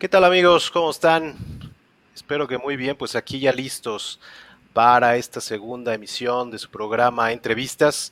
¿Qué tal amigos? ¿Cómo están? Espero que muy bien, pues aquí ya listos para esta segunda emisión de su programa Entrevistas,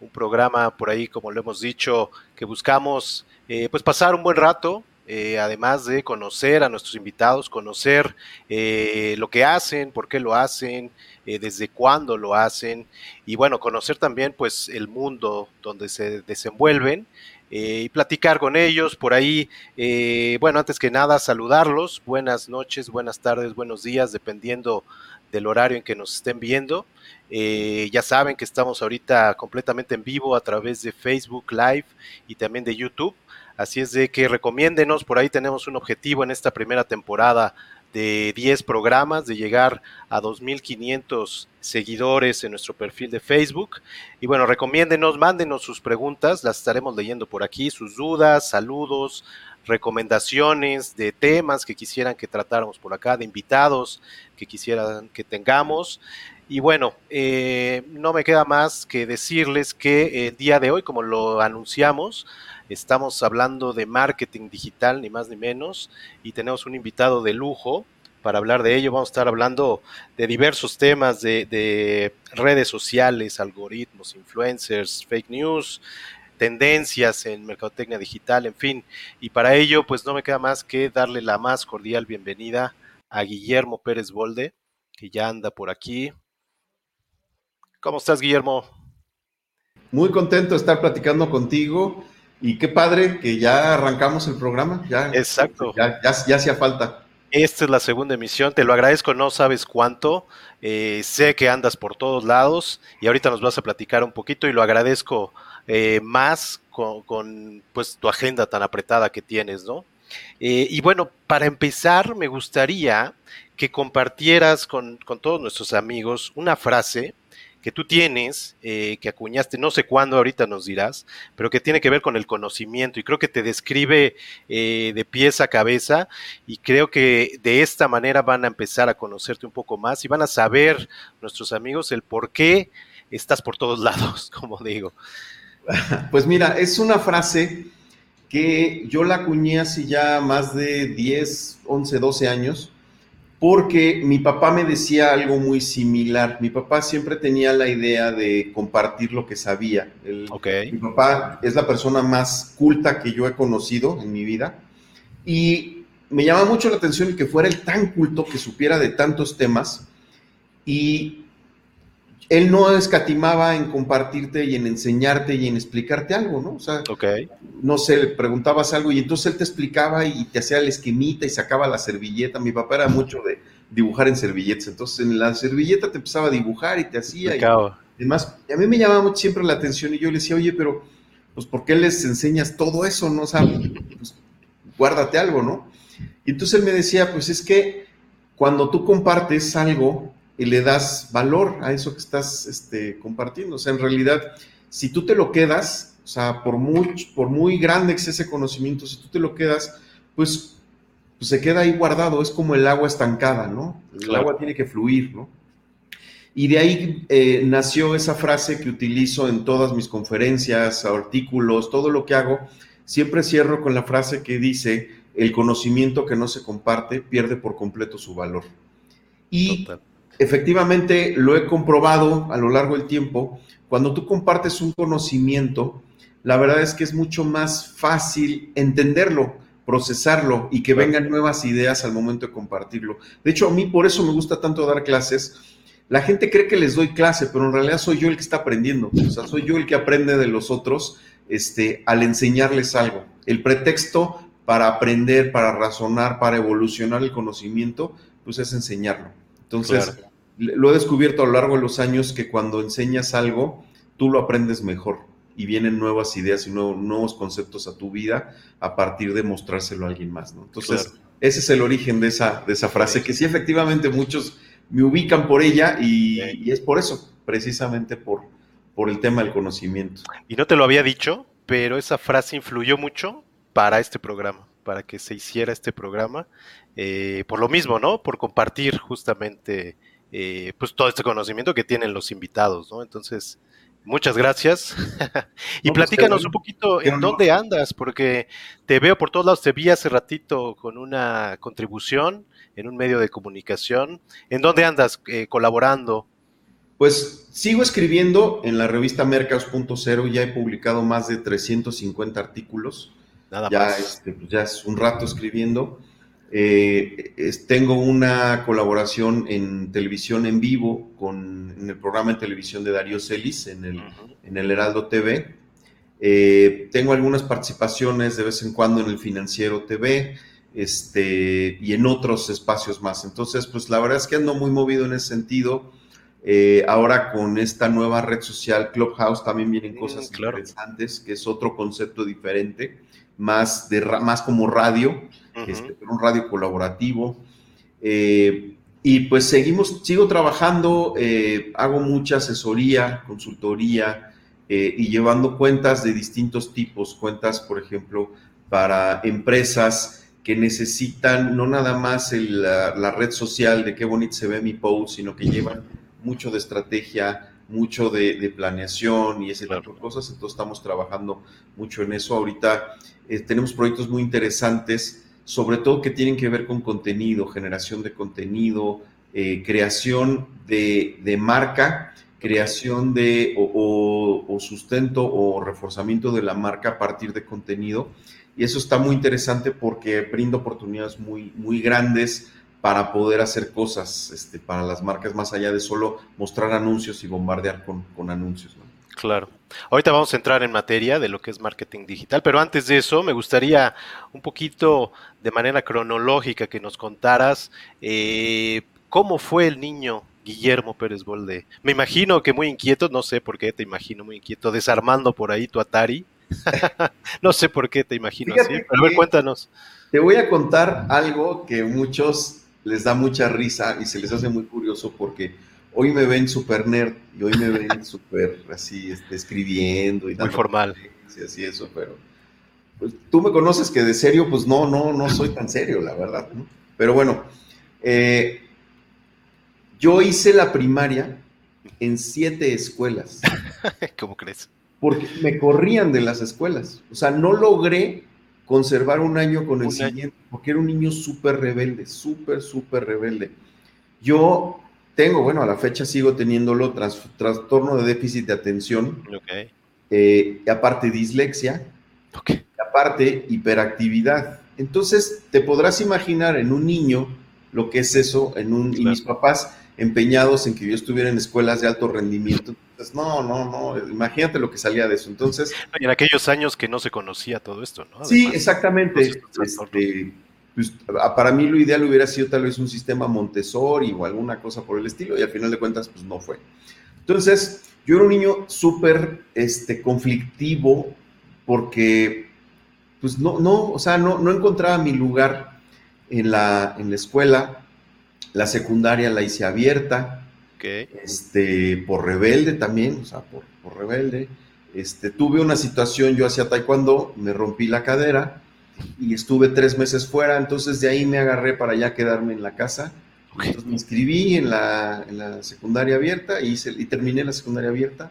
un programa por ahí, como lo hemos dicho, que buscamos eh, pues pasar un buen rato, eh, además de conocer a nuestros invitados, conocer eh, lo que hacen, por qué lo hacen, desde cuándo lo hacen y bueno, conocer también pues el mundo donde se desenvuelven eh, y platicar con ellos por ahí. Eh, bueno, antes que nada, saludarlos. Buenas noches, buenas tardes, buenos días, dependiendo del horario en que nos estén viendo. Eh, ya saben que estamos ahorita completamente en vivo a través de Facebook Live y también de YouTube. Así es de que recomiéndenos, por ahí tenemos un objetivo en esta primera temporada de 10 programas, de llegar a 2.500 seguidores en nuestro perfil de Facebook. Y bueno, recomiéndenos, mándenos sus preguntas, las estaremos leyendo por aquí, sus dudas, saludos, recomendaciones de temas que quisieran que tratáramos por acá, de invitados que quisieran que tengamos. Y bueno, eh, no me queda más que decirles que el día de hoy, como lo anunciamos, Estamos hablando de marketing digital, ni más ni menos, y tenemos un invitado de lujo para hablar de ello. Vamos a estar hablando de diversos temas de, redes sociales, algoritmos, influencers, fake news, tendencias en mercadotecnia digital, en fin. Y para ello, pues no me queda más que darle la más cordial bienvenida a Guillermo Pérez Bolde, que ya anda por aquí. ¿Cómo estás, Guillermo? Muy contento de estar platicando contigo y qué padre que ya arrancamos el programa. Ya, Exacto. Ya, ya, hacía falta. Esta es la segunda emisión, te lo agradezco, no sabes cuánto, eh, sé que andas por todos lados y ahorita nos vas a platicar un poquito y lo agradezco eh, más con, pues tu agenda tan apretada que tienes, ¿no? Eh, y bueno, para empezar me gustaría que compartieras con, con todos nuestros amigos una frase que tú tienes, eh, que acuñaste, no sé cuándo ahorita nos dirás, pero que tiene que ver con el conocimiento y creo que te describe eh, de pies a cabeza y creo que de esta manera van a empezar a conocerte un poco más y van a saber nuestros amigos el por qué estás por todos lados, como digo. Pues mira, es una frase que yo la acuñé hace ya más de 10, 11, 12 años porque mi papá me decía algo muy similar. Mi papá siempre tenía la idea de compartir lo que sabía. Mi papá es la persona más culta que yo he conocido en mi vida y me llama mucho la atención que fuera el tan culto que supiera de tantos temas y él no escatimaba en compartirte y en enseñarte y en explicarte algo, ¿no? O sea, no sé, le preguntabas algo y entonces él te explicaba y te hacía la esquemita y sacaba la servilleta. Mi papá era mucho de dibujar en servilletas, entonces en la servilleta te empezaba a dibujar y te hacía. Y además, a mí me llamaba siempre la atención y yo le decía, oye, pero, pues, ¿por qué les enseñas todo eso, no? O sea, pues, guárdate algo, ¿no? Y entonces él me decía, pues es que cuando tú compartes algo, y le das valor a eso que estás este, compartiendo. O sea, en realidad, si tú te lo quedas, o sea, por muy, por muy grande que sea ese conocimiento, si tú te lo quedas, pues, pues se queda ahí guardado, es como el agua estancada, ¿no? El agua tiene que fluir, ¿no? Y de ahí eh, nació esa frase que utilizo en todas mis conferencias, artículos, todo lo que hago. Siempre cierro con la frase que dice, el conocimiento que no se comparte pierde por completo su valor. Y efectivamente lo he comprobado a lo largo del tiempo, cuando tú compartes un conocimiento, la verdad es que es mucho más fácil entenderlo, procesarlo y que vengan nuevas ideas al momento de compartirlo. De hecho, a mí por eso me gusta tanto dar clases. La gente cree que les doy clase, pero en realidad soy yo el que está aprendiendo. O sea, soy yo el que aprende de los otros este, al enseñarles algo. El pretexto para aprender, para razonar, para evolucionar el conocimiento, pues es enseñarlo. Entonces, lo he descubierto a lo largo de los años que cuando enseñas algo, tú lo aprendes mejor y vienen nuevas ideas y nuevos, conceptos a tu vida a partir de mostrárselo a alguien más, ¿no? Entonces, ese es el origen de esa, de esa frase, que sí, efectivamente, muchos me ubican por ella y, es por eso, precisamente por, por el tema del conocimiento. Y no te lo había dicho, pero esa frase influyó mucho para este programa, para que se hiciera este programa, eh, por lo mismo, ¿no? Por compartir justamente eh, pues todo este conocimiento que tienen los invitados, ¿no? Entonces, Muchas gracias. y pues, platícanos un poquito en dónde andas, porque te veo por todos lados, te vi hace ratito con una contribución en un medio de comunicación. ¿En dónde andas eh, colaborando? Pues sigo escribiendo en la revista Mercados.0, ya he publicado más de 350 artículos. Nada ya, más. Este, pues, ya es un rato escribiendo. Eh, tengo una colaboración en televisión en vivo con en el programa de televisión de Darío Celis en el, en el Heraldo TV. Eh, tengo algunas participaciones de vez en cuando en el Financiero TV este, y en otros espacios más. Entonces, pues la verdad es que ando muy movido en ese sentido. Eh, ahora con esta nueva red social Clubhouse también vienen mm, cosas interesantes, que es otro concepto diferente, más, de, más como radio este, un radio colaborativo. Eh, y pues seguimos, sigo trabajando, eh, hago mucha asesoría, consultoría eh, y llevando cuentas de distintos tipos, cuentas, por ejemplo, para empresas que necesitan no nada más la, red social de qué bonito se ve mi post, sino que llevan mucho de estrategia, mucho de, planeación y ese tipo de cosas. Entonces estamos trabajando mucho en eso. Ahorita tenemos proyectos muy interesantes sobre todo que tienen que ver con contenido, generación de contenido, eh, creación de, marca, creación de o, sustento o reforzamiento de la marca a partir de contenido. Y eso está muy interesante porque brinda oportunidades muy, muy grandes para poder hacer cosas este, para las marcas más allá de solo mostrar anuncios y bombardear con, con anuncios. Claro. Ahorita vamos a entrar en materia de lo que es marketing digital, pero antes de eso me gustaría un poquito de manera cronológica que nos contaras eh, cómo fue el niño Guillermo Pérez Bolde. Me imagino que muy inquieto, no sé por qué te imagino muy inquieto, desarmando por ahí tu Atari. no sé por qué te imagino así, pero a ver, cuéntanos. Te voy a contar algo que a muchos les da mucha risa y se les hace muy curioso porque hoy me ven súper nerd y hoy me ven súper así este, escribiendo y Muy formal. Sí, así eso, pero pues, tú me conoces que de serio, pues no, no, no soy tan serio, la verdad. Pero bueno, eh, yo hice la primaria en siete escuelas. ¿Cómo crees? Porque me corrían de las escuelas. O sea, no logré conservar un año con el siguiente, porque era un niño súper rebelde, súper, súper rebelde. Yo tengo, bueno, a la fecha sigo teniéndolo, trastorno de déficit de atención, eh, y aparte dislexia, y aparte hiperactividad. Entonces, te podrás imaginar en un niño lo que es eso, en un, y mis papás empeñados en que yo estuviera en escuelas de alto rendimiento. Entonces, no, no, no, imagínate lo que salía de eso. Entonces... En aquellos años que no se conocía todo esto, ¿no? sí, exactamente. Este, pues, para mí lo ideal hubiera sido tal vez un sistema Montessori o alguna cosa por el estilo, y al final de cuentas, pues no fue. Entonces, yo era un niño súper este, conflictivo porque, pues no, no, o sea, no, no encontraba mi lugar en la, en la escuela. La secundaria la hice abierta, este, por rebelde también, o sea, por, por rebelde. Este, tuve una situación, yo hacía taekwondo, me rompí la cadera, y estuve tres meses fuera, entonces de ahí me agarré para ya quedarme en la casa. Entonces me inscribí en la, en la secundaria abierta y, y terminé la secundaria abierta.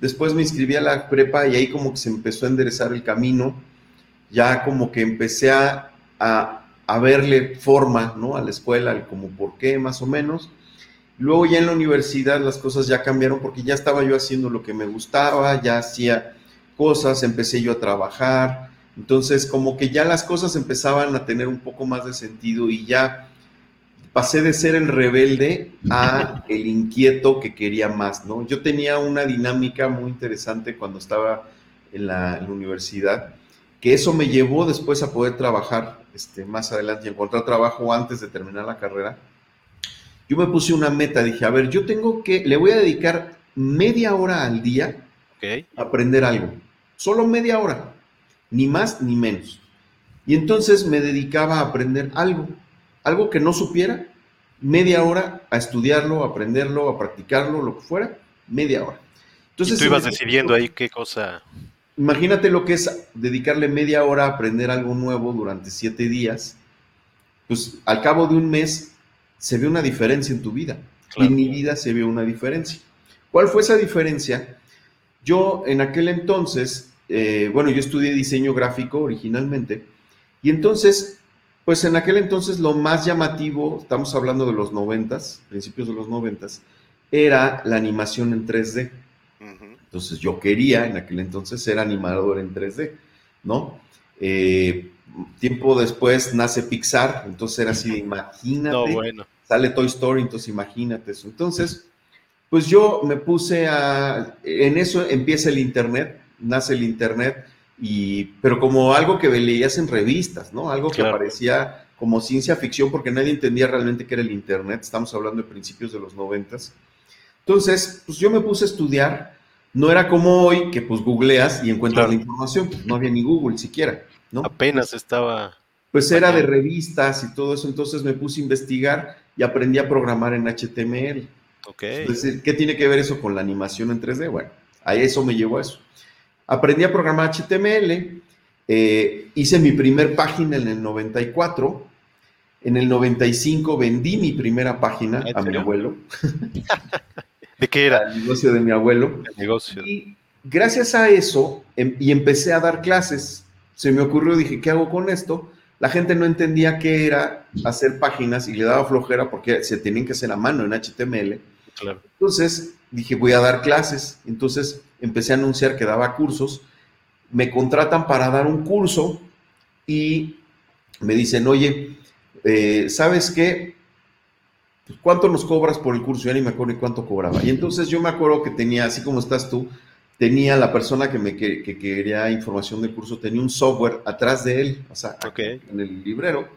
Después me inscribí a la prepa y ahí como que se empezó a enderezar el camino. Ya como que empecé a, a, a verle forma ¿no? a la escuela, como por qué más o menos. Luego ya en la universidad las cosas ya cambiaron porque ya estaba yo haciendo lo que me gustaba, ya hacía cosas, empecé yo a trabajar, entonces, como que ya las cosas empezaban a tener un poco más de sentido y ya pasé de ser el rebelde a el inquieto que quería más, ¿no? Yo tenía una dinámica muy interesante cuando estaba en la, universidad, que eso me llevó después a poder trabajar este, más adelante y encontrar trabajo antes de terminar la carrera. Yo me puse una meta, dije, a ver, yo tengo que, le voy a dedicar media hora al día a aprender algo, solo media hora ni más ni menos. Y entonces me dedicaba a aprender algo, algo que no supiera, media hora a estudiarlo, a aprenderlo, a practicarlo, lo que fuera, media hora. Entonces, ¿Y tú ibas decidiendo ahí qué cosa. Imagínate lo que es dedicarle media hora a aprender algo nuevo durante siete días. Pues al cabo de un mes se ve una diferencia en tu vida. Y en mi vida se ve una diferencia. ¿Cuál fue esa diferencia? yo en aquel entonces, eh, bueno, yo estudié diseño gráfico originalmente, y entonces, pues en aquel entonces lo más llamativo, estamos hablando de los noventas, principios de los noventas, era la animación en 3D. Entonces yo quería en aquel entonces ser animador en 3D, ¿no? Eh, tiempo después nace Pixar, entonces era así, imagínate, bueno. sale Toy Story, entonces imagínate eso. Entonces, pues yo me puse a, en eso empieza el Internet, nace el Internet, y, pero como algo que leías en revistas, ¿no? Algo que parecía como ciencia ficción porque nadie entendía realmente qué era el Internet, estamos hablando de principios de los noventas. Entonces, pues yo me puse a estudiar, no era como hoy que pues googleas y encuentras la información, no había ni Google siquiera, ¿no? Apenas estaba... Pues era de revistas y todo eso, entonces me puse a investigar y aprendí a programar en HTML. Ok. ¿qué tiene que ver eso con la animación en 3D? Bueno, a eso me llevó a eso. Aprendí a programar HTML, eh, hice mi primer página en el 94, en el 95 vendí mi primera página a mi abuelo. ¿De qué era? El negocio de mi abuelo. El negocio. Y gracias a eso, em, y empecé a dar clases, se me ocurrió, dije, ¿qué hago con esto? La gente no entendía qué era hacer páginas y le daba flojera porque se tenían que hacer a mano en HTML. Entonces dije, voy a dar clases. Entonces empecé a anunciar que daba cursos. Me contratan para dar un curso y me dicen, oye, eh, ¿sabes qué? Pues, ¿Cuánto nos cobras por el curso? Ya ni me acuerdo ni cuánto cobraba. Y entonces yo me acuerdo que tenía, así como estás tú, tenía la persona que me que, quería información del curso, tenía un software atrás de él, o sea, en el librero,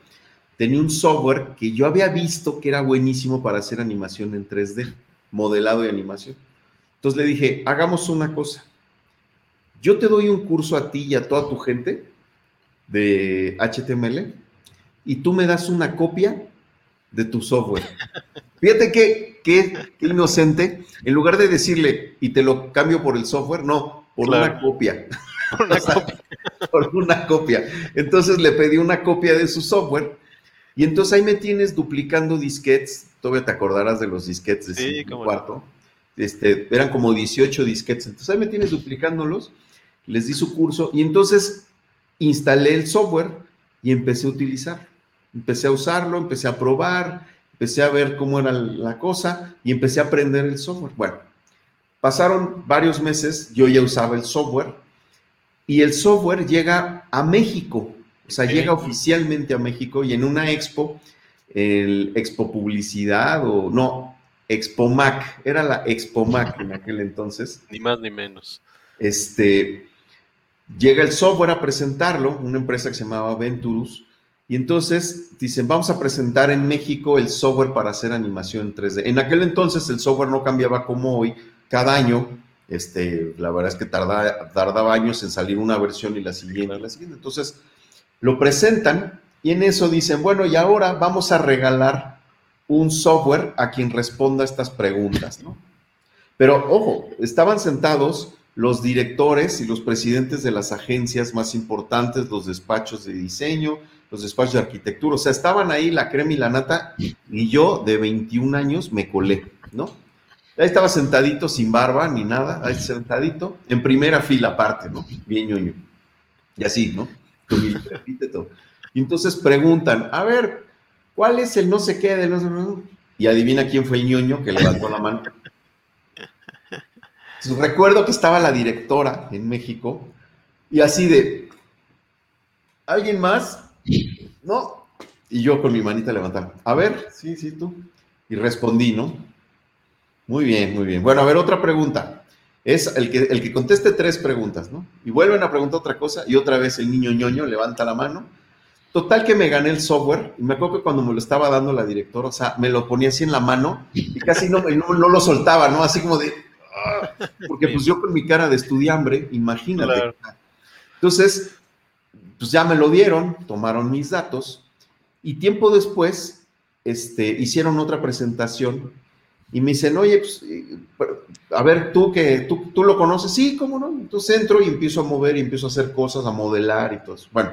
tenía un software que yo había visto que era buenísimo para hacer animación en 3D, modelado y animación. Entonces le dije, hagamos una cosa. Yo te doy un curso a ti y a toda tu gente de HTML y tú me das una copia de tu software. Fíjate que, qué inocente. En lugar de decirle, y te lo cambio por el software, no, por una copia. Por una, copia. por una copia. Entonces le pedí una copia de su software. Y entonces ahí me tienes duplicando disquetes. Todavía te acordarás de los disquetes de sí, cuarto. Este, eran como 18 disquetes. Entonces ahí me tienes duplicándolos. Les di su curso. Y entonces instalé el software y empecé a utilizar. Empecé a usarlo, empecé a probar, empecé a ver cómo era la cosa y empecé a aprender el software. Bueno, pasaron varios meses, yo ya usaba el software y el software llega a México, o sea, llega oficialmente a México y en una expo, el Expo Publicidad o no, Expo Mac, era la Expo Mac en aquel entonces. Ni más ni menos. Este, llega el software a presentarlo, una empresa que se llamaba Venturus, y entonces dicen, vamos a presentar en México el software para hacer animación 3D. En aquel entonces el software no cambiaba como hoy, cada año, este, la verdad es que tardaba, tardaba años en salir una versión y la siguiente y la siguiente. Entonces lo presentan y en eso dicen, bueno, y ahora vamos a regalar un software a quien responda estas preguntas, ¿no? Pero ojo, estaban sentados los directores y los presidentes de las agencias más importantes, los despachos de diseño, los despachos de arquitectura, o sea, estaban ahí la crema y la nata, y yo de 21 años me colé, ¿no? Ahí estaba sentadito, sin barba ni nada, ahí sentadito, en primera fila aparte, ¿no? Bien ñoño. Y así, ¿no? Y entonces preguntan, a ver, ¿cuál es el no sé qué de no sé Y adivina quién fue el ñoño que levantó la mano. recuerdo que estaba la directora en México y así de, ¿alguien más? No. Y yo con mi manita levantada. A ver, sí, sí, tú. Y respondí, ¿no? Muy bien, muy bien. Bueno, a ver, otra pregunta. Es el que, el que conteste tres preguntas, ¿no? Y vuelven a preguntar otra cosa y otra vez el niño ñoño levanta la mano. Total que me gané el software y me acuerdo que cuando me lo estaba dando la directora, o sea, me lo ponía así en la mano y casi no, no, lo soltaba, ¿no? Así como de... Ah", porque pues yo con mi cara de estudiambre, imagínate. Entonces, pues ya me lo dieron, tomaron mis datos y tiempo después este, hicieron otra presentación y me dicen, oye, pues, eh, a ver, tú que tú, tú, lo conoces, sí, cómo no. Entonces entro y empiezo a mover y empiezo a hacer cosas, a modelar y todo eso. Bueno,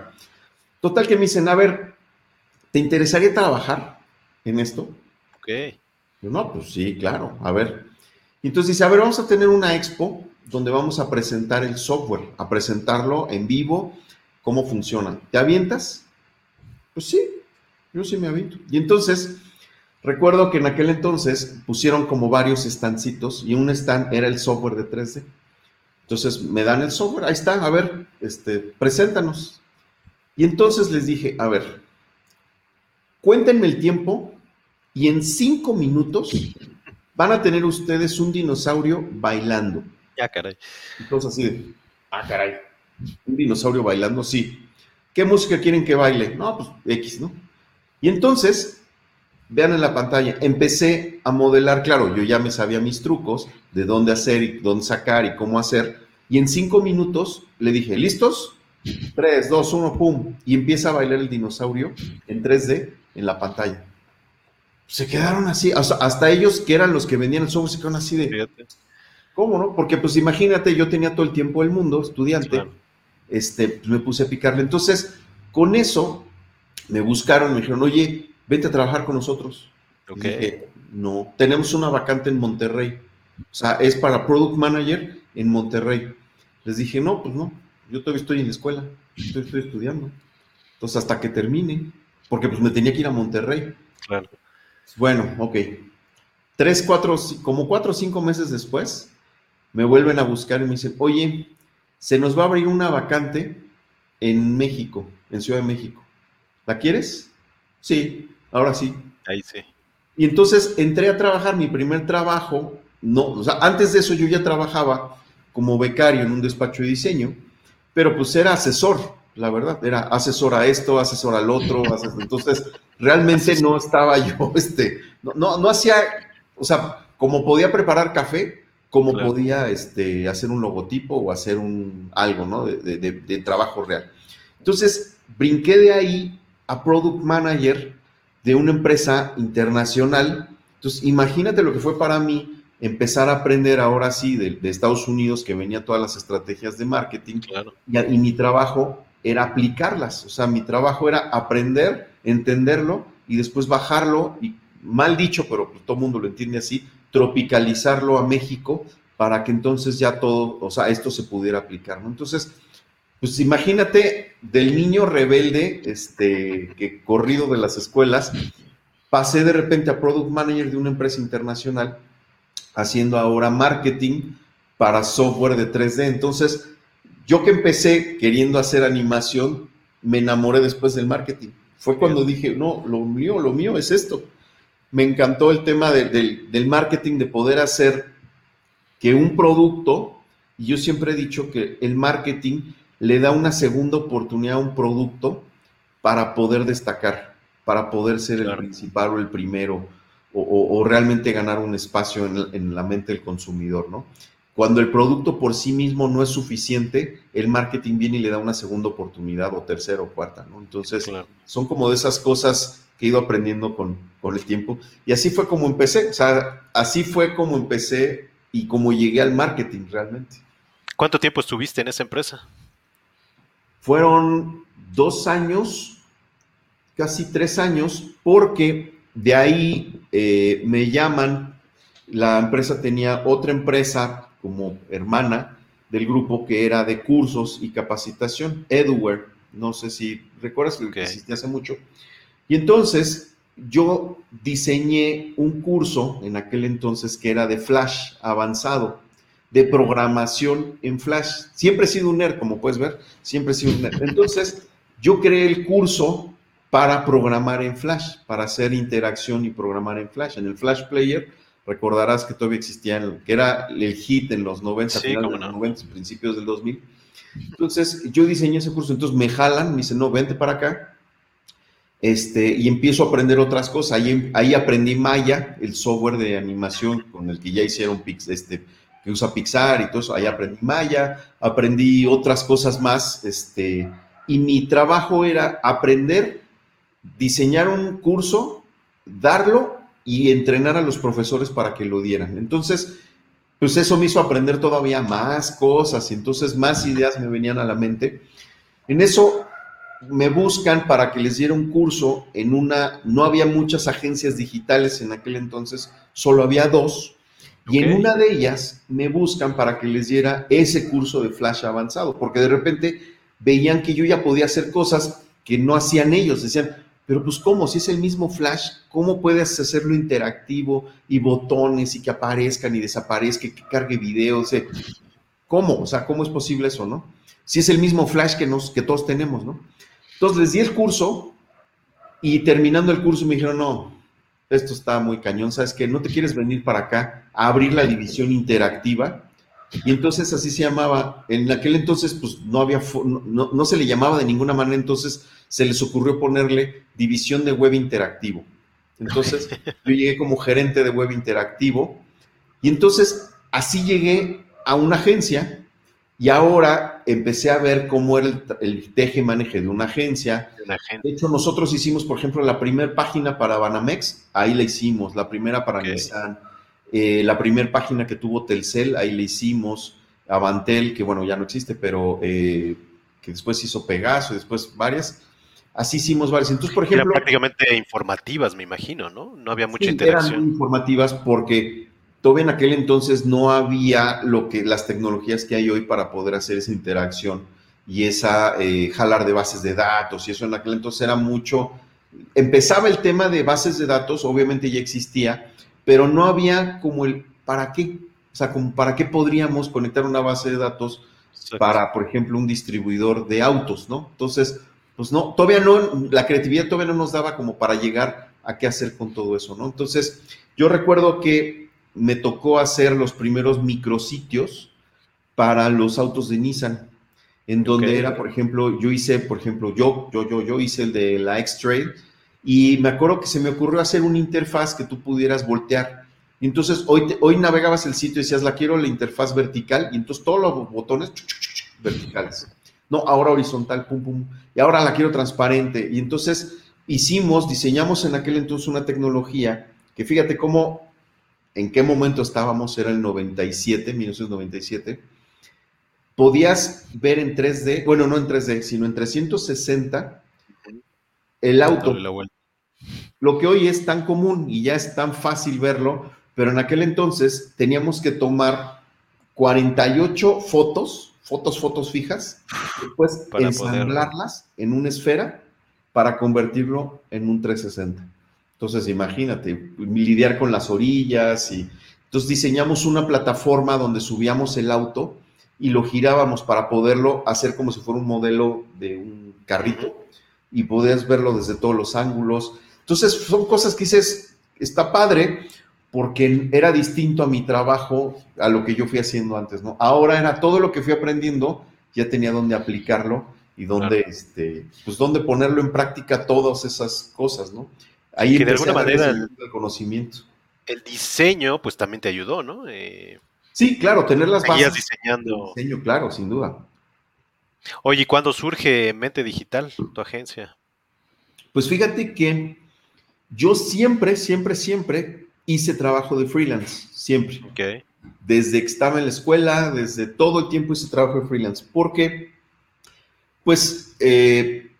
total que me dicen, a ver, ¿te interesaría trabajar en esto? Ok. Yo, no, pues sí, claro, a ver. Entonces dice, a ver, vamos a tener una expo donde vamos a presentar el software, a presentarlo en vivo, cómo funciona. ¿Te avientas? Pues sí, yo sí me aviento. Y entonces, recuerdo que en aquel entonces pusieron como varios estancitos y un stand era el software de 3D. Entonces me dan el software, ahí está, a ver, este, preséntanos. Y entonces les dije, a ver, cuéntenme el tiempo y en cinco minutos van a tener ustedes un dinosaurio bailando. Ya, caray. Entonces así de, ah, caray, un dinosaurio bailando, sí. ¿Qué música quieren que baile? No, pues X, ¿no? Y entonces, vean en la pantalla, empecé a modelar, claro, yo ya me sabía mis trucos de dónde hacer y dónde sacar y cómo hacer. Y en cinco minutos le dije, ¿listos? Tres, dos, uno, pum. Y empieza a bailar el dinosaurio en 3D en la pantalla. Se quedaron así, hasta, ellos que eran los que vendían el software se quedaron así de... ¿Cómo no? Porque pues imagínate, yo tenía todo el tiempo del mundo, estudiante, este, pues, me puse a picarle. Entonces, con eso me buscaron, me dijeron, oye, vente a trabajar con nosotros. No, tenemos una vacante en Monterrey. O sea, es para Product Manager en Monterrey. Les dije, no, pues no, yo todavía estoy en la escuela, estoy, estoy estudiando. Entonces, hasta que termine, porque pues me tenía que ir a Monterrey. Claro. Bueno, ok. Tres, cuatro, como cuatro o cinco meses después, me vuelven a buscar y me dicen, oye, se nos va a abrir una vacante en México, en Ciudad de México. ¿La quieres? Sí, ahora sí. Ahí sí. Y entonces entré a trabajar, mi primer trabajo, no, o sea, antes de eso yo ya trabajaba como becario en un despacho de diseño, pero pues era asesor, la verdad, era asesor a esto, asesor al otro, entonces realmente no estaba yo, este, no, no, hacía, o sea, como podía preparar café, como podía este, hacer un logotipo o hacer un algo, ¿no? De, de, trabajo real. Entonces, brinqué de ahí a Product Manager de una empresa internacional. Entonces, imagínate lo que fue para mí empezar a aprender ahora sí de, Estados Unidos, que venía todas las estrategias de marketing, y, y, mi trabajo era aplicarlas. O sea, mi trabajo era aprender, entenderlo y después bajarlo, y mal dicho, pero pues, todo el mundo lo entiende así, tropicalizarlo a México para que entonces ya todo, o sea, esto se pudiera aplicar, ¿no? Entonces, pues imagínate del niño rebelde, este, que corrido de las escuelas, pasé de repente a product manager de una empresa internacional, haciendo ahora marketing para software de 3D. Entonces, yo que empecé queriendo hacer animación, me enamoré después del marketing. Fue cuando dije, no, lo mío, lo mío es esto. Me encantó el tema del marketing, de poder hacer que un producto, y yo siempre he dicho que el marketing le da una segunda oportunidad a un producto para poder destacar, para poder ser el principal o el primero, o, realmente ganar un espacio en, en, la mente del consumidor, ¿no? Cuando el producto por sí mismo no es suficiente, el marketing viene y le da una segunda oportunidad o tercera o cuarta, ¿no? Entonces, son como de esas cosas que he ido aprendiendo con, con el tiempo. Y así fue como empecé, o sea, así fue como empecé y como llegué al marketing realmente. ¿Cuánto tiempo estuviste en esa empresa? Fueron dos años, casi tres años, porque de ahí eh, me llaman, la empresa tenía otra empresa como hermana del grupo que era de cursos y capacitación, Edware, no sé si recuerdas que existía hace mucho. Y entonces yo diseñé un curso en aquel entonces que era de Flash avanzado de programación en Flash. Siempre he sido un nerd, como puedes ver, siempre he sido un nerd. Entonces, yo creé el curso para programar en Flash, para hacer interacción y programar en Flash. En el Flash Player, recordarás que todavía existía, que era el hit en los 90, sí, los 90, principios del 2000. Entonces, yo diseñé ese curso, entonces me jalan, me dicen, no, vente para acá, este, y empiezo a aprender otras cosas. Ahí, ahí aprendí Maya, el software de animación con el que ya hicieron este, que usa Pixar y todo eso. Ahí aprendí Maya, aprendí otras cosas más, este, y mi trabajo era aprender, diseñar un curso, darlo y entrenar a los profesores para que lo dieran. Entonces, pues eso me hizo aprender todavía más cosas y entonces más ideas me venían a la mente. En eso me buscan para que les diera un curso en una, no había muchas agencias digitales en aquel entonces, solo había dos, Y en una de ellas me buscan para que les diera ese curso de Flash avanzado, porque de repente veían que yo ya podía hacer cosas que no hacían ellos. Decían, pero pues ¿cómo? Si es el mismo Flash, ¿cómo puedes hacerlo interactivo y botones y que aparezcan y desaparezcan, que cargue videos? ¿Cómo? O sea, ¿cómo es posible eso, no? Si es el mismo Flash que, nos, que todos tenemos, ¿no? Entonces les di el curso y terminando el curso me dijeron, no, esto está muy cañón, ¿sabes qué? ¿No te quieres venir para acá a abrir la división interactiva? Y entonces así se llamaba. En aquel entonces, pues no había, no, no, se le llamaba de ninguna manera, entonces se les ocurrió ponerle división de web interactivo. Entonces yo llegué como gerente de web interactivo y entonces así llegué a una agencia y ahora empecé a ver cómo era el, el teje maneje de una agencia. De hecho, nosotros hicimos, por ejemplo, la primera página para Banamex, ahí la hicimos, la primera para Nissan eh, la primera página que tuvo Telcel, ahí le hicimos, Avantel, que bueno, ya no existe, pero eh, que después hizo Pegaso y después varias. Así hicimos varias. Entonces, por ejemplo. Eran prácticamente informativas, me imagino, ¿no? No había mucha interacción. Eran muy informativas porque todavía en aquel entonces no había lo que las tecnologías que hay hoy para poder hacer esa interacción y esa eh, jalar de bases de datos y eso en aquel entonces era mucho. Empezaba el tema de bases de datos, obviamente ya existía, pero no había como el para qué, o sea, como para qué podríamos conectar una base de datos para, por ejemplo, un distribuidor de autos, ¿no? Entonces, pues no, todavía no, la creatividad todavía no nos daba como para llegar a qué hacer con todo eso, ¿no? Entonces, yo recuerdo que me tocó hacer los primeros micrositios para los autos de Nissan, en donde era, por ejemplo, yo hice, por ejemplo, yo, yo, yo, yo hice el de la X-Trail, y me acuerdo que se me ocurrió hacer una interfaz que tú pudieras voltear. Entonces hoy, hoy navegabas el sitio y decías, la quiero la interfaz vertical, y entonces todos los botones verticales. No, ahora horizontal, pum, pum. Y ahora la quiero transparente. Y entonces hicimos, diseñamos en aquel entonces una tecnología que fíjate cómo, en qué momento estábamos, era el 97, 1997. Podías ver en 3D, bueno, no en 3D, sino en 360 el auto. Lo que hoy es tan común y ya es tan fácil verlo, pero en aquel entonces teníamos que tomar 48 fotos, fotos, fotos fijas, después ensamblarlas en una esfera para convertirlo en un 360. Entonces, imagínate, lidiar con las orillas y entonces diseñamos una plataforma donde subíamos el auto y lo girábamos para poderlo hacer como si fuera un modelo de un carrito y podías verlo desde todos los ángulos. Entonces, son cosas que dices, está padre, porque era distinto a mi trabajo, a lo que yo fui haciendo antes, ¿no? Ahora era todo lo que fui aprendiendo, ya tenía dónde aplicarlo y dónde, este, pues dónde ponerlo en práctica todas esas cosas, ¿no? Ahí que de alguna manera el, conocimiento. El diseño, pues también te ayudó, ¿no? Eh, sí, claro, tener las bases. diseñando. diseño, claro, sin duda. Oye, ¿y cuándo surge Mente Digital, tu agencia? Pues fíjate que yo siempre, siempre, siempre hice trabajo de freelance, siempre. Okay. Desde que estaba en la escuela, desde todo el tiempo hice trabajo de freelance, porque, pues, eh,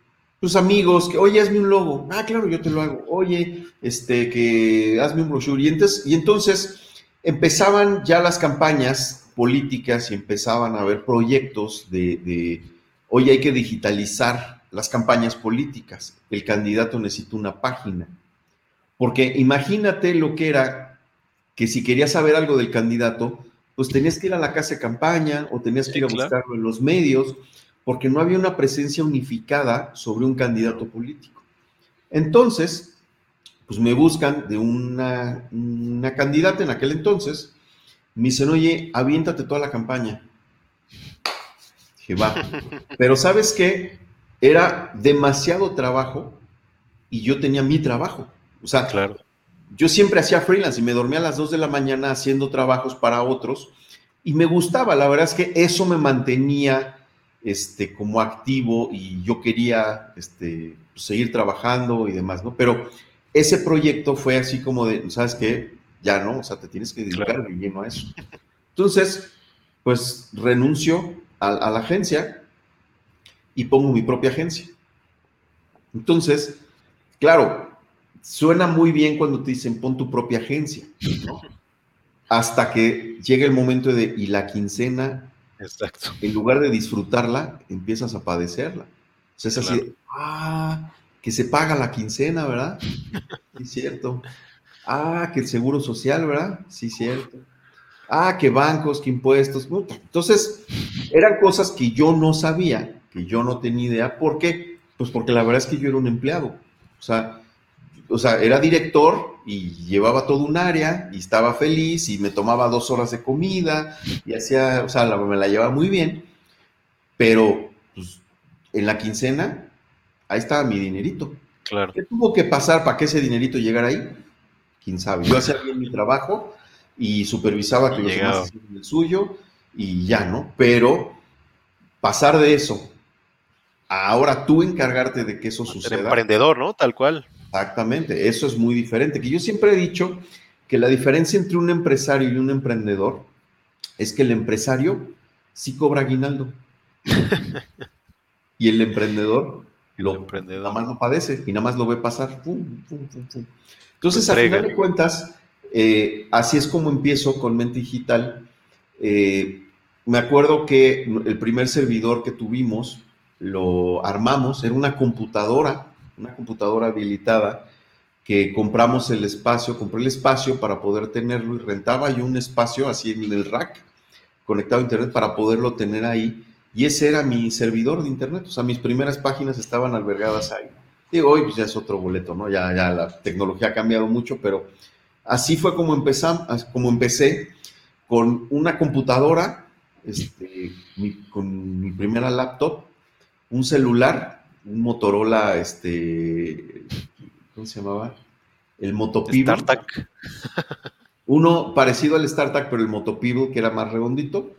tus amigos, que, oye, hazme un logo. Ah, claro, yo te lo hago. Oye, este, que hazme un brochure. Y entonces, y entonces empezaban ya las campañas políticas y empezaban a haber proyectos de Hoy hay que digitalizar las campañas políticas. El candidato necesita una página. Porque imagínate lo que era que si querías saber algo del candidato, pues tenías que ir a la casa de campaña o tenías que ir a buscarlo en los medios, porque no había una presencia unificada sobre un candidato político. Entonces, pues me buscan de una, una candidata en aquel entonces, me dicen, oye, aviéntate toda la campaña va. Pero sabes qué? Era demasiado trabajo y yo tenía mi trabajo. O sea, claro. yo siempre hacía freelance y me dormía a las 2 de la mañana haciendo trabajos para otros y me gustaba. La verdad es que eso me mantenía este, como activo y yo quería este, seguir trabajando y demás, ¿no? Pero ese proyecto fue así como de, ¿sabes qué? Ya no, o sea, te tienes que dedicar de lleno a eso. Entonces, pues renuncio a, la agencia y pongo mi propia agencia. Entonces, claro, suena muy bien cuando te dicen pon tu propia agencia, hasta que llega el momento de, y la quincena, Exacto. en lugar de disfrutarla, empiezas a padecerla. O sea, es así, ah, que se paga la quincena, ¿verdad? Sí, cierto. Ah, que el seguro social, ¿verdad? Sí, cierto. Ah, que bancos, que impuestos. Entonces, eran cosas que yo no sabía, que yo no tenía idea. ¿Por qué? Pues porque la verdad es que yo era un empleado. O sea, o sea, era director y llevaba todo un área y estaba feliz y me tomaba dos horas de comida y hacía, o sea, me la llevaba muy bien, pero pues, en la quincena, ahí estaba mi dinerito. Claro. ¿Qué tuvo que pasar para que ese dinerito llegara ahí? Quién sabe. Yo hacía bien mi trabajo y supervisaba que los demás hicieran el suyo y ya, ¿no? Pero pasar de eso ahora tú encargarte de que eso suceda. emprendedor, ¿no? Tal cual. Exactamente, eso es muy diferente. Que yo siempre he dicho que la diferencia entre un empresario y un emprendedor es que el empresario sí cobra aguinaldo. y el emprendedor lo, nada más lo padece y nada más lo ve pasar. Entonces, a final de cuentas, eh, así es como empiezo con Mente Digital. Eh, me acuerdo que el primer servidor que tuvimos lo armamos, era una computadora una computadora habilitada que compramos el espacio, compré el espacio para poder tenerlo y rentaba yo un espacio así en el rack conectado a internet para poderlo tener ahí y ese era mi servidor de internet, o sea, mis primeras páginas estaban albergadas ahí. Y hoy pues ya es otro boleto, ¿no? Ya, ya la tecnología ha cambiado mucho, pero así fue como, empezamos, como empecé con una computadora, este, con mi primera laptop, un celular un Motorola, este, ¿cómo se llamaba? El Motopivo. StarTAC. Uno parecido al StarTAC, pero el Motopivo, que era más redondito,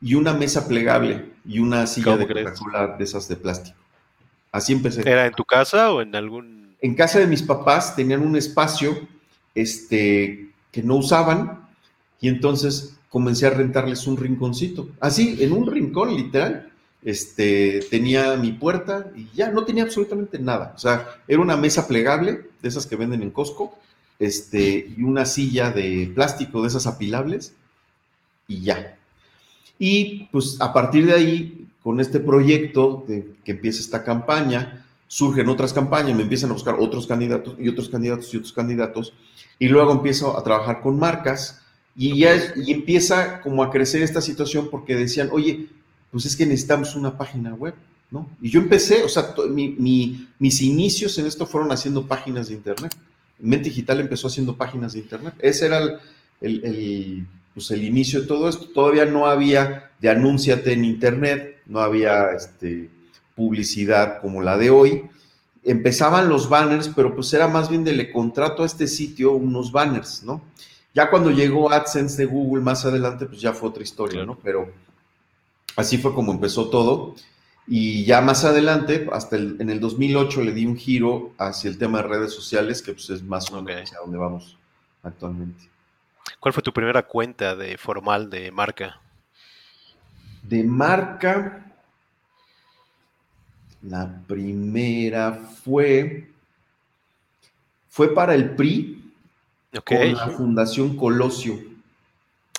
y una mesa plegable y una silla de Coca-Cola de esas de plástico. Así empecé. ¿Era en tu casa o en algún...? En casa de mis papás tenían un espacio este, que no usaban y entonces comencé a rentarles un rinconcito. Así, en un rincón, literal este, tenía mi puerta y ya no tenía absolutamente nada. O sea, era una mesa plegable, de esas que venden en Costco, este, y una silla de plástico, de esas apilables, y ya. Y pues a partir de ahí, con este proyecto de que empieza esta campaña, surgen otras campañas, me empiezan a buscar otros candidatos y otros candidatos y otros candidatos, y luego empiezo a trabajar con marcas, y ya y empieza como a crecer esta situación porque decían, oye, pues es que necesitamos una página web, ¿no? Y yo empecé, o sea, mis inicios en esto fueron haciendo páginas de Internet. Mente Digital empezó haciendo páginas de Internet. Ese era el, pues el inicio de todo esto. Todavía no había de anúnciate en Internet, no había este, publicidad como la de hoy. Empezaban los banners, pero pues era más bien de le contrato a este sitio unos banners, ¿no? Ya cuando llegó AdSense de Google más adelante, pues ya fue otra historia, ¿no? Pero Así fue como empezó todo. Y ya más adelante, hasta en el 2008, le di un giro hacia el tema de redes sociales, que pues es más o menos hacia donde vamos actualmente. ¿Cuál fue tu primera cuenta de formal de marca? De marca, la primera fue, fue para el PRI con la Fundación Colosio.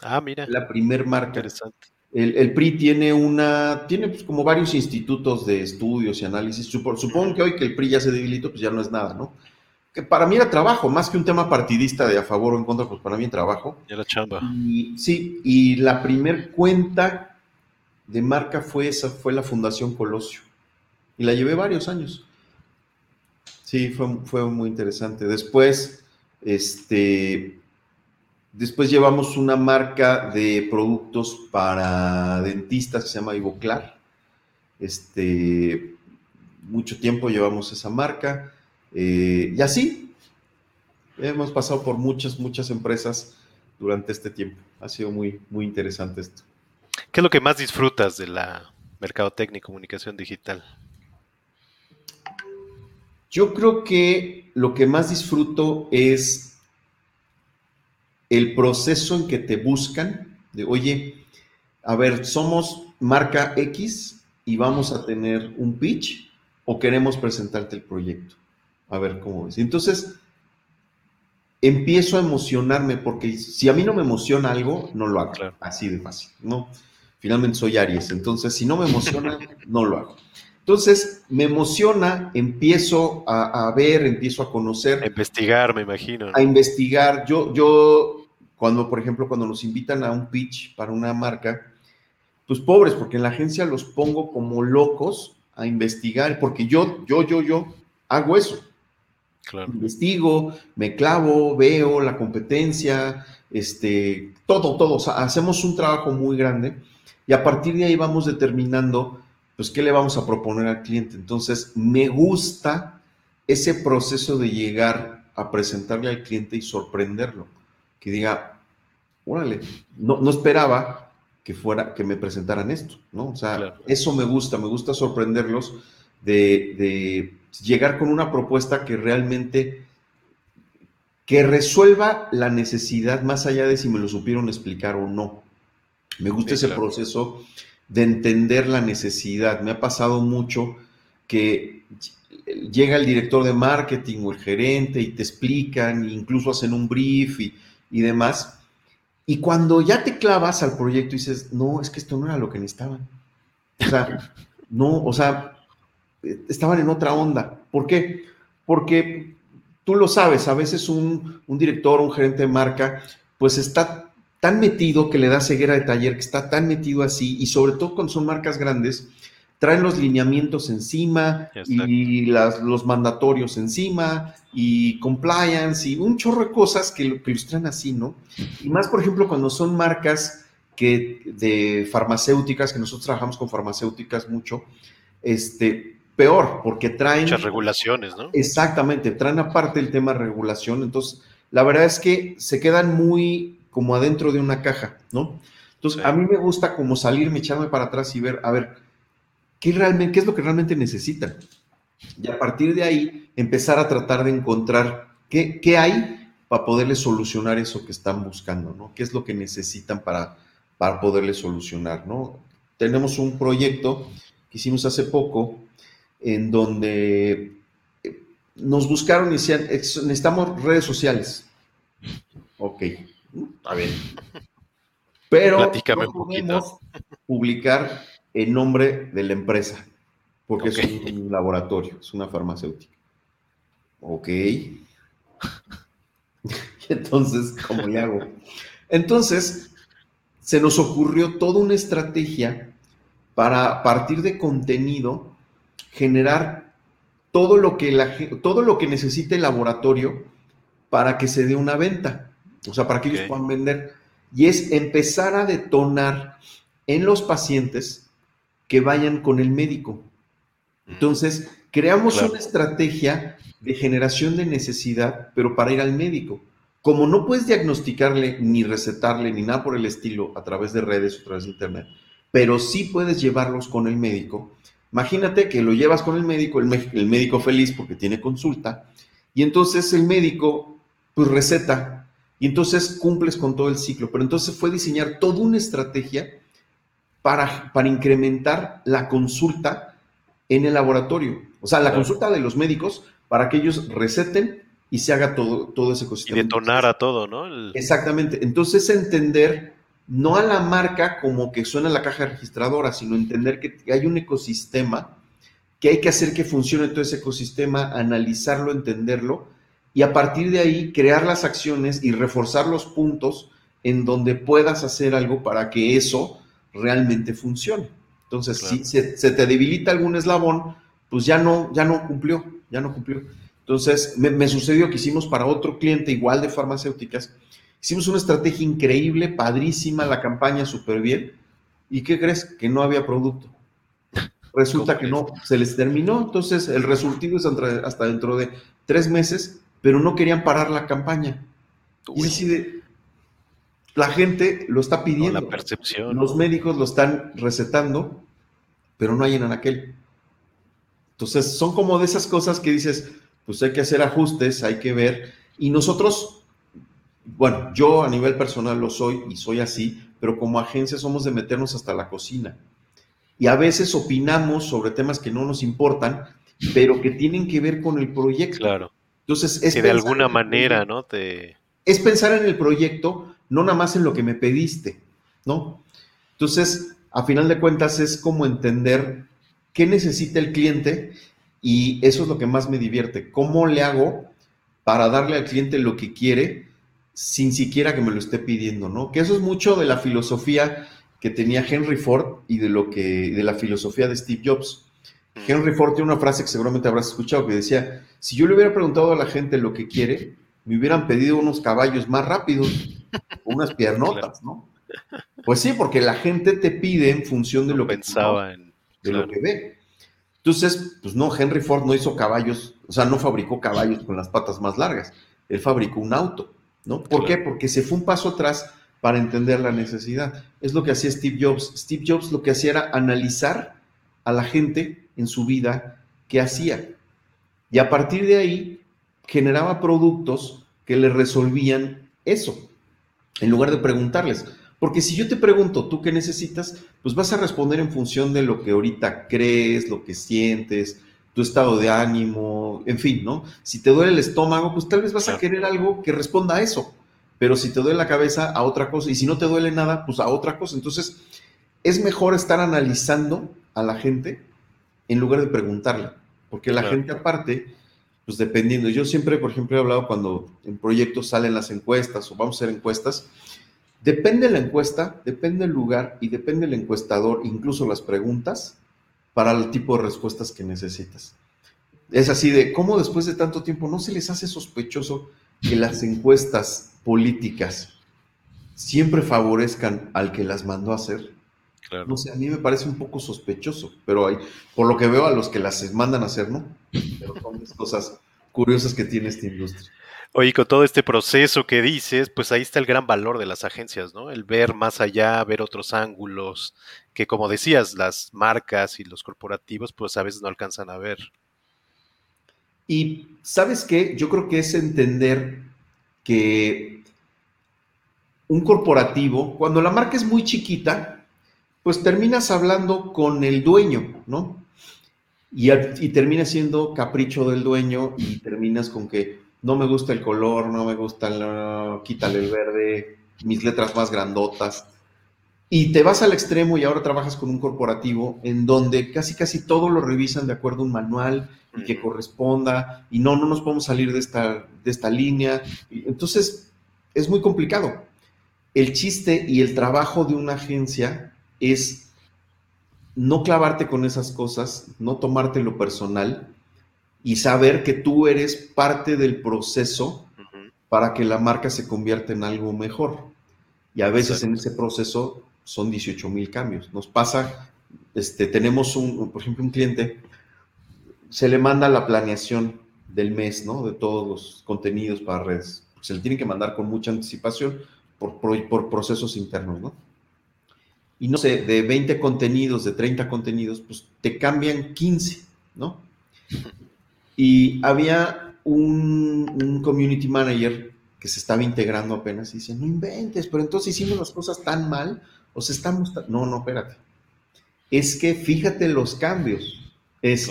Ah, mira. La primer marca. Interesante. El, PRI tiene una, tiene pues como varios institutos de estudios y análisis. Supongo que hoy que el PRI ya se debilitó, pues ya no es nada, ¿no? Que para mí era trabajo, más que un tema partidista de a favor o en contra, pues para mí era trabajo. Era chamba. Y, sí, y la primer cuenta de marca fue esa, fue la Fundación Colosio. Y la llevé varios años. Sí, fue, fue muy interesante. Después, este, Después llevamos una marca de productos para dentistas que se llama Ivoclar. Este, mucho tiempo llevamos esa marca. Eh, y así, hemos pasado por muchas, muchas empresas durante este tiempo. Ha sido muy, muy interesante esto. ¿Qué es lo que más disfrutas de la mercadotecnia y comunicación digital? Yo creo que lo que más disfruto es el proceso en que te buscan, de oye, a ver, somos marca X y vamos a tener un pitch o queremos presentarte el proyecto. A ver cómo ves. Entonces, empiezo a emocionarme, porque si a mí no me emociona algo, no lo hago. Así de fácil, ¿no? Finalmente soy Aries, entonces si no me emociona, no lo hago. Entonces me emociona, empiezo a, ver, empiezo a conocer. A investigar, me imagino. A investigar. Yo, yo, cuando, por ejemplo, cuando nos invitan a un pitch para una marca, pues pobres, porque en la agencia los pongo como locos a investigar, porque yo, yo, yo, yo hago eso. Investigo, me clavo, veo la competencia, este, todo, todo. hacemos un trabajo muy grande y a partir de ahí vamos determinando, pues, qué le vamos a proponer al cliente. Entonces, me gusta ese proceso de llegar a presentarle al cliente y sorprenderlo. Que diga, órale, no, no esperaba que fuera, que me presentaran esto, ¿no? O sea, eso me gusta, me gusta sorprenderlos de, llegar con una propuesta que realmente que resuelva la necesidad más allá de si me lo supieron explicar o no. Me gusta ese proceso de entender la necesidad. Me ha pasado mucho que llega el director de marketing o el gerente y te explican, incluso hacen un brief y, y demás. Y cuando ya te clavas al proyecto y dices, no, es que esto no era lo que necesitaban. O sea, no, o sea, estaban en otra onda. ¿Por qué? Porque tú lo sabes, a veces un, director, un gerente de marca, pues está tan metido que le da ceguera de taller, que está tan metido así, y sobre todo cuando son marcas grandes, traen los lineamientos encima y las, los mandatorios encima y compliance y un chorro de cosas que, que los traen así, ¿no? Y más, por ejemplo, cuando son marcas que de farmacéuticas, que nosotros trabajamos con farmacéuticas mucho, este, peor, porque traen... Muchas regulaciones, ¿no? Exactamente, traen aparte el tema regulación, entonces la verdad es que se quedan muy como adentro de una caja, ¿no? Entonces, a mí me gusta como salirme, echarme para atrás y ver, a ver, ¿qué, realmente, ¿qué es lo que realmente necesitan? Y a partir de ahí, empezar a tratar de encontrar qué, qué hay para poderles solucionar eso que están buscando, ¿no? ¿Qué es lo que necesitan para, para poderles solucionar, ¿no? Tenemos un proyecto que hicimos hace poco en donde eh, nos buscaron y decían, necesitamos redes sociales. Ok, a ver. Pero no podemos publicar el nombre de la empresa, porque es un laboratorio, es una farmacéutica. Ok. Entonces, ¿cómo le hago? Entonces, se nos ocurrió toda una estrategia para partir de contenido generar todo lo que, la, todo lo que necesite el laboratorio para que se dé una venta, o sea, para que ellos puedan vender. Y es empezar a detonar en los pacientes que vayan con el médico. Mm. Entonces, creamos una estrategia de generación de necesidad, pero para ir al médico. Como no puedes diagnosticarle ni recetarle ni nada por el estilo a través de redes o a través de internet, pero sí puedes llevarlos con el médico, Imagínate que lo llevas con el médico, el, médico feliz porque tiene consulta, y entonces el médico pues receta, y entonces cumples con todo el ciclo. Pero entonces fue diseñar toda una estrategia para, para incrementar la consulta en el laboratorio. O sea, la consulta de los médicos para que ellos receten y se haga todo, todo ese ecosistema. Y detonar a todo, ¿no? Exactamente. Entonces entender no a la marca como que suena la caja registradora, sino entender que hay un ecosistema, que hay que hacer que funcione todo ese ecosistema, analizarlo, entenderlo, y a partir de ahí crear las acciones y reforzar los puntos en donde puedas hacer algo para que eso realmente funcione. Entonces, si se, te debilita algún eslabón, pues ya no, ya no cumplió, ya no cumplió. Entonces, me, me sucedió que hicimos para otro cliente igual de farmacéuticas, Hicimos una estrategia increíble, padrísima, la campaña súper bien. ¿Y qué crees? Que no había producto. Resulta que no, se les terminó. Entonces, el resultado es hasta dentro de tres meses, pero no querían parar la campaña. Y así la gente lo está pidiendo. la percepción. Los médicos lo están recetando, pero no hay en aquel. Entonces, son como de esas cosas que dices, pues hay que hacer ajustes, hay que ver. Y nosotros bueno, yo a nivel personal lo soy y soy así, pero como agencia somos de meternos hasta la cocina. Y a veces opinamos sobre temas que no nos importan, pero que tienen que ver con el proyecto. Claro. Entonces, es que de alguna manera, ¿no? Te, es pensar en el proyecto, no nada más en lo que me pediste, ¿no? Entonces, a final de cuentas, es como entender qué necesita el cliente y eso es lo que más me divierte. ¿Cómo le hago para darle al cliente lo que quiere sin siquiera que me lo esté pidiendo, ¿no? Que eso es mucho de la filosofía que tenía Henry Ford y de lo que de la filosofía de Steve Jobs. Henry Ford tiene una frase que seguramente habrás escuchado que decía, si yo le hubiera preguntado a la gente lo que quiere, me hubieran pedido unos caballos más rápidos, unas piernotas, ¿no? Pues sí, porque la gente te pide en función de lo, que pensaba, de lo que ve. Entonces, pues no, Henry Ford no hizo caballos, o sea, no fabricó caballos con las patas más largas, él fabricó un auto, ¿no? ¿Por qué? Porque se fue un paso atrás para entender la necesidad. Es lo que hacía Steve Jobs. Steve Jobs lo que hacía era analizar a la gente en su vida qué hacía. Y a partir de ahí generaba productos que le resolvían eso, en lugar de preguntarles. Porque si yo te pregunto, ¿tú qué necesitas? Pues vas a responder en función de lo que ahorita crees, lo que sientes, tu estado de ánimo, en fin, ¿no? Si te duele el estómago, pues tal vez vas a querer algo que responda a eso. Pero si te duele la cabeza, a otra cosa. Y si no te duele nada, pues a otra cosa. Entonces, es mejor estar analizando a la gente en lugar de preguntarle. Porque la gente aparte, pues dependiendo, yo siempre, por ejemplo, he hablado cuando en proyectos salen las encuestas o vamos a hacer encuestas, depende la encuesta, depende el lugar y depende el encuestador, incluso las preguntas, para el tipo de respuestas que necesitas. Es así de cómo después de tanto tiempo no se les hace sospechoso que las encuestas políticas siempre favorezcan al que las mandó a hacer. No sé, a mí me parece un poco sospechoso, pero hay, por lo que veo a los que las mandan a hacer, ¿no? Pero son las cosas curiosas que tiene esta industria. Oye, con todo este proceso que dices, pues ahí está el gran valor de las agencias, ¿no? El ver más allá, ver otros ángulos, que como decías, las marcas y los corporativos, pues a veces no alcanzan a ver. Y sabes qué, yo creo que es entender que un corporativo, cuando la marca es muy chiquita, pues terminas hablando con el dueño, ¿no? Y, y termina siendo capricho del dueño y terminas con que no me gusta el color, no me gusta, el, quítale el verde, mis letras más grandotas. Y te vas al extremo y ahora trabajas con un corporativo en donde casi casi todo lo revisan de acuerdo a un manual y que corresponda y no, no nos podemos salir de esta, de esta línea. Entonces, es muy complicado. El chiste y el trabajo de una agencia es no clavarte con esas cosas, no tomarte lo personal y saber que tú eres parte del proceso para que la marca se convierta en algo mejor. Y a veces en ese proceso son 18 mil cambios. Nos pasa, este, tenemos un, por ejemplo, un cliente, se le manda la planeación del mes, ¿no? De todos los contenidos para redes. Se le tiene que mandar con mucha anticipación por, por procesos internos, ¿no? Y no sé, de 20 contenidos, de 30 contenidos, pues te cambian 15, ¿no? Y había un, community manager que se estaba integrando apenas y dice, no inventes, pero entonces hicimos las cosas tan mal, o sea, estamos... No, no, espérate. Es que fíjate los cambios. Es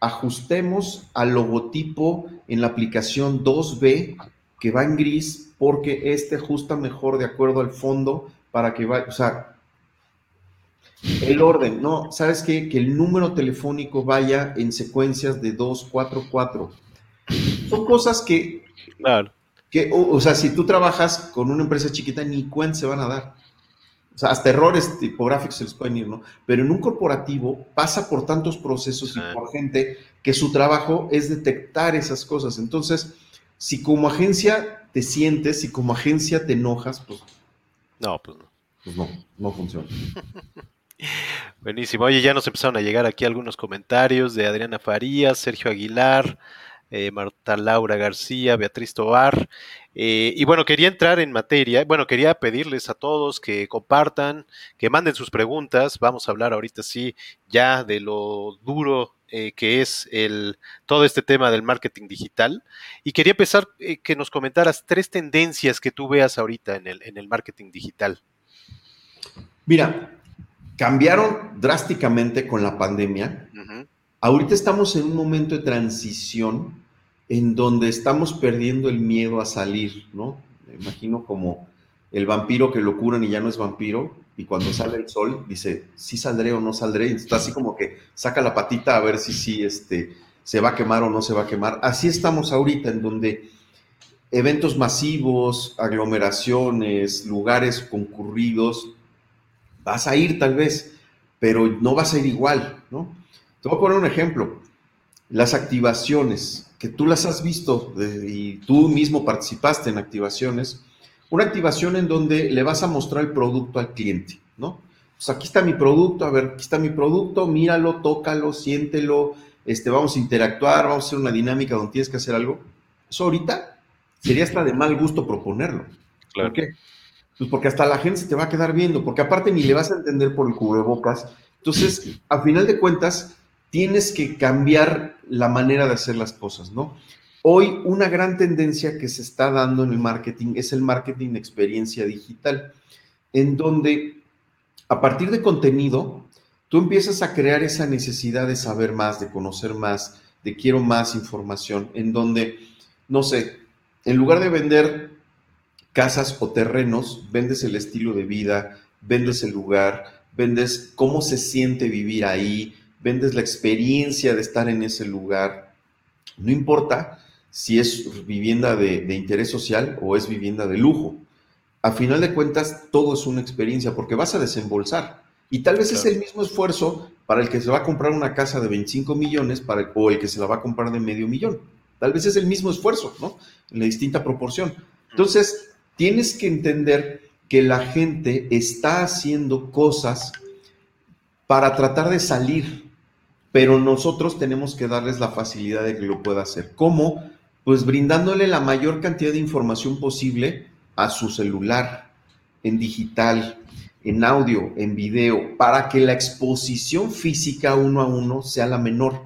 ajustemos al logotipo en la aplicación 2B que va en gris porque este ajusta mejor de acuerdo al fondo para que vaya, o sea, el orden, no, ¿sabes qué? Que el número telefónico vaya en secuencias de 2, 4, 4. Son cosas que, claro. que o, sea, si tú trabajas con una empresa chiquita, ni cuenta se van a dar. O sea, hasta errores tipográficos se les pueden ir, ¿no? Pero en un corporativo pasa por tantos procesos y por gente que su trabajo es detectar esas cosas. Entonces, si como agencia te sientes, si como agencia te enojas, pues... No, pues no. Pues no, no funciona. Buenísimo. Oye, ya nos empezaron a llegar aquí algunos comentarios de Adriana Farías, Sergio Aguilar, eh, Marta Laura García, Beatriz Tobar. Eh, y bueno, quería entrar en materia. Bueno, quería pedirles a todos que compartan, que manden sus preguntas. Vamos a hablar ahorita sí ya de lo duro eh, que es el, todo este tema del marketing digital. Y quería empezar que nos comentaras tres tendencias que tú veas ahorita en el, en el marketing digital. Mira, cambiaron drásticamente con la pandemia. Ahorita estamos en un momento de transición en donde estamos perdiendo el miedo a salir, ¿no? Me imagino como el vampiro que lo curan y ya no es vampiro, y cuando sale el sol dice, sí saldré o no saldré, está así como que saca la patita a ver si sí este, se va a quemar o no se va a quemar. Así estamos ahorita, en donde eventos masivos, aglomeraciones, lugares concurridos, vas a ir tal vez, pero no vas a ir igual, ¿no? Te voy a poner un ejemplo. Las activaciones, que tú las has visto y tú mismo participaste en activaciones, una activación en donde le vas a mostrar el producto al cliente, ¿no? Pues aquí está mi producto, a ver, aquí está mi producto, míralo, tócalo, siéntelo, este, vamos a interactuar, vamos a hacer una dinámica donde tienes que hacer algo. Eso ahorita sería hasta de mal gusto proponerlo. ¿Por qué? Pues porque hasta la gente se te va a quedar viendo, porque aparte ni le vas a entender por el cubrebocas. Entonces, a final de cuentas, tienes que cambiar la manera de hacer las cosas, ¿no? Hoy una gran tendencia que se está dando en el marketing es el marketing de experiencia digital, en donde a partir de contenido, tú empiezas a crear esa necesidad de saber más, de conocer más, de quiero más información, en donde, no sé, en lugar de vender casas o terrenos, vendes el estilo de vida, vendes el lugar, vendes cómo se siente vivir ahí, vendes la experiencia de estar en ese lugar. No importa si es vivienda de, interés social o es vivienda de lujo. A final de cuentas, todo es una experiencia porque vas a desembolsar. Y tal vez es el mismo esfuerzo para el que se va a comprar una casa de 25 millones para, o el que se la va a comprar de medio millón. Tal vez es el mismo esfuerzo, ¿no? En la distinta proporción. Entonces, tienes que entender que la gente está haciendo cosas para tratar de salir pero nosotros tenemos que darles la facilidad de que lo pueda hacer. ¿Cómo? Pues brindándole la mayor cantidad de información posible a su celular, en digital, en audio, en video, para que la exposición física uno a uno sea la menor.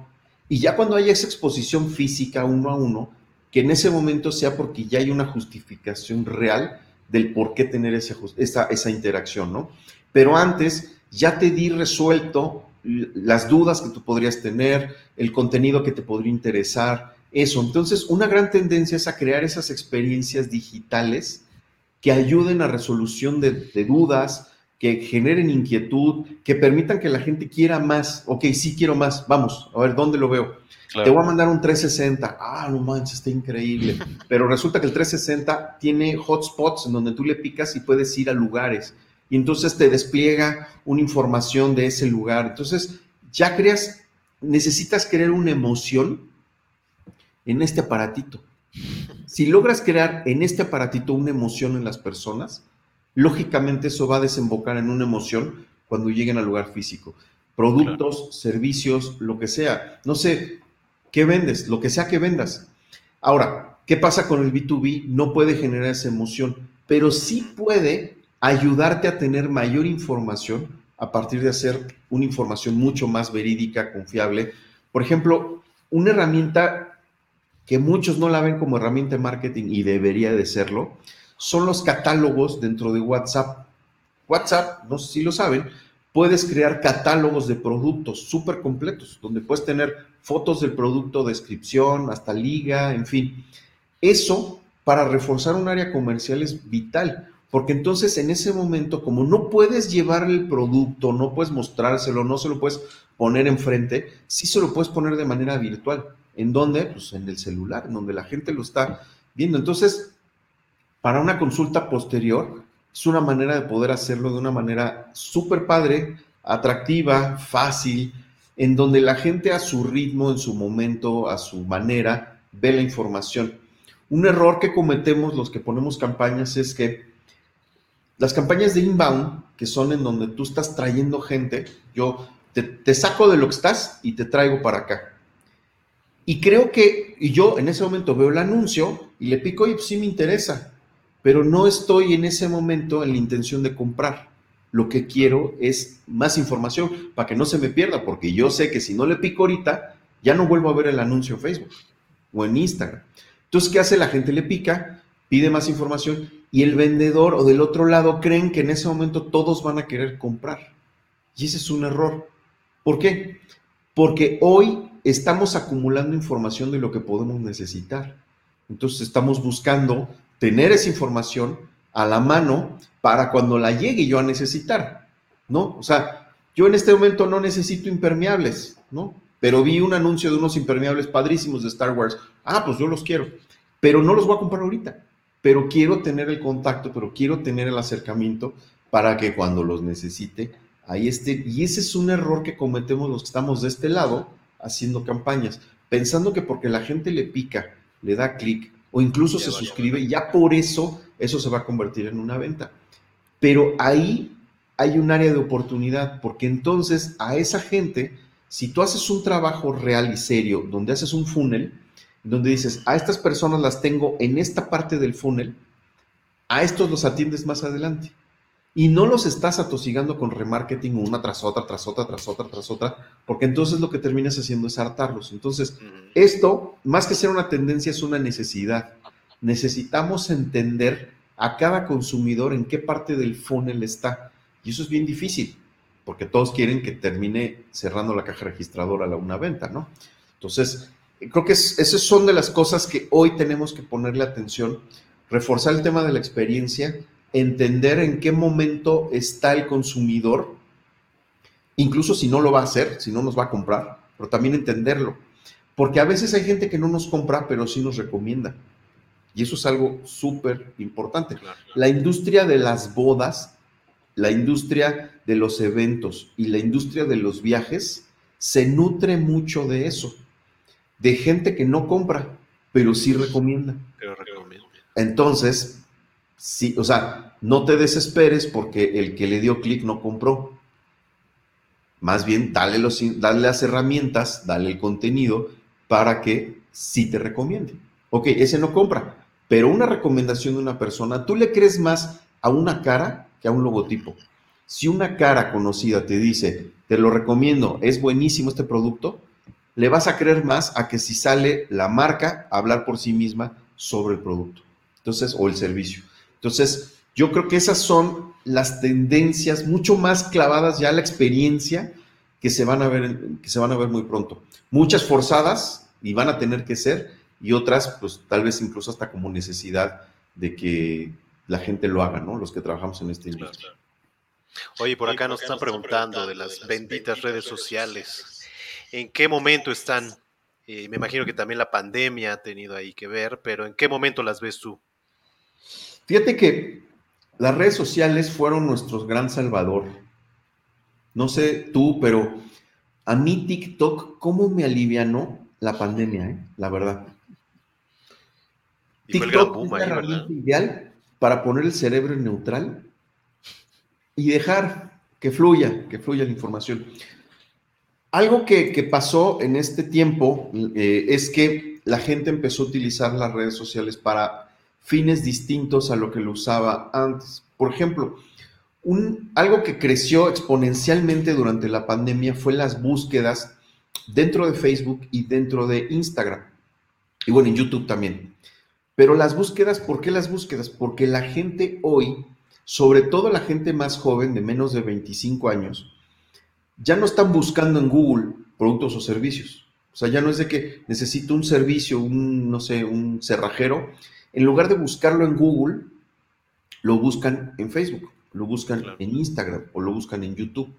Y ya cuando haya esa exposición física uno a uno, que en ese momento sea porque ya hay una justificación real del por qué tener esa, esa, interacción, ¿no? Pero antes ya te di resuelto las dudas que tú podrías tener, el contenido que te podría interesar, eso. Entonces, una gran tendencia es a crear esas experiencias digitales que ayuden a resolución de, dudas, que generen inquietud, que permitan que la gente quiera más. Ok, sí quiero más, vamos, a ver, ¿dónde lo veo? Te voy a mandar un 360. Ah, no manches, está increíble. Pero resulta que el 360 tiene hotspots en donde tú le picas y puedes ir a lugares y entonces te despliega una información de ese lugar. Entonces, ya creas, necesitas crear una emoción en este aparatito. Si logras crear en este aparatito una emoción en las personas, lógicamente eso va a desembocar en una emoción cuando lleguen al lugar físico. Productos, servicios, lo que sea. No sé, ¿qué vendes? Lo que sea que vendas. Ahora, ¿qué pasa con el B2B? No puede generar esa emoción, pero sí puede ayudarte a tener mayor información a partir de hacer una información mucho más verídica, confiable. Por ejemplo, una herramienta que muchos no la ven como herramienta de marketing y debería de serlo, son los catálogos dentro de WhatsApp. WhatsApp, no sé si lo saben, puedes crear catálogos de productos súper completos, donde puedes tener fotos del producto, descripción, hasta liga, en fin. Eso para reforzar un área comercial es vital, porque entonces en ese momento, como no puedes llevar el producto, no puedes mostrárselo, no se lo puedes poner enfrente, sí se lo puedes poner de manera virtual. ¿En dónde? Pues en el celular, en donde la gente lo está viendo. Entonces, para una consulta posterior, es una manera de poder hacerlo de una manera súper padre, atractiva, fácil, en donde la gente a su ritmo, en su momento, a su manera, ve la información. Un error que cometemos los que ponemos campañas es que las campañas de inbound, que son en donde tú estás trayendo gente, yo te, saco de lo que estás y te traigo para acá. Y creo que, y yo en ese momento veo el anuncio y le pico, y pues sí me interesa, pero no estoy en ese momento en la intención de comprar. Lo que quiero es más información para que no se me pierda, porque yo sé que si no le pico ahorita, ya no vuelvo a ver el anuncio en Facebook o en Instagram. Entonces, ¿qué hace la gente? Le pica, pide más información y el vendedor o del otro lado creen que en ese momento todos van a querer comprar. Y ese es un error. ¿Por qué? Porque hoy estamos acumulando información de lo que podemos necesitar. Entonces estamos buscando tener esa información a la mano para cuando la llegue yo a necesitar, ¿no? O sea, yo en este momento no necesito impermeables, ¿no? Pero vi un anuncio de unos impermeables padrísimos de Star Wars. Ah, pues yo los quiero, pero no los voy a comprar ahorita. Pero quiero tener el contacto, pero quiero tener el acercamiento para que cuando los necesite, ahí esté. Y ese es un error que cometemos los que estamos de este lado haciendo campañas, pensando que porque la gente le pica, le da clic o incluso se suscribe, ya por eso eso se va a convertir en una venta. Pero ahí hay un área de oportunidad, porque entonces a esa gente, si tú haces un trabajo real y serio, donde haces un funnel, donde dices, a estas personas las tengo en esta parte del funnel, a estos los atiendes más adelante. Y no los estás atosigando con remarketing una tras otra, tras otra, tras otra, tras otra, porque entonces lo que terminas haciendo es hartarlos. Entonces, esto, más que ser una tendencia, es una necesidad. Necesitamos entender a cada consumidor en qué parte del funnel está. Y eso es bien difícil, porque todos quieren que termine cerrando la caja registradora a una venta, ¿no? Entonces, creo que esas son de las cosas que hoy tenemos que ponerle atención, reforzar el tema de la experiencia, entender en qué momento está el consumidor, incluso si no lo va a hacer, si no nos va a comprar, pero también entenderlo. Porque a veces hay gente que no nos compra, pero sí nos recomienda. Y eso es algo súper importante. La industria de las bodas la industria de los eventos y la industria de los viajes se nutre mucho de eso, de gente que no compra, pero sí recomienda. Entonces, sí, o sea, no te desesperes porque el que le dio clic no compró. Más bien, dale, los, dale las herramientas, dale el contenido para que sí te recomiende. Ok, ese no compra, pero una recomendación de una persona, tú le crees más a una cara que a un logotipo. Si una cara conocida te dice, te lo recomiendo, es buenísimo este producto, le vas a creer más a que si sale la marca a hablar por sí misma sobre el producto. Entonces, o el servicio. Entonces, yo creo que esas son las tendencias mucho más clavadas ya a la experiencia que se van a ver, que se van a ver muy pronto. Muchas forzadas y van a tener que ser, y otras, pues tal vez incluso hasta como necesidad de que la gente lo haga, ¿no? Los que trabajamos en este industria. Oye, por acá nos están preguntando de las benditas redes sociales. ¿En qué momento están? Eh, me imagino que también la pandemia ha tenido ahí que ver, pero ¿en qué momento las ves tú? Fíjate que las redes sociales fueron nuestro gran salvador. No sé tú, pero a mí TikTok, ¿cómo me alivianó la pandemia, eh? la verdad? TikTok es la herramienta ideal para poner el cerebro en neutral y dejar que fluya, que fluya la información. Algo que, pasó en este tiempo eh, es que la gente empezó a utilizar las redes sociales para fines distintos a lo que lo usaba antes. Por ejemplo, algo que creció exponencialmente durante la pandemia fue las búsquedas dentro de Facebook y dentro de Instagram. Y bueno, en YouTube también. Pero las búsquedas, ¿por qué las búsquedas? Porque la gente hoy, sobre todo la gente más joven de menos de 25 años, ya no están buscando en Google productos o servicios. O sea, ya no es de que necesito un servicio, un, no sé, un cerrajero. En lugar de buscarlo en Google, lo buscan en Facebook, lo buscan en Instagram o lo buscan en YouTube.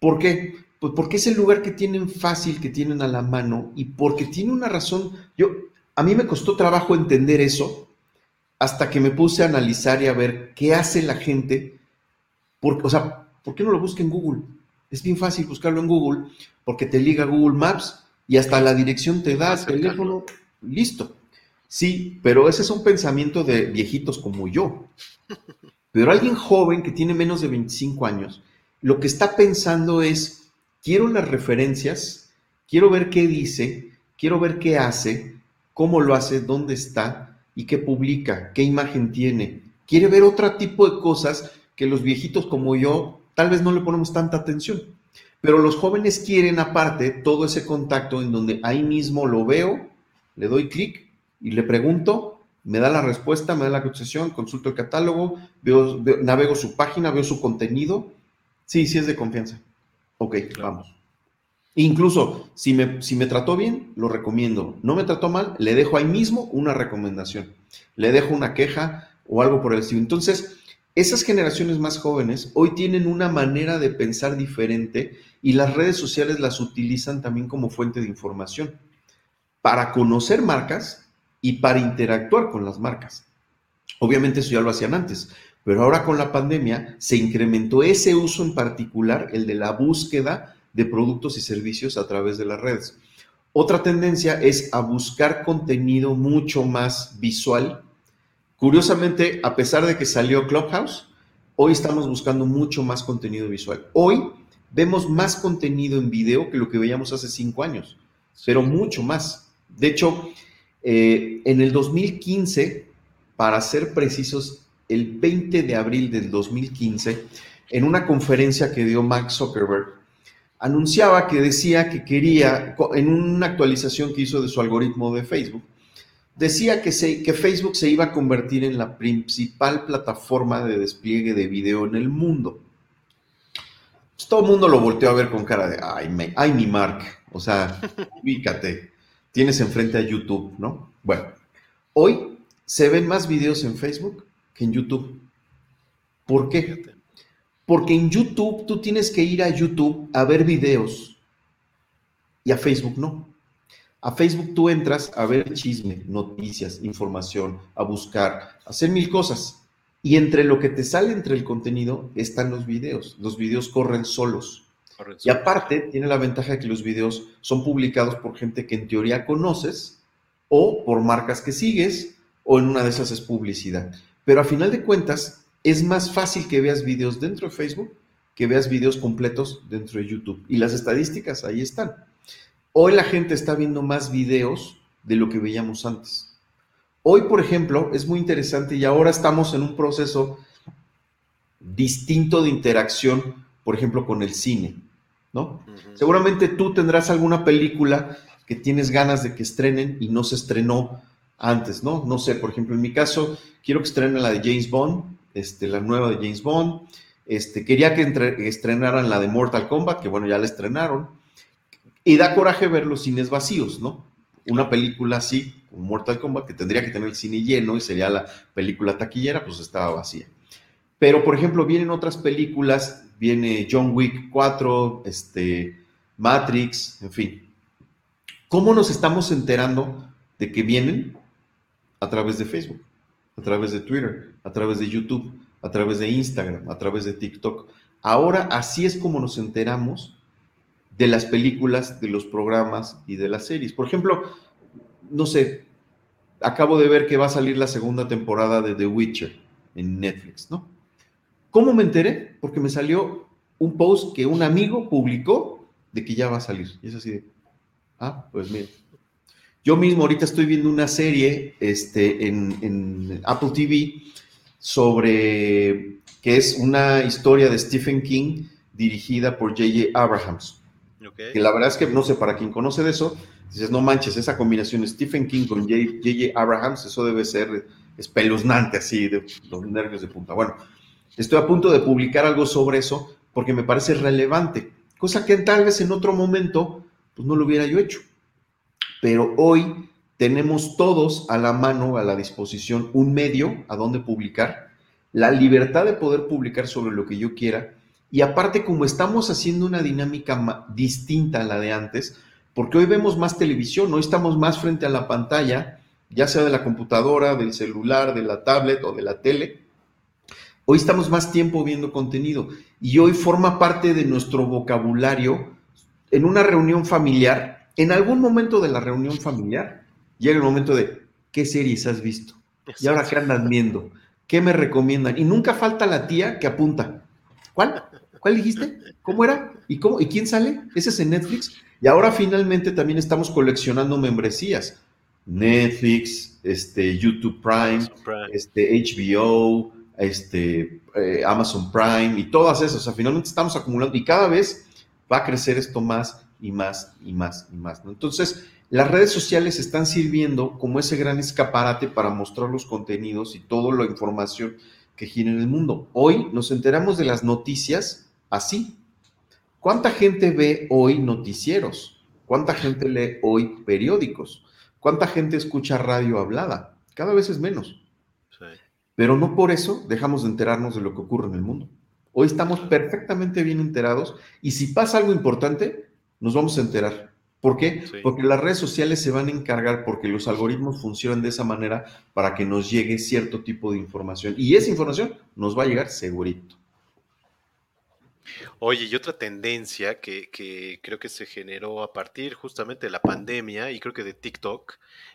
¿Por qué? Pues porque es el lugar que tienen fácil, que tienen a la mano y porque tiene una razón. Yo, a mí me costó trabajo entender eso hasta que me puse a analizar y a ver qué hace la gente. Porque, o sea, ¿por qué no lo busca en Google? Es bien fácil buscarlo en Google porque te liga Google Maps y hasta la dirección te da, el teléfono, listo. Sí, pero ese es un pensamiento de viejitos como yo. Pero alguien joven que tiene menos de 25 años, lo que está pensando es, quiero las referencias, quiero ver qué dice, quiero ver qué hace, cómo lo hace, dónde está y qué publica, qué imagen tiene. Quiere ver otro tipo de cosas que los viejitos como yo tal vez no le ponemos tanta atención. Pero los jóvenes quieren aparte todo ese contacto en donde ahí mismo lo veo, le doy clic y le pregunto, me da la respuesta, me da la cotización, consulto el catálogo, veo, navego su página, veo su contenido. Sí, sí es de confianza. Ok, vamos. Incluso si me, si me trató bien, lo recomiendo. No me trató mal, le dejo ahí mismo una recomendación. Le dejo una queja o algo por el estilo. Entonces, esas generaciones más jóvenes hoy tienen una manera de pensar diferente y las redes sociales las utilizan también como fuente de información para conocer marcas y para interactuar con las marcas. Obviamente eso ya lo hacían antes, pero ahora con la pandemia se incrementó ese uso en particular, el de la búsqueda de productos y servicios a través de las redes. Otra tendencia es a buscar contenido mucho más visual. Curiosamente, a pesar de que salió Clubhouse, hoy estamos buscando mucho más contenido visual. Hoy vemos más contenido en video que lo que veíamos hace cinco años, pero mucho más. De hecho, eh, en el 2015, para ser precisos, el 20 de abril del 2015, en una conferencia que dio Mark Zuckerberg, anunciaba que decía que quería, en una actualización que hizo de su algoritmo de Facebook, decía que, que Facebook se iba a convertir en la principal plataforma de despliegue de video en el mundo. Pues todo el mundo lo volteó a ver con cara de, ay, ay mi Mark, o sea, ubícate, tienes enfrente a YouTube, ¿no? Bueno, hoy se ven más videos en Facebook que en YouTube. ¿Por qué? Porque en YouTube tú tienes que ir a YouTube a ver videos y a Facebook no. A Facebook tú entras a ver chisme, noticias, información, a buscar, a hacer mil cosas. Y entre lo que te sale entre el contenido están los videos. Los videos corren solos. Y aparte tiene la ventaja de que los videos son publicados por gente que en teoría conoces o por marcas que sigues o en una de esas es publicidad. Pero a final de cuentas, es más fácil que veas videos dentro de Facebook que veas videos completos dentro de YouTube. Y las estadísticas ahí están. Hoy la gente está viendo más videos de lo que veíamos antes. Hoy, por ejemplo, es muy interesante y ahora estamos en un proceso distinto de interacción, por ejemplo, con el cine, ¿no? Seguramente tú tendrás alguna película que tienes ganas de que estrenen y no se estrenó antes, ¿no? No sé, por ejemplo, en mi caso, quiero que estrenen la de James Bond, este, la nueva de James Bond. Este, quería que estrenaran la de Mortal Kombat, que bueno, ya la estrenaron. Y da coraje ver los cines vacíos, ¿no? Una película así, como Mortal Kombat, que tendría que tener el cine lleno y sería la película taquillera, pues estaba vacía. Pero, por ejemplo, vienen otras películas, viene John Wick 4, este, Matrix, en fin. ¿Cómo nos estamos enterando de que vienen? A través de Facebook a través de Twitter, a través de YouTube, a través de Instagram, a través de TikTok. Ahora así es como nos enteramos de las películas, de los programas y de las series. Por ejemplo, no sé, acabo de ver que va a salir la segunda temporada de The Witcher en Netflix, ¿no? ¿Cómo me enteré? Porque me salió un post que un amigo publicó de que ya va a salir. Y es así de, ah, pues mira, yo mismo ahorita estoy viendo una serie este, en, Apple TV sobre que es una historia de Stephen King dirigida por J.J. Abrahams. Que la verdad es que no sé, para quien conoce de eso, dices, no manches, esa combinación Stephen King con J.J. Abrahams, eso debe ser espeluznante así, de los nervios de punta. Bueno, estoy a punto de publicar algo sobre eso porque me parece relevante, cosa que tal vez en otro momento pues no lo hubiera yo hecho. Pero hoy tenemos todos a la mano, a la disposición, un medio a donde publicar, la libertad de poder publicar sobre lo que yo quiera, y aparte como estamos haciendo una dinámica distinta a la de antes, porque hoy vemos más televisión, hoy estamos más frente a la pantalla, ya sea de la computadora, del celular, de la tablet o de la tele, hoy estamos más tiempo viendo contenido y hoy forma parte de nuestro vocabulario en una reunión familiar en algún momento de la reunión familiar llega el momento de, ¿qué series has visto? ¿Y ahora qué andan viendo? ¿Qué me recomiendan? Y nunca falta la tía que apunta. ¿Cuál? ¿Cuál dijiste? ¿Cómo era? ¿Y cómo? ¿Y quién sale? ¿Ese es en Netflix? Y ahora finalmente también estamos coleccionando membresías. Netflix, este, YouTube Prime, este, HBO, este, eh, Amazon Prime y todas esas. O sea, finalmente estamos acumulando y cada vez va a crecer esto más y más y más y más. Entonces, las redes sociales están sirviendo como ese gran escaparate para mostrar los contenidos y toda la información que gira en el mundo. Hoy nos enteramos de las noticias así. ¿Cuánta gente ve hoy noticieros? ¿Cuánta gente lee hoy periódicos? ¿Cuánta gente escucha radio hablada? Cada vez es menos. Pero no por eso dejamos de enterarnos de lo que ocurre en el mundo. Hoy estamos perfectamente bien enterados y si pasa algo importante, nos vamos a enterar. ¿Por qué? Porque las redes sociales se van a encargar porque los algoritmos funcionan de esa manera para que nos llegue cierto tipo de información. Y esa información nos va a llegar segurito. Oye, y otra tendencia que, que, creo que se generó a partir justamente de la pandemia y creo que de TikTok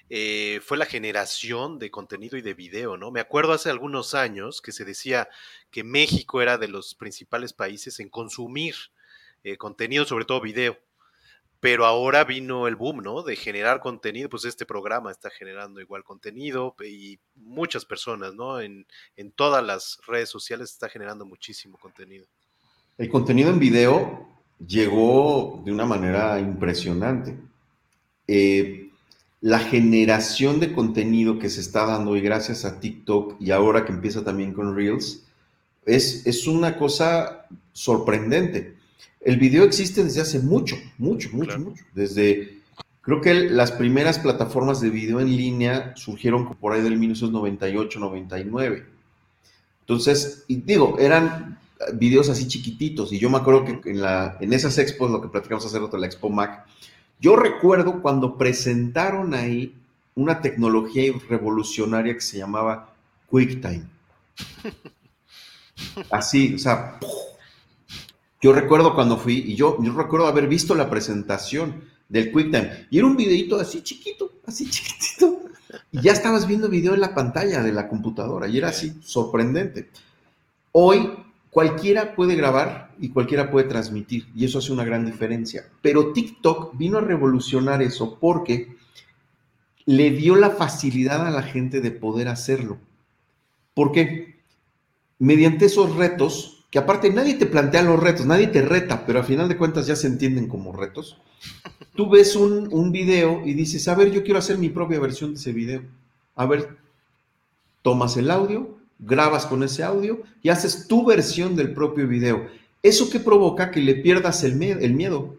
eh, fue la generación de contenido y de video, ¿no? Me acuerdo hace algunos años que se decía que México era de los principales países en consumir eh, contenido, sobre todo video pero ahora vino el boom, ¿no? De generar contenido, pues este programa está generando igual contenido y muchas personas, ¿no? En, todas las redes sociales está generando muchísimo contenido. El contenido en video llegó de una manera impresionante. Eh, la generación de contenido que se está dando y gracias a TikTok y ahora que empieza también con Reels, es, es una cosa sorprendente. El video existe desde hace mucho, mucho, mucho, mucho. Desde, creo que las primeras plataformas de video en línea surgieron por ahí del 1998, 99. Entonces, y digo, eran videos así chiquititos. Y yo me acuerdo que en, la, en esas expos, lo que platicamos hace rato, la Expo Mac, yo recuerdo cuando presentaron ahí una tecnología revolucionaria que se llamaba QuickTime. Así, o sea, yo recuerdo cuando fui, y yo, yo recuerdo haber visto la presentación del QuickTime, y era un videito así chiquito, así chiquitito, y ya estabas viendo video en la pantalla de la computadora, y era así sorprendente. Hoy cualquiera puede grabar y cualquiera puede transmitir, y eso hace una gran diferencia. Pero TikTok vino a revolucionar eso porque le dio la facilidad a la gente de poder hacerlo. ¿Por qué? Mediante esos retos, que aparte nadie te plantea los retos, nadie te reta, pero al final de cuentas ya se entienden como retos. Tú ves un, un video y dices, a ver, yo quiero hacer mi propia versión de ese video. A ver, tomas el audio, grabas con ese audio y haces tu versión del propio video. ¿Eso que provoca? Que le pierdas el, el miedo.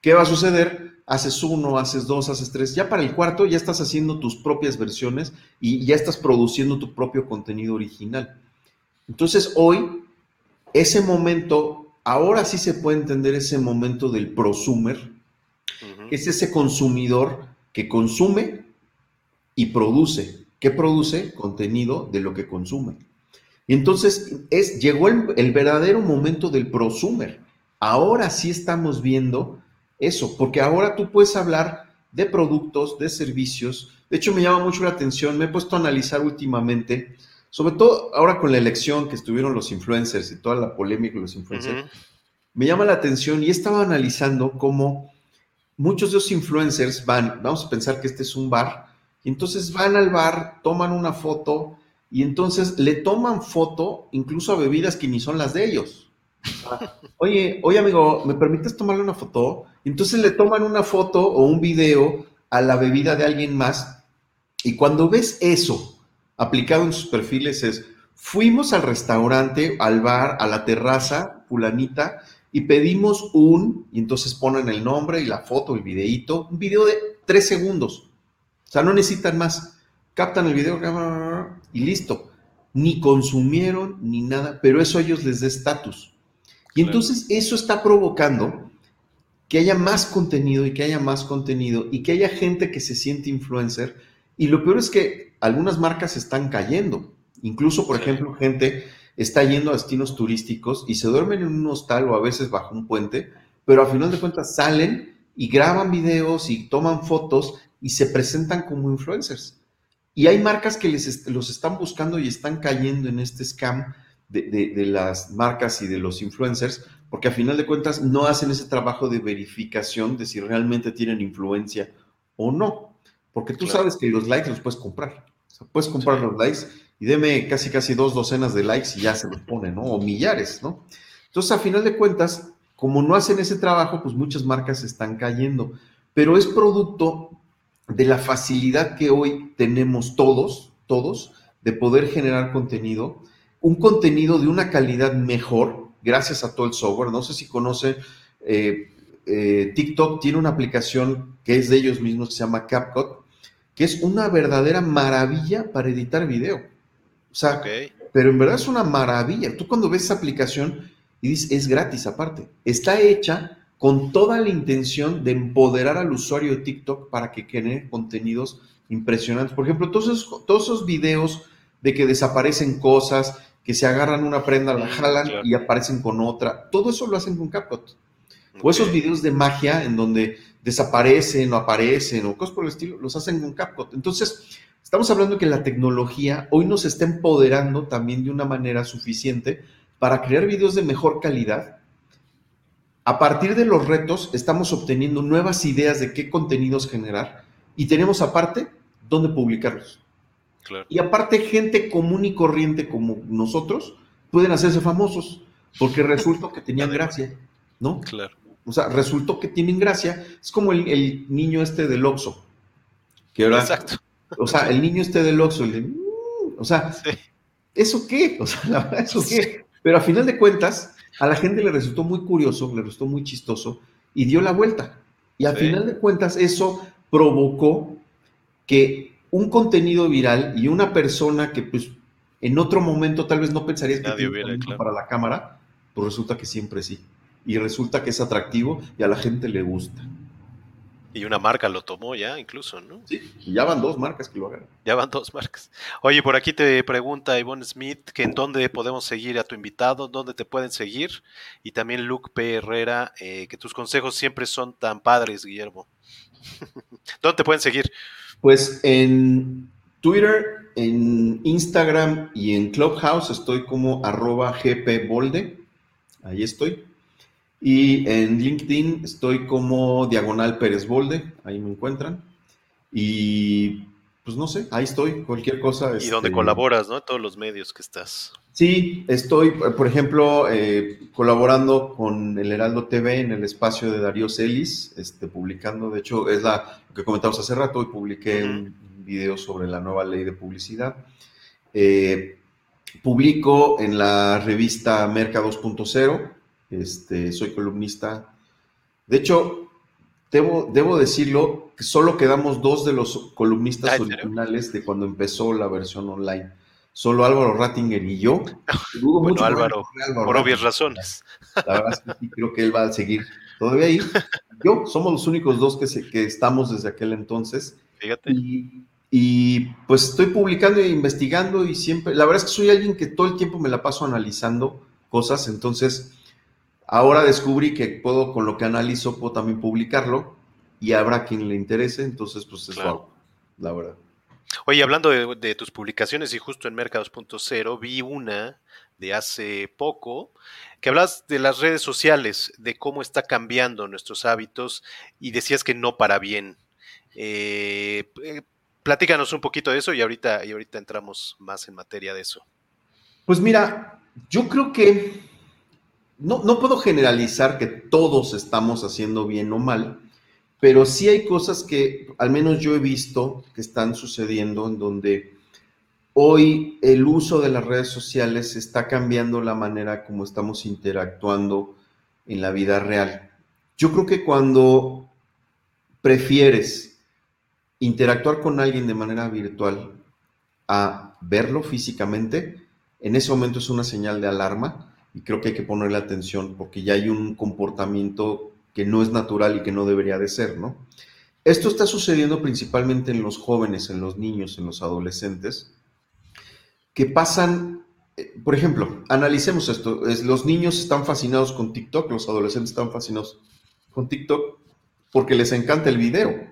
¿Qué va a suceder? Haces uno, haces dos, haces tres. Ya para el cuarto ya estás haciendo tus propias versiones y ya estás produciendo tu propio contenido original. Entonces hoy ese momento, ahora sí se puede entender ese momento del prosumer, es ese consumidor que consume y produce. ¿Qué produce? Contenido de lo que consume. Y entonces es, llegó el, verdadero momento del prosumer. Ahora sí estamos viendo eso, porque ahora tú puedes hablar de productos, de servicios. De hecho, me llama mucho la atención, me he puesto a analizar últimamente sobre todo ahora con la elección que estuvieron los influencers y toda la polémica de los influencers, me llama la atención y estaba analizando cómo muchos de los influencers van, vamos a pensar que este es un bar, y entonces van al bar, toman una foto y entonces le toman foto incluso a bebidas que ni son las de ellos. oye, oye amigo, ¿me permites tomarle una foto? Entonces le toman una foto o un video a la bebida de alguien más. Y cuando ves eso, aplicado en sus perfiles es, fuimos al restaurante, al bar, a la terraza, fulanita, y pedimos un, y entonces ponen el nombre y la foto, el videíto, un video de tres segundos. O sea, no necesitan más. Captan el video y listo. Ni consumieron ni nada, pero eso a ellos les da estatus. Y entonces eso está provocando que haya más contenido y que haya más contenido y que haya gente que se siente influencer. Y lo peor es que algunas marcas están cayendo. Incluso, por ejemplo, gente está yendo a destinos turísticos y se duermen en un hostal o a veces bajo un puente, pero al final de cuentas salen y graban videos y toman fotos y se presentan como influencers. Y hay marcas que les los están buscando y están cayendo en este scam de, de, las marcas y de los influencers, porque al final de cuentas no hacen ese trabajo de verificación de si realmente tienen influencia o no, porque tú sabes que los likes los puedes comprar puedes comprar los likes y deme casi casi dos docenas de likes y ya se los pone, ¿no? O millares, ¿no? Entonces, a final de cuentas, como no hacen ese trabajo, pues muchas marcas están cayendo. Pero es producto de la facilidad que hoy tenemos todos, todos, de poder generar contenido, un contenido de una calidad mejor, gracias a todo el software. No sé si conocen eh, eh, TikTok tiene una aplicación que es de ellos mismos que se llama CapCut, que es una verdadera maravilla para editar video. O sea, pero en verdad es una maravilla. Tú cuando ves esa aplicación y dices, es gratis aparte, está hecha con toda la intención de empoderar al usuario de TikTok para que genere contenidos impresionantes. Por ejemplo, todos esos, todos esos videos de que desaparecen cosas, que se agarran una prenda, la jalan y aparecen con otra, todo eso lo hacen con CapCut. O esos videos de magia en donde desaparecen o aparecen o cosas por el estilo, los hacen con CapCut. Entonces, estamos hablando que la tecnología hoy nos está empoderando también de una manera suficiente para crear videos de mejor calidad. A partir de los retos, estamos obteniendo nuevas ideas de qué contenidos generar y tenemos aparte dónde publicarlos. Y aparte, gente común y corriente como nosotros pueden hacerse famosos porque resultó que tenían gracia, ¿no? Claro. O sea, resultó que tienen gracia. Es como el, niño este del Oxxo. Que ahora, Exacto. O sea, el niño este del Oxxo, el de, mm", o sea, ¿eso qué? O sea, la verdad, ¿eso qué? Pero a final de cuentas, a la gente le resultó muy curioso, le resultó muy chistoso y dio la vuelta. Y a final de cuentas, eso provocó que un contenido viral y una persona que pues en otro momento tal vez no pensarías que tiene para la cámara, pues resulta que siempre sí y resulta que es atractivo y a la gente le gusta. Y una marca lo tomó ya, incluso, ¿no? Sí, ya van dos marcas que lo hagan. Ya van dos marcas. Oye, por aquí te pregunta Ivonne Smith que en dónde podemos seguir a tu invitado, dónde te pueden seguir. Y también Luke P. Herrera, eh, que tus consejos siempre son tan padres, Guillermo. ¿Dónde te pueden seguir? Pues en Twitter, en Instagram y en Clubhouse estoy como arroba gpbolde. Ahí estoy. Y en LinkedIn estoy como Diagonal Pérez Bolde, ahí me encuentran. Y pues no sé, ahí estoy, cualquier cosa. Y donde este, colaboras, ¿no? Todos los medios que estás. Sí, estoy, por ejemplo, eh, colaborando con el Heraldo TV en el espacio de Darío Celis, este, publicando, de hecho, es la que comentamos hace rato, y publiqué un video sobre la nueva ley de publicidad. Eh, publico en la revista Merca 2.0 este, soy columnista. De hecho, debo, debo decirlo, que solo quedamos dos de los columnistas originales de cuando empezó la versión online. Solo Álvaro Rattinger y yo. bueno, Álvaro, por obvias razones. La verdad es que sí, creo que él va a seguir todavía ahí. Yo, somos los únicos dos que, que estamos desde aquel entonces. Fíjate. Y, y, pues estoy publicando e investigando y siempre, la verdad es que soy alguien que todo el tiempo me la paso analizando cosas, entonces Ahora descubrí que puedo, con lo que analizo, puedo también publicarlo y habrá quien le interese, entonces pues es la verdad. Oye, hablando de, tus publicaciones y justo en Mercados.0 vi una de hace poco que hablas de las redes sociales, de cómo está cambiando nuestros hábitos y decías que no para bien. Eh, eh, platícanos un poquito de eso y ahorita, y ahorita entramos más en materia de eso. Pues mira, yo creo que no, puedo generalizar que todos estamos haciendo bien o mal, pero sí hay cosas que al menos yo he visto que están sucediendo en donde hoy el uso de las redes sociales está cambiando la manera como estamos interactuando en la vida real. Yo creo que cuando prefieres interactuar con alguien de manera virtual a verlo físicamente, en ese momento es una señal de alarma y creo que hay que ponerle atención porque ya hay un comportamiento que no es natural y que no debería de ser, ¿no? Esto está sucediendo principalmente en los jóvenes, en los niños, en los adolescentes, que pasan, eh, por ejemplo, analicemos esto, es, los niños están fascinados con TikTok, los adolescentes están fascinados con TikTok porque les encanta el video.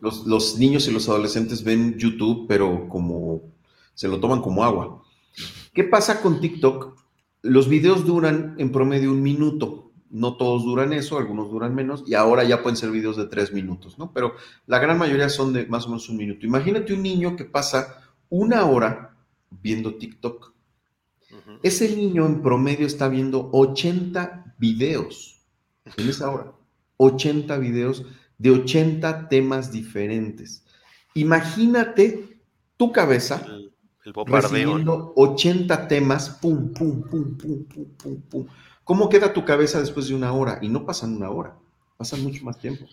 los, los niños y los adolescentes ven YouTube, pero como se lo toman como agua. ¿Qué pasa con TikTok? Los videos duran en promedio un minuto. No todos duran eso, algunos duran menos, y ahora ya pueden ser videos de tres minutos, ¿no? Pero la gran mayoría son de más o menos un minuto. Imagínate un niño que pasa una hora viendo TikTok. Ese niño en promedio está viendo 80 videos en esa hora. 80 videos de 80 temas diferentes. Imagínate tu cabeza el bombardeo. Recibiendo 80 temas, pum, pum, pum, pum, pum, pum, pum. ¿Cómo queda tu cabeza después de una hora? Y no pasan una hora, pasan mucho más tiempo.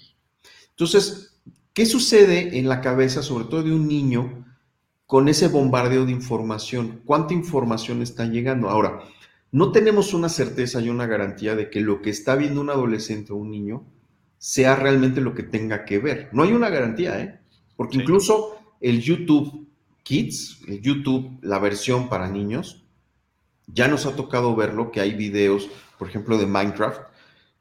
Entonces, ¿qué sucede en la cabeza, sobre todo de un niño, con ese bombardeo de información? ¿Cuánta información está llegando? Ahora, no tenemos una certeza y una garantía de que lo que está viendo un adolescente o un niño sea realmente lo que tenga que ver. No hay una garantía, ¿eh? Porque incluso el YouTube Kids, el YouTube, la versión para niños, ya nos ha tocado verlo, que hay videos, por ejemplo, de Minecraft,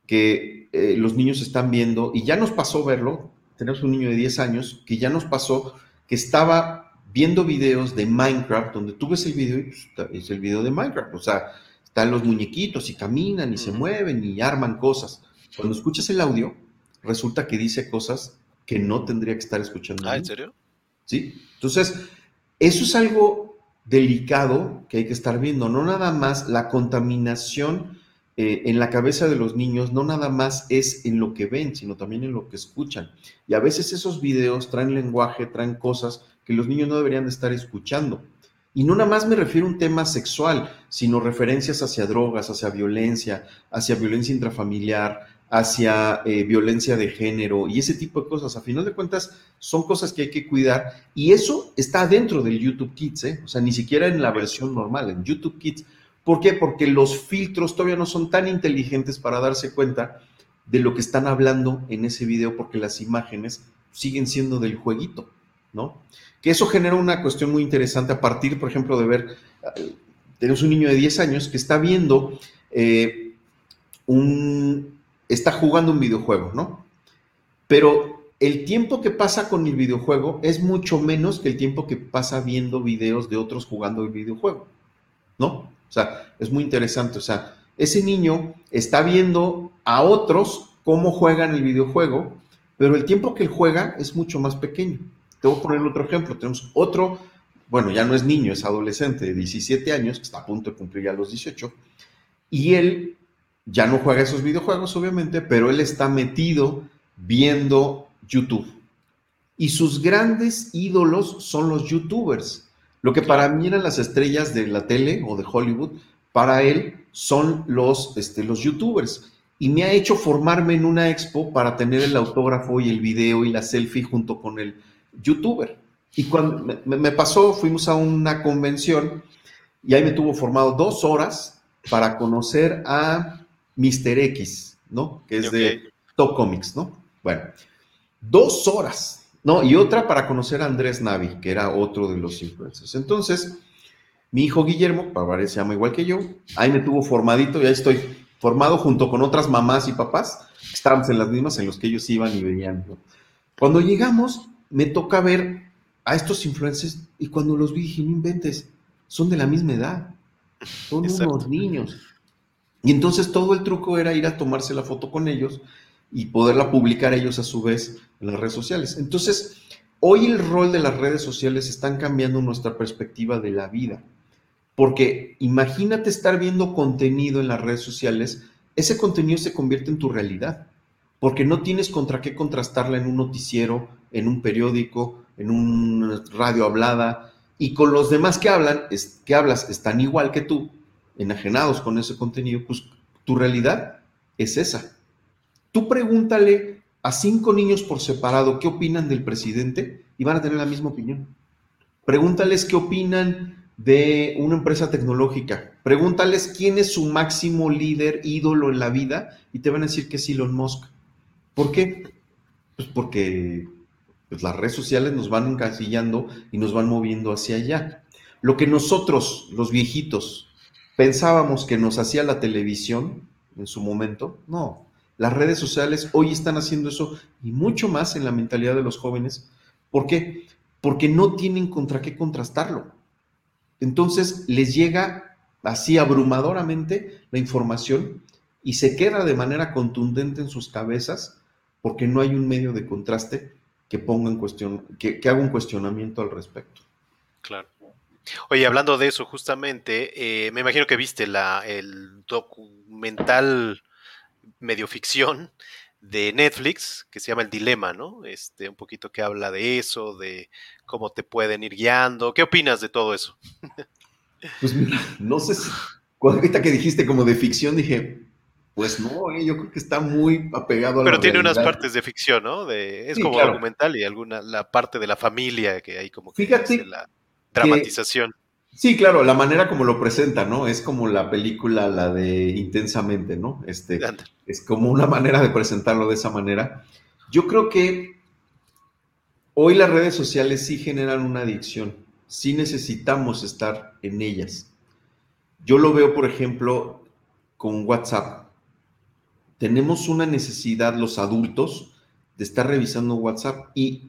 que eh, los niños están viendo, y ya nos pasó verlo, tenemos un niño de 10 años, que ya nos pasó que estaba viendo videos de Minecraft, donde tú ves el video y pues, es el video de Minecraft, o sea, están los muñequitos y caminan y se mueven y arman cosas. Cuando escuchas el audio, resulta que dice cosas que no tendría que estar escuchando. Ah, ¿en serio? Sí. Entonces, eso es algo delicado que hay que estar viendo, no nada más la contaminación eh, en la cabeza de los niños, no nada más es en lo que ven, sino también en lo que escuchan. Y a veces esos videos traen lenguaje, traen cosas que los niños no deberían de estar escuchando. Y no nada más me refiero a un tema sexual, sino referencias hacia drogas, hacia violencia, hacia violencia intrafamiliar, hacia eh, violencia de género y ese tipo de cosas. A final de cuentas, son cosas que hay que cuidar y eso está dentro del YouTube Kids, ¿eh? o sea, ni siquiera en la versión normal, en YouTube Kids. ¿Por qué? Porque los filtros todavía no son tan inteligentes para darse cuenta de lo que están hablando en ese video, porque las imágenes siguen siendo del jueguito, ¿no? Que eso genera una cuestión muy interesante a partir, por ejemplo, de ver, eh, tenemos un niño de 10 años que está viendo eh, un, está jugando un videojuego, ¿no? Pero el tiempo que pasa con el videojuego es mucho menos que el tiempo que pasa viendo videos de otros jugando el videojuego, ¿no? O sea, es muy interesante. O sea, ese niño está viendo a otros cómo juegan el videojuego, pero el tiempo que él juega es mucho más pequeño. Te voy a poner otro ejemplo. Tenemos otro, bueno, ya no es niño, es adolescente de 17 años, que está a punto de cumplir ya los 18, y él ya no juega esos videojuegos, obviamente, pero él está metido viendo YouTube. Y sus grandes ídolos son los youtubers. Lo que para mí eran las estrellas de la tele o de Hollywood, para él son los, este, los youtubers. Y me ha hecho formarme en una expo para tener el autógrafo y el video y la selfie junto con el youtuber. Y cuando me, me pasó, fuimos a una convención y ahí me tuvo formado dos horas para conocer a Mr. X, ¿no? Que es de Top Comics, ¿no? Bueno, dos horas, ¿no? Y otra para conocer a Andrés Navi, que era otro de los influencers. Entonces, mi hijo Guillermo, para se llama igual que yo, ahí me tuvo formadito, ya estoy formado junto con otras mamás y papás, estábamos en las mismas en los que ellos iban y venían. Cuando llegamos, me toca ver a estos influencers y cuando los vi dije, no inventes, son de la misma edad, son unos niños. Y entonces todo el truco era ir a tomarse la foto con ellos y poderla publicar ellos a su vez en las redes sociales. Entonces, hoy el rol de las redes sociales están cambiando nuestra perspectiva de la vida. Porque imagínate estar viendo contenido en las redes sociales, ese contenido se convierte en tu realidad, porque no tienes contra qué contrastarla en un noticiero, en un periódico, en un radio hablada, y con los demás que hablan, que hablas, están igual que tú, enajenados con ese contenido, pues tu realidad es esa. Tú pregúntale a cinco niños por separado qué opinan del presidente y van a tener la misma opinión. Pregúntales qué opinan de una empresa tecnológica. Pregúntales quién es su máximo líder, ídolo en la vida y te van a decir que es Elon Musk. ¿Por qué? Pues porque pues, las redes sociales nos van encasillando y nos van moviendo hacia allá. Lo que nosotros, los viejitos, pensábamos que nos hacía la televisión en su momento. No, las redes sociales hoy están haciendo eso y mucho más en la mentalidad de los jóvenes. ¿Por qué? Porque no tienen contra qué contrastarlo. Entonces les llega así abrumadoramente la información y se queda de manera contundente en sus cabezas porque no hay un medio de contraste que ponga en cuestión, que, que haga un cuestionamiento al respecto. Claro. Oye, hablando de eso, justamente, eh, me imagino que viste la, el documental medio ficción de Netflix que se llama El Dilema, ¿no? Este, un poquito que habla de eso, de cómo te pueden ir guiando. ¿Qué opinas de todo eso? Pues mira, no sé si, ahorita que dijiste como de ficción, dije, pues no, eh, yo creo que está muy apegado a Pero tiene unas partes de ficción, ¿no? De, es como documental y alguna, la parte de la familia que hay como que Fíjate la dramatización. sí, claro, la manera como lo presenta, ¿no? Es como la película, la de Intensamente, ¿no? Este, es como una manera de presentarlo de esa manera. Yo creo que hoy las redes sociales sí generan una adicción, sí necesitamos estar en ellas. Yo lo veo, por ejemplo, con WhatsApp. Tenemos una necesidad los adultos de estar revisando WhatsApp y,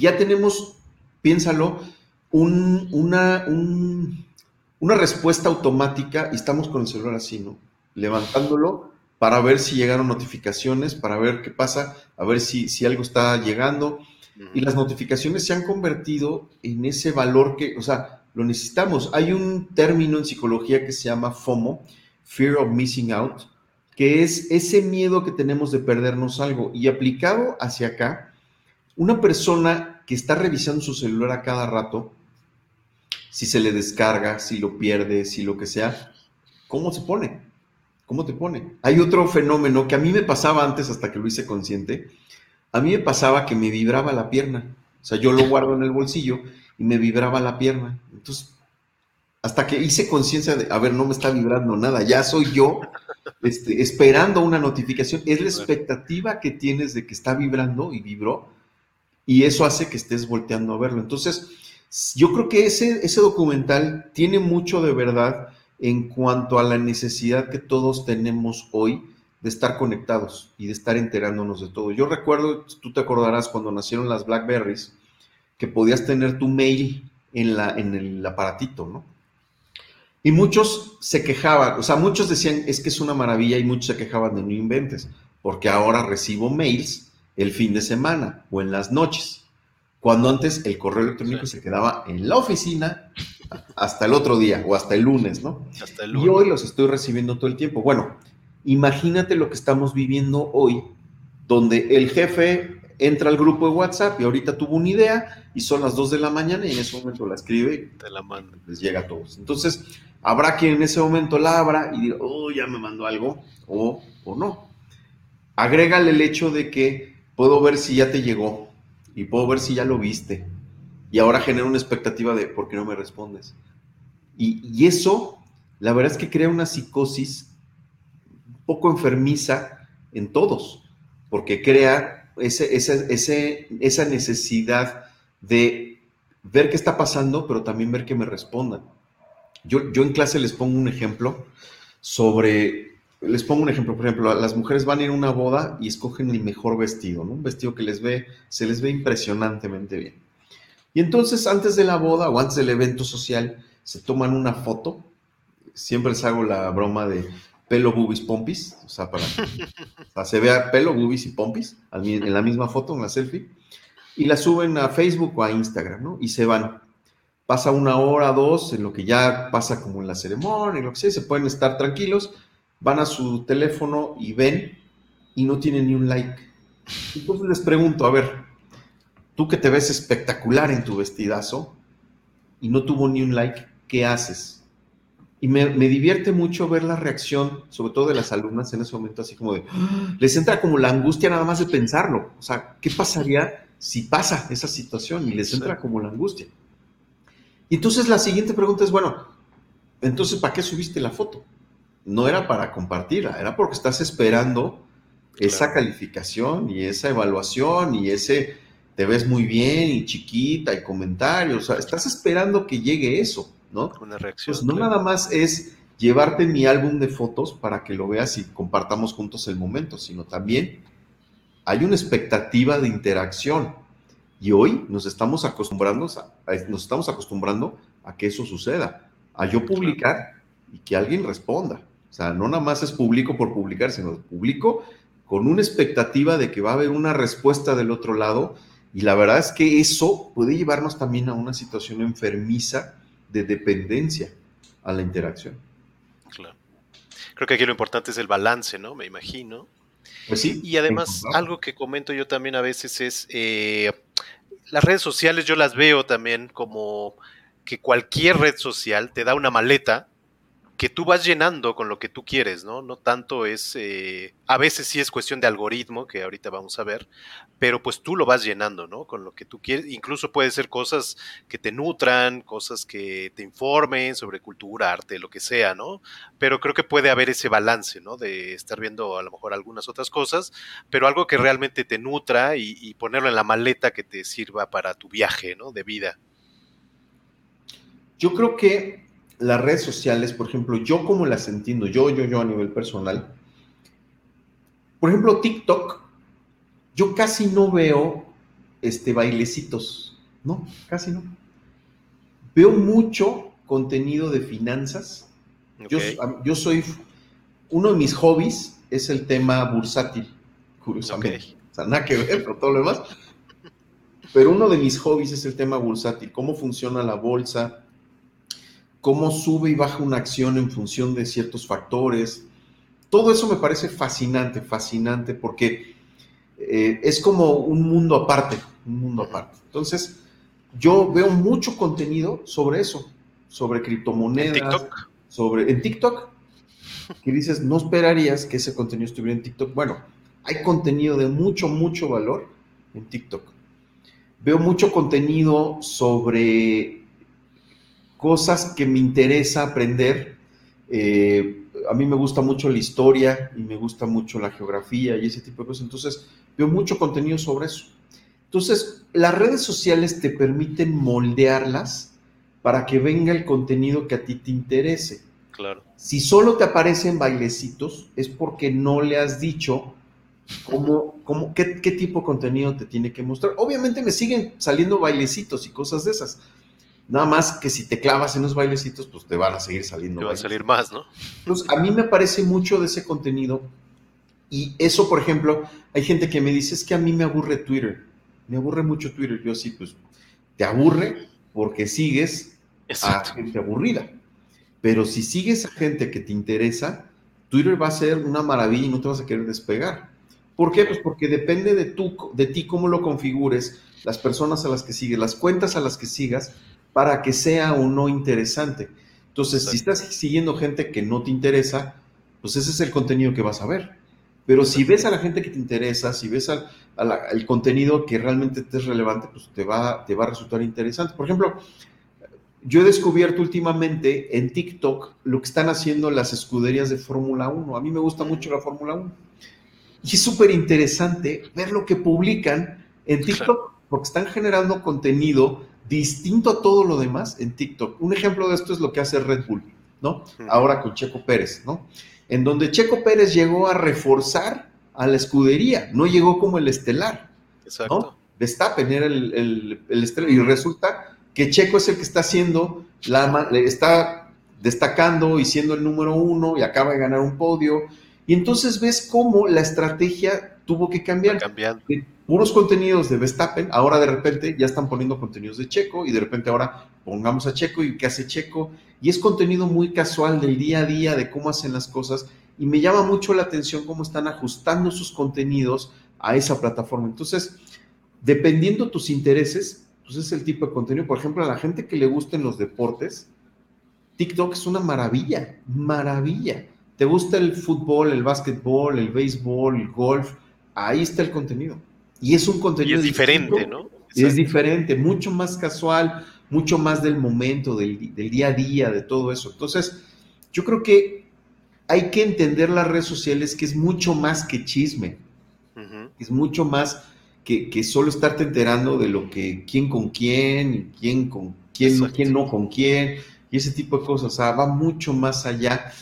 ya tenemos, piénsalo, una, respuesta automática y estamos con el celular así, ¿no? Levantándolo para ver si llegaron notificaciones, para ver qué pasa, a ver si algo está llegando. Y las notificaciones se han convertido en ese valor que, o sea, lo necesitamos. Hay un término en psicología que se llama FOMO, Fear of Missing Out, que es ese miedo que tenemos de perdernos algo. Y aplicado hacia acá, una persona que está revisando su celular a cada rato, si se le descarga, si lo pierde, si lo que sea, ¿cómo se pone? ¿Cómo te pone? Hay otro fenómeno que a mí me pasaba antes hasta que lo hice consciente. A mí me pasaba que me vibraba la pierna. O sea, yo lo guardo en el bolsillo y me vibraba la pierna. Entonces, hasta que hice conciencia de, a ver, no me está vibrando nada, ya soy yo este, esperando una notificación. Es la expectativa que tienes de que está vibrando y vibró, y eso hace que estés volteando a verlo. Entonces, yo creo que ese, ese documental tiene mucho de verdad en cuanto a la necesidad que todos tenemos hoy de estar conectados y de estar enterándonos de todo. Yo recuerdo, tú te acordarás cuando nacieron las Blackberries, que podías tener tu mail en, la, en el aparatito, ¿no? Y muchos se quejaban, o sea, muchos decían, es que es una maravilla y muchos se quejaban de no inventes, porque ahora recibo mails el fin de semana o en las noches, cuando antes el correo electrónico se quedaba en la oficina hasta el otro día o hasta el lunes, ¿no? Hasta el lunes. Y hoy los estoy recibiendo todo el tiempo. Bueno, imagínate lo que estamos viviendo hoy, donde el jefe entra al grupo de WhatsApp y ahorita tuvo una idea y son las 2 de la mañana y en ese momento la escribe y te la manda. les llega a todos. Entonces, habrá quien en ese momento la abra y diga, oh, ya me mandó algo o, o no. Agrégale el hecho de que puedo ver si ya te llegó y puedo ver si ya lo viste y ahora genera una expectativa de por qué no me respondes. Y, y eso, la verdad es que crea una psicosis un poco enfermiza en todos, porque crea ese, ese, esa necesidad de ver qué está pasando, pero también ver que me respondan. Yo, yo en clase les pongo un ejemplo sobre, les pongo un ejemplo, por ejemplo, las mujeres van a ir a una boda y escogen el mejor vestido, ¿no? Un vestido que les ve, se les ve impresionantemente bien. Y entonces antes de la boda o antes del evento social se toman una foto. Siempre les hago la broma de pelo, boobies, pompis, o sea, para que se vea pelo, boobies y pompis en la misma foto, en la selfie, y la suben a Facebook o a Instagram, ¿no? Y se van. Pasa una hora, dos, en lo que ya pasa como en la ceremonia, lo que sea, se pueden estar tranquilos, van a su teléfono y ven y no tienen ni un like. Entonces les pregunto, a ver, tú que te ves espectacular en tu vestidazo y no tuvo ni un like, ¿qué haces? Y me, divierte mucho ver la reacción, sobre todo de las alumnas en ese momento, así como de, les entra como la angustia nada más de pensarlo. O sea, ¿qué pasaría si pasa esa situación? Y les entra como la angustia. Y entonces la siguiente pregunta es, bueno, entonces, ¿para qué subiste la foto? No era para compartirla, era porque estás esperando esa calificación y esa evaluación y ese, te ves muy bien y chiquita y comentarios. O sea, estás esperando que llegue eso. ¿no? Una reacción. Pues no nada más es llevarte mi álbum de fotos para que lo veas y compartamos juntos el momento, sino también hay una expectativa de interacción. Y hoy nos estamos acostumbrando a, nos estamos acostumbrando a que eso suceda, a yo publicar y que alguien responda. O sea, no nada más es público por publicar, sino publico con una expectativa de que va a haber una respuesta del otro lado. Y la verdad es que eso puede llevarnos también a una situación enfermiza de dependencia a la interacción. Claro. Creo que aquí lo importante es el balance, ¿no? Me imagino. Pues sí. Y además, algo que comento yo también a veces es, eh, las redes sociales yo las veo también como que cualquier red social te da una maleta que tú vas llenando con lo que tú quieres, ¿no? No tanto es, eh, a veces sí es cuestión de algoritmo, que ahorita vamos a ver, pero pues tú lo vas llenando, ¿no? Con lo que tú quieres, incluso puede ser cosas que te nutran, cosas que te informen sobre cultura, arte, lo que sea, ¿no? Pero creo que puede haber ese balance, ¿no? De estar viendo a lo mejor algunas otras cosas, pero algo que realmente te nutra y, y ponerlo en la maleta que te sirva para tu viaje, ¿no? De vida. Yo creo que las redes sociales, por ejemplo, yo como las entiendo, yo, yo, yo a nivel personal, por ejemplo, TikTok, yo casi no veo este, bailecitos, ¿no? Casi no. Veo mucho contenido de finanzas. Yo, yo, soy, uno de mis hobbies es el tema bursátil, curiosamente. O sea, nada que ver con todo lo demás. Pero uno de mis hobbies es el tema bursátil, cómo funciona la bolsa, cómo sube y baja una acción en función de ciertos factores. Todo eso me parece fascinante, fascinante, porque eh, es como un mundo aparte, un mundo aparte. Entonces, yo veo mucho contenido sobre eso, sobre criptomonedas, ¿En TikTok? sobre en TikTok, que dices, no esperarías que ese contenido estuviera en TikTok. Bueno, hay contenido de mucho, mucho valor en TikTok. Veo mucho contenido sobre cosas que me interesa aprender. Eh, a mí me gusta mucho la historia y me gusta mucho la geografía y ese tipo de cosas. Entonces, veo mucho contenido sobre eso. Entonces, las redes sociales te permiten moldearlas para que venga el contenido que a ti te interese. Claro. Si solo te aparecen bailecitos, es porque no le has dicho cómo, cómo, qué, qué tipo de contenido te tiene que mostrar. Obviamente me siguen saliendo bailecitos y cosas de esas, Nada más que si te clavas en los bailecitos, pues te van a seguir saliendo. Te van a salir más, ¿no? Pues a mí me parece mucho de ese contenido. Y eso, por ejemplo, hay gente que me dice, es que a mí me aburre Twitter. Me aburre mucho Twitter. Yo sí, pues, te aburre porque sigues a gente aburrida. Pero si sigues a gente que te interesa, Twitter va a ser una maravilla y no te vas a querer despegar. ¿Por qué? Pues porque depende de, de ti cómo lo configures, las personas a las que sigues, las cuentas a las que sigas, para que sea o no interesante. Entonces, si estás siguiendo gente que no te interesa, pues ese es el contenido que vas a ver. Pero si ves a la gente que te interesa, si ves al, el contenido que realmente te es relevante, pues te va, te va a resultar interesante. Por ejemplo, yo he descubierto últimamente en TikTok lo que están haciendo las escuderías de Fórmula 1. A mí me gusta mucho la Fórmula 1. Y es súper interesante ver lo que publican en TikTok, porque están generando contenido distinto a todo lo demás en TikTok. Un ejemplo de esto es lo que hace Red Bull, ¿no? Ahora con Checo Pérez, ¿no? En donde Checo Pérez llegó a reforzar a la escudería, no llegó como el estelar. Exacto. ¿no? Verstappen era el, estelar y resulta que Checo es el que está haciendo, la, está destacando y siendo el número uno y acaba de ganar un podio. Y entonces ves cómo la estrategia tuvo que cambiar. Puros contenidos de Verstappen, ahora de repente ya están poniendo contenidos de Checo y de repente ahora pongamos a Checo y qué hace Checo. Y es contenido muy casual del día a día, de cómo hacen las cosas. Y me llama mucho la atención cómo están ajustando sus contenidos a esa plataforma. Entonces, dependiendo tus intereses, pues es el tipo de contenido. Por ejemplo, a la gente que le gusten los deportes, TikTok es una maravilla, maravilla. ¿Te gusta el fútbol, el básquetbol, el béisbol, el golf? Ahí está el contenido. Y es un contenido. es diferente, ¿no? Es diferente, mucho más casual, mucho más del momento, del, día a día, de todo eso. Entonces, yo creo que hay que entender las redes sociales que es mucho más que chisme. Es mucho más que, solo estarte enterando de lo que, quién con quién, quién con quién, quién no con quién, y ese tipo de cosas. O sea, va mucho más allá,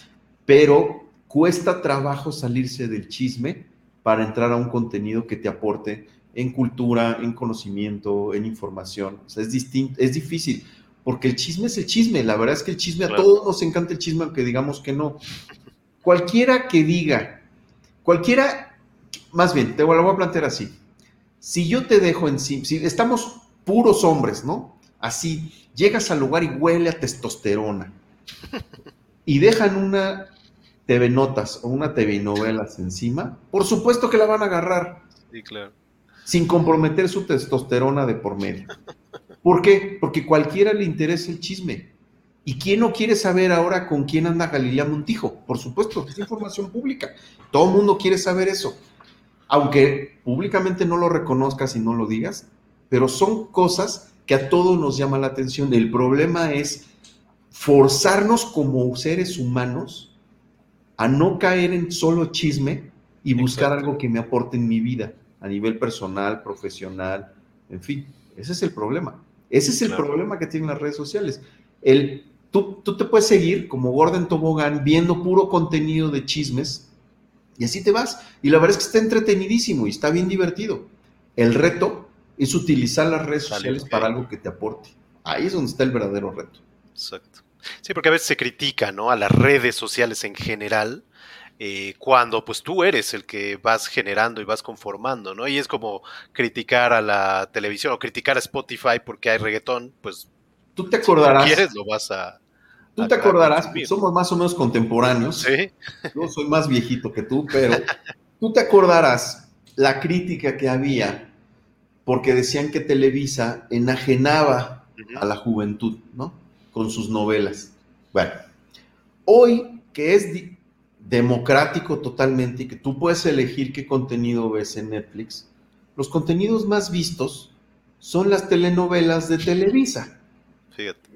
pero cuesta trabajo salirse del chisme para entrar a un contenido que te aporte en cultura, en conocimiento, en información. O sea, es distinto, es difícil, porque el chisme es el chisme. La verdad es que el chisme, a todos nos encanta el chisme, aunque digamos que no. Cualquiera que diga, cualquiera, más bien, te lo voy a plantear así. Si yo te dejo en sí, si estamos puros hombres, ¿no? Así, llegas al lugar y huele a testosterona. Y dejan una TV Notas o una TV Novelas encima, por supuesto que la van a agarrar. Sí, claro. Sin comprometer su testosterona de por medio. ¿Por qué? Porque cualquiera le interesa el chisme. ¿Y quién no quiere saber ahora con quién anda Galilea Montijo? Por supuesto, es información pública. Todo el mundo quiere saber eso. Aunque públicamente no lo reconozcas y no lo digas, pero son cosas que a todos nos llama la atención. El problema es forzarnos como seres humanos a no caer en solo chisme y buscar algo que me aporte en mi vida, a nivel personal, profesional, en fin. Ese es el problema. Ese es el problema que tienen las redes sociales. El Tú, te puedes seguir como Gordon Tobogán viendo puro contenido de chismes y así te vas. Y la verdad es que está entretenidísimo y está bien divertido. El reto es utilizar las redes sociales para algo que te aporte. Ahí es donde está el verdadero reto. Exacto. Sí, porque a veces se critica, ¿no? A las redes sociales en general, eh, cuando pues tú eres el que vas generando y vas conformando, ¿no? Y es como criticar a la televisión o criticar a Spotify porque hay reggaetón, pues... Tú te acordarás. Si quieres, lo vas a Tú te acordarás, somos más o menos contemporáneos. Sí. Yo soy más viejito que tú, pero tú te acordarás la crítica que había porque decían que Televisa enajenaba a la juventud, ¿no? Con sus novelas. Bueno, hoy que es democrático totalmente y que tú puedes elegir qué contenido ves en Netflix, los contenidos más vistos son las telenovelas de Televisa. Fíjate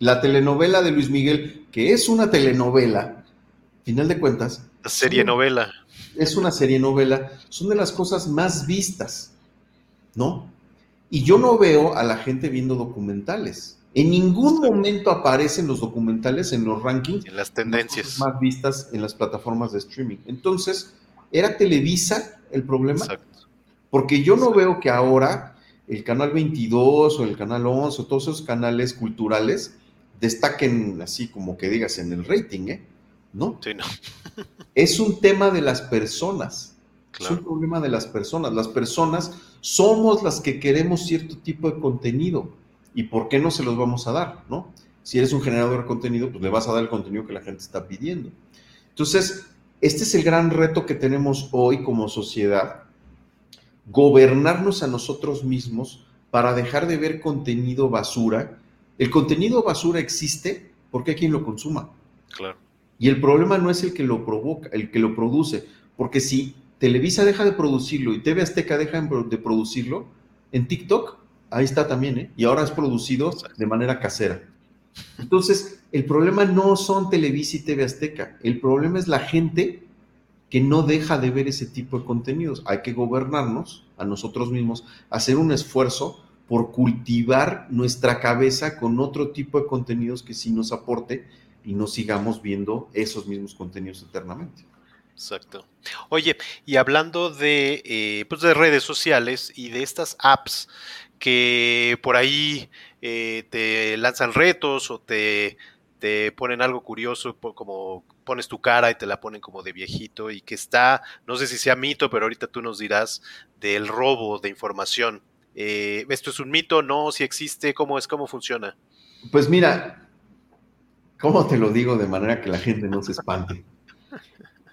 la telenovela de Luis Miguel, que es una telenovela, final de cuentas. Serie novela. Es una serie novela, son de las cosas más vistas, ¿no? Y yo no veo a la gente viendo documentales. En ningún momento aparecen los documentales en los rankings. En las tendencias. Más vistas en las plataformas de streaming. Entonces, ¿era Televisa el problema? Exacto. Porque yo no veo que ahora el canal 22 o el canal 11 o todos esos canales culturales destaquen así como que digas en el rating, ¿eh? ¿No? Sí, no. es un tema de las personas. Es un problema de las personas. Las personas somos las que queremos cierto tipo de contenido. ¿Y por qué no se los vamos a dar? ¿No? Si eres un generador de contenido, pues le vas a dar el contenido que la gente está pidiendo. Entonces, este es el gran reto que tenemos hoy como sociedad. Gobernarnos a nosotros mismos para dejar de ver contenido basura el contenido basura existe porque hay quien lo consuma. Claro. Y el problema no es el que lo provoca, el que lo produce, porque si Televisa deja de producirlo y TV Azteca deja de producirlo, en TikTok, ahí está también, ¿eh? Y ahora es producido de manera casera. Entonces, el problema no son Televisa y TV Azteca, el problema es la gente que no deja de ver ese tipo de contenidos. Hay que gobernarnos a nosotros mismos, hacer un esfuerzo por cultivar nuestra cabeza con otro tipo de contenidos que sí nos aporte y no sigamos viendo esos mismos contenidos eternamente. Exacto. Oye, y hablando de, eh, pues de redes sociales y de estas apps que por ahí eh, te lanzan retos o te, te ponen algo curioso, como pones tu cara y te la ponen como de viejito y que está, no sé si sea mito, pero ahorita tú nos dirás del robo de información eh, ¿Esto es un mito? ¿No? ¿Si existe? ¿Cómo es? ¿Cómo funciona? Pues mira, ¿cómo te lo digo de manera que la gente no se espante?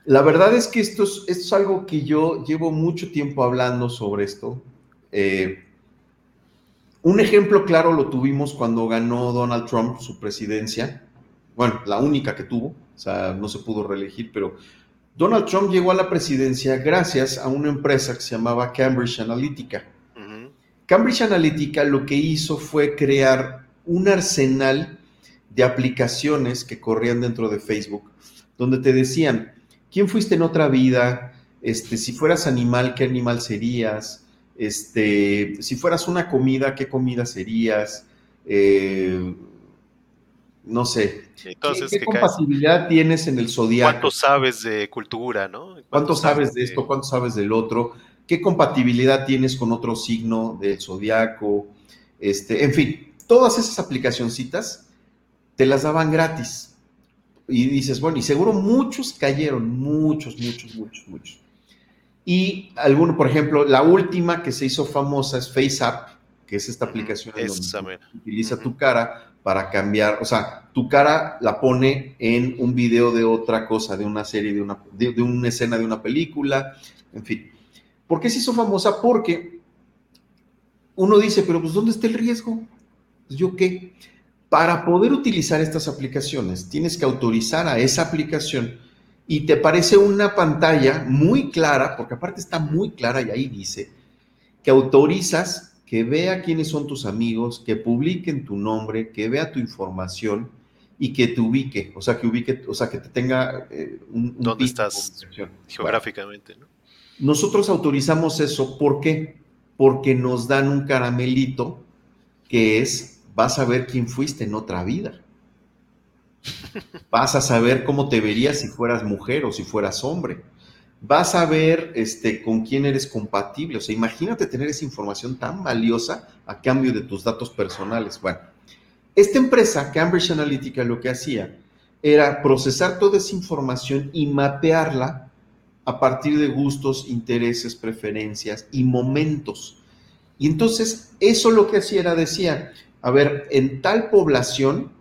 La verdad es que esto es, esto es algo que yo llevo mucho tiempo hablando sobre esto. Eh, un ejemplo claro lo tuvimos cuando ganó Donald Trump su presidencia. Bueno, la única que tuvo, o sea, no se pudo reelegir, pero Donald Trump llegó a la presidencia gracias a una empresa que se llamaba Cambridge Analytica. Cambridge Analytica lo que hizo fue crear un arsenal de aplicaciones que corrían dentro de Facebook, donde te decían, ¿quién fuiste en otra vida? Este, si fueras animal, ¿qué animal serías? Este, si fueras una comida, ¿qué comida serías? Eh, no sé. ¿Qué, compatibilidad tienes en el zodiaco? ¿Cuánto sabes de cultura, no? ¿Cuánto, sabes de esto? ¿Cuánto sabes del otro? qué compatibilidad tienes con otro signo del zodiaco, este, en fin, todas esas aplicacioncitas te las daban gratis. Y dices, bueno, y seguro muchos cayeron, muchos, muchos, muchos, muchos. Y alguno, por ejemplo, la última que se hizo famosa es FaceApp, que es esta aplicación donde utiliza tu cara para cambiar, o sea, tu cara la pone en un video de otra cosa, de una serie, de una, de una escena de una película, en fin. ¿Por qué se hizo famosa? Porque uno dice, pero pues ¿dónde está el riesgo? Pues yo qué. Para poder utilizar estas aplicaciones, tienes que autorizar a esa aplicación y te parece una pantalla muy clara, porque aparte está muy clara y ahí dice que autorizas que vea quiénes son tus amigos, que publiquen tu nombre, que vea tu información y que te ubique, o sea, que ubique, o sea, que te tenga eh, un, ¿Dónde estás geográficamente? ¿no? Nosotros autorizamos eso, ¿por qué? Porque nos dan un caramelito que es, vas a ver quién fuiste en otra vida. Vas a saber cómo te verías si fueras mujer o si fueras hombre. Vas a ver este, con quién eres compatible. O sea, imagínate tener esa información tan valiosa a cambio de tus datos personales. Bueno, esta empresa, Cambridge Analytica, lo que hacía era procesar toda esa información y mapearla a partir de gustos, intereses, preferencias y momentos. Y entonces, eso lo que hacía era, decía, a ver, en tal población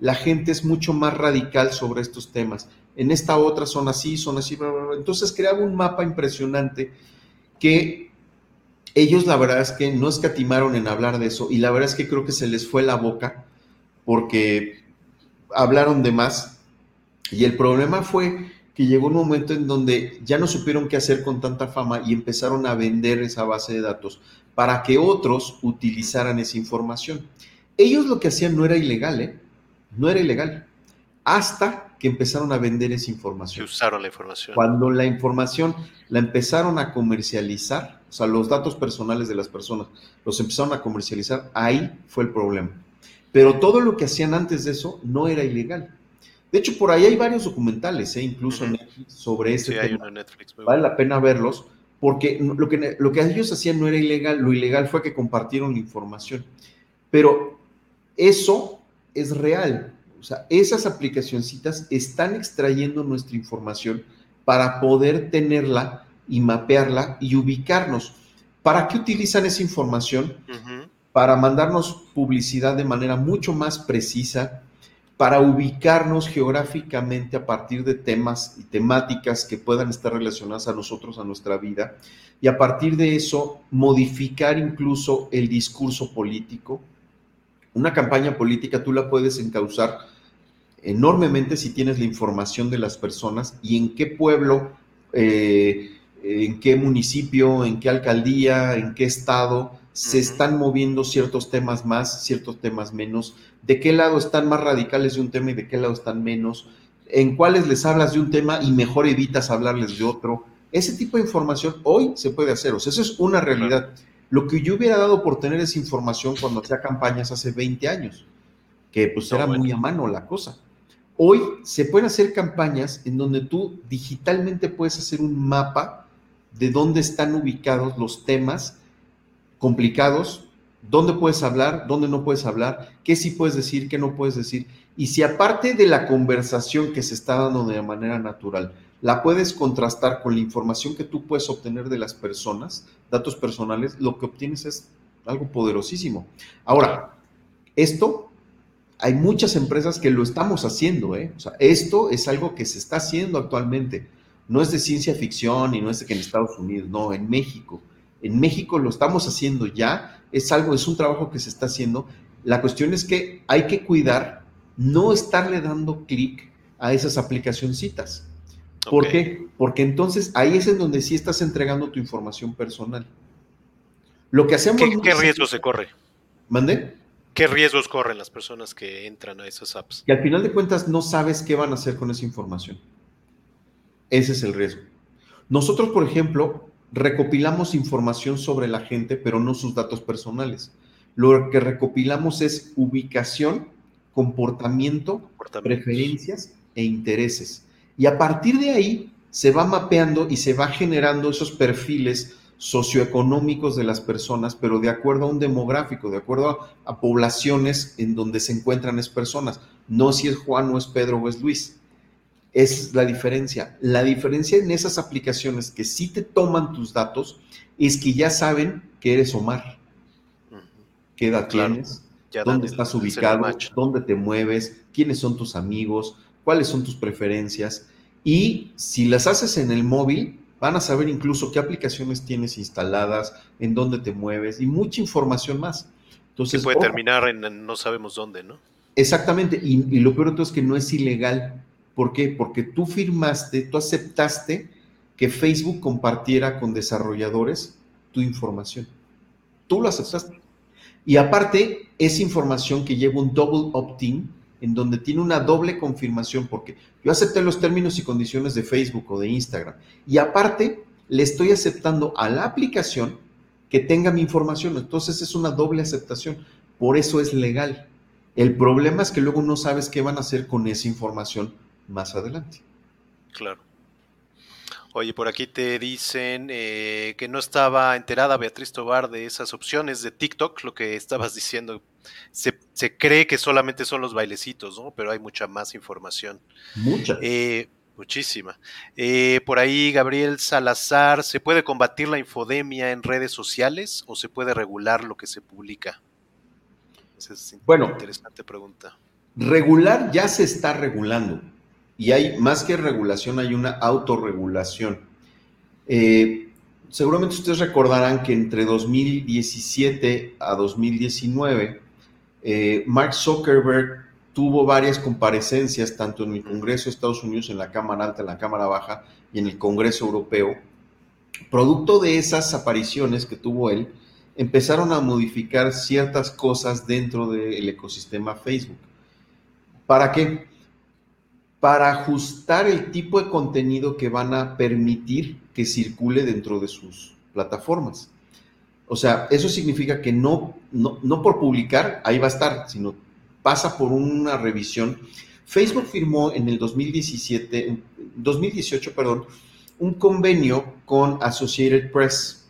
la gente es mucho más radical sobre estos temas. En esta otra son así, son así, entonces creaba un mapa impresionante que ellos la verdad es que no escatimaron en hablar de eso y la verdad es que creo que se les fue la boca porque hablaron de más y el problema fue que llegó un momento en donde ya no supieron qué hacer con tanta fama y empezaron a vender esa base de datos para que otros utilizaran esa información. Ellos lo que hacían no era ilegal, ¿eh? No era ilegal. Hasta que empezaron a vender esa información. usaron la información. Cuando la información la empezaron a comercializar, o sea, los datos personales de las personas los empezaron a comercializar, ahí fue el problema. Pero todo lo que hacían antes de eso no era ilegal. De hecho, por ahí hay varios documentales, ¿eh? incluso Netflix, sobre ese sí, tema. Hay Netflix, vale la pena verlos, porque lo que, lo que ellos hacían no era ilegal, lo ilegal fue que compartieron la información. Pero eso es real. O sea, esas aplicacioncitas están extrayendo nuestra información para poder tenerla y mapearla y ubicarnos. ¿Para qué utilizan esa información? Para mandarnos publicidad de manera mucho más precisa, para ubicarnos geográficamente a partir de temas y temáticas que puedan estar relacionadas a nosotros, a nuestra vida, y a partir de eso modificar incluso el discurso político, una campaña política tú la puedes encauzar enormemente si tienes la información de las personas y en qué pueblo, eh, en qué municipio, en qué alcaldía, en qué estado se están moviendo ciertos temas más, ciertos temas menos, de qué lado están más radicales de un tema y de qué lado están menos, en cuáles les hablas de un tema y mejor evitas hablarles de otro. Ese tipo de información hoy se puede hacer, o sea, eso es una realidad. Lo que yo hubiera dado por tener esa información cuando hacía campañas hace 20 años, que pues era muy a mano la cosa. Hoy se pueden hacer campañas en donde tú digitalmente puedes hacer un mapa de dónde están ubicados los temas complicados, dónde puedes hablar, dónde no puedes hablar, qué sí puedes decir, qué no puedes decir. Y si aparte de la conversación que se está dando de manera natural, la puedes contrastar con la información que tú puedes obtener de las personas, datos personales, lo que obtienes es algo poderosísimo. Ahora, esto, hay muchas empresas que lo estamos haciendo, ¿eh? O sea, esto es algo que se está haciendo actualmente. No es de ciencia ficción y no es de que en Estados Unidos, no, en México. En México lo estamos haciendo ya, es algo, es un trabajo que se está haciendo. La cuestión es que hay que cuidar, no estarle dando clic a esas aplicacioncitas ¿Por qué? Porque entonces ahí es en donde sí estás entregando tu información personal. Lo que hacemos. ¿Qué, ¿qué riesgo se corre? ¿Mande? ¿Qué riesgos corren las personas que entran a esas apps? Que al final de cuentas no sabes qué van a hacer con esa información. Ese es el riesgo. Nosotros, por ejemplo, recopilamos información sobre la gente, pero no sus datos personales. Lo que recopilamos es ubicación, comportamiento, preferencias e intereses. Y a partir de ahí se va mapeando y se va generando esos perfiles socioeconómicos de las personas, pero de acuerdo a un demográfico, de acuerdo a, poblaciones en donde se encuentran esas personas. No si es Juan o es Pedro o es Luis. Es la diferencia. La diferencia en esas aplicaciones que sí te toman tus datos es que ya saben que eres Omar. ¿Qué edad tienes? ¿Dónde estás ubicado? ¿Dónde te mueves? ¿Quiénes son tus amigos? Cuáles son tus preferencias y si las haces en el móvil, van a saber incluso qué aplicaciones tienes instaladas, en dónde te mueves y mucha información más. Entonces, puede terminar en no sabemos dónde, ¿no? Exactamente, y, lo peor de todo es que no es ilegal. ¿Por qué? Porque tú firmaste, tú aceptaste que Facebook compartiera con desarrolladores tu información. Tú lo aceptaste. Y aparte, es información que lleva un double opt-in, en donde tiene una doble confirmación, porque yo acepté los términos y condiciones de Facebook o de Instagram. Y aparte, le estoy aceptando a la aplicación que tenga mi información. Entonces es una doble aceptación. Por eso es legal. El problema es que luego no sabes qué van a hacer con esa información más adelante. Claro. Oye, por aquí te dicen eh, que no estaba enterada Beatriz Tobar de esas opciones de TikTok, lo que estabas diciendo. Se, cree que solamente son los bailecitos, ¿no? Pero hay mucha más información. Mucha. Eh, muchísima. Eh, por ahí, Gabriel Salazar, ¿se puede combatir la infodemia en redes sociales o se puede regular lo que se publica? Esa es bueno, interesante pregunta. Regular ya se está regulando y hay más que regulación, hay una autorregulación. Eh, seguramente ustedes recordarán que entre 2017 a 2019, eh, Mark Zuckerberg tuvo varias comparecencias, tanto en el Congreso de Estados Unidos, en la Cámara Alta, en la Cámara Baja y en el Congreso Europeo. Producto de esas apariciones que tuvo él, empezaron a modificar ciertas cosas dentro del ecosistema Facebook. ¿Para qué? para ajustar el tipo de contenido que van a permitir que circule dentro de sus plataformas. O sea, eso significa que no, no, por publicar, ahí va a estar, sino pasa por una revisión. Facebook firmó en el 2017, 2018, perdón, un convenio con Associated Press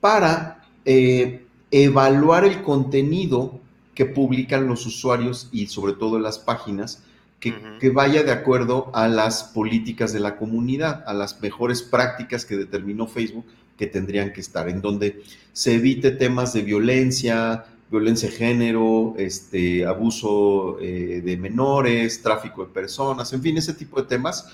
para eh, evaluar el contenido que publican los usuarios y sobre todo las páginas que, vaya de acuerdo a las políticas de la comunidad, a las mejores prácticas que determinó Facebook que tendrían que estar, en donde se evite temas de violencia, violencia de género, este, abuso eh, de menores, tráfico de personas, en fin, ese tipo de temas.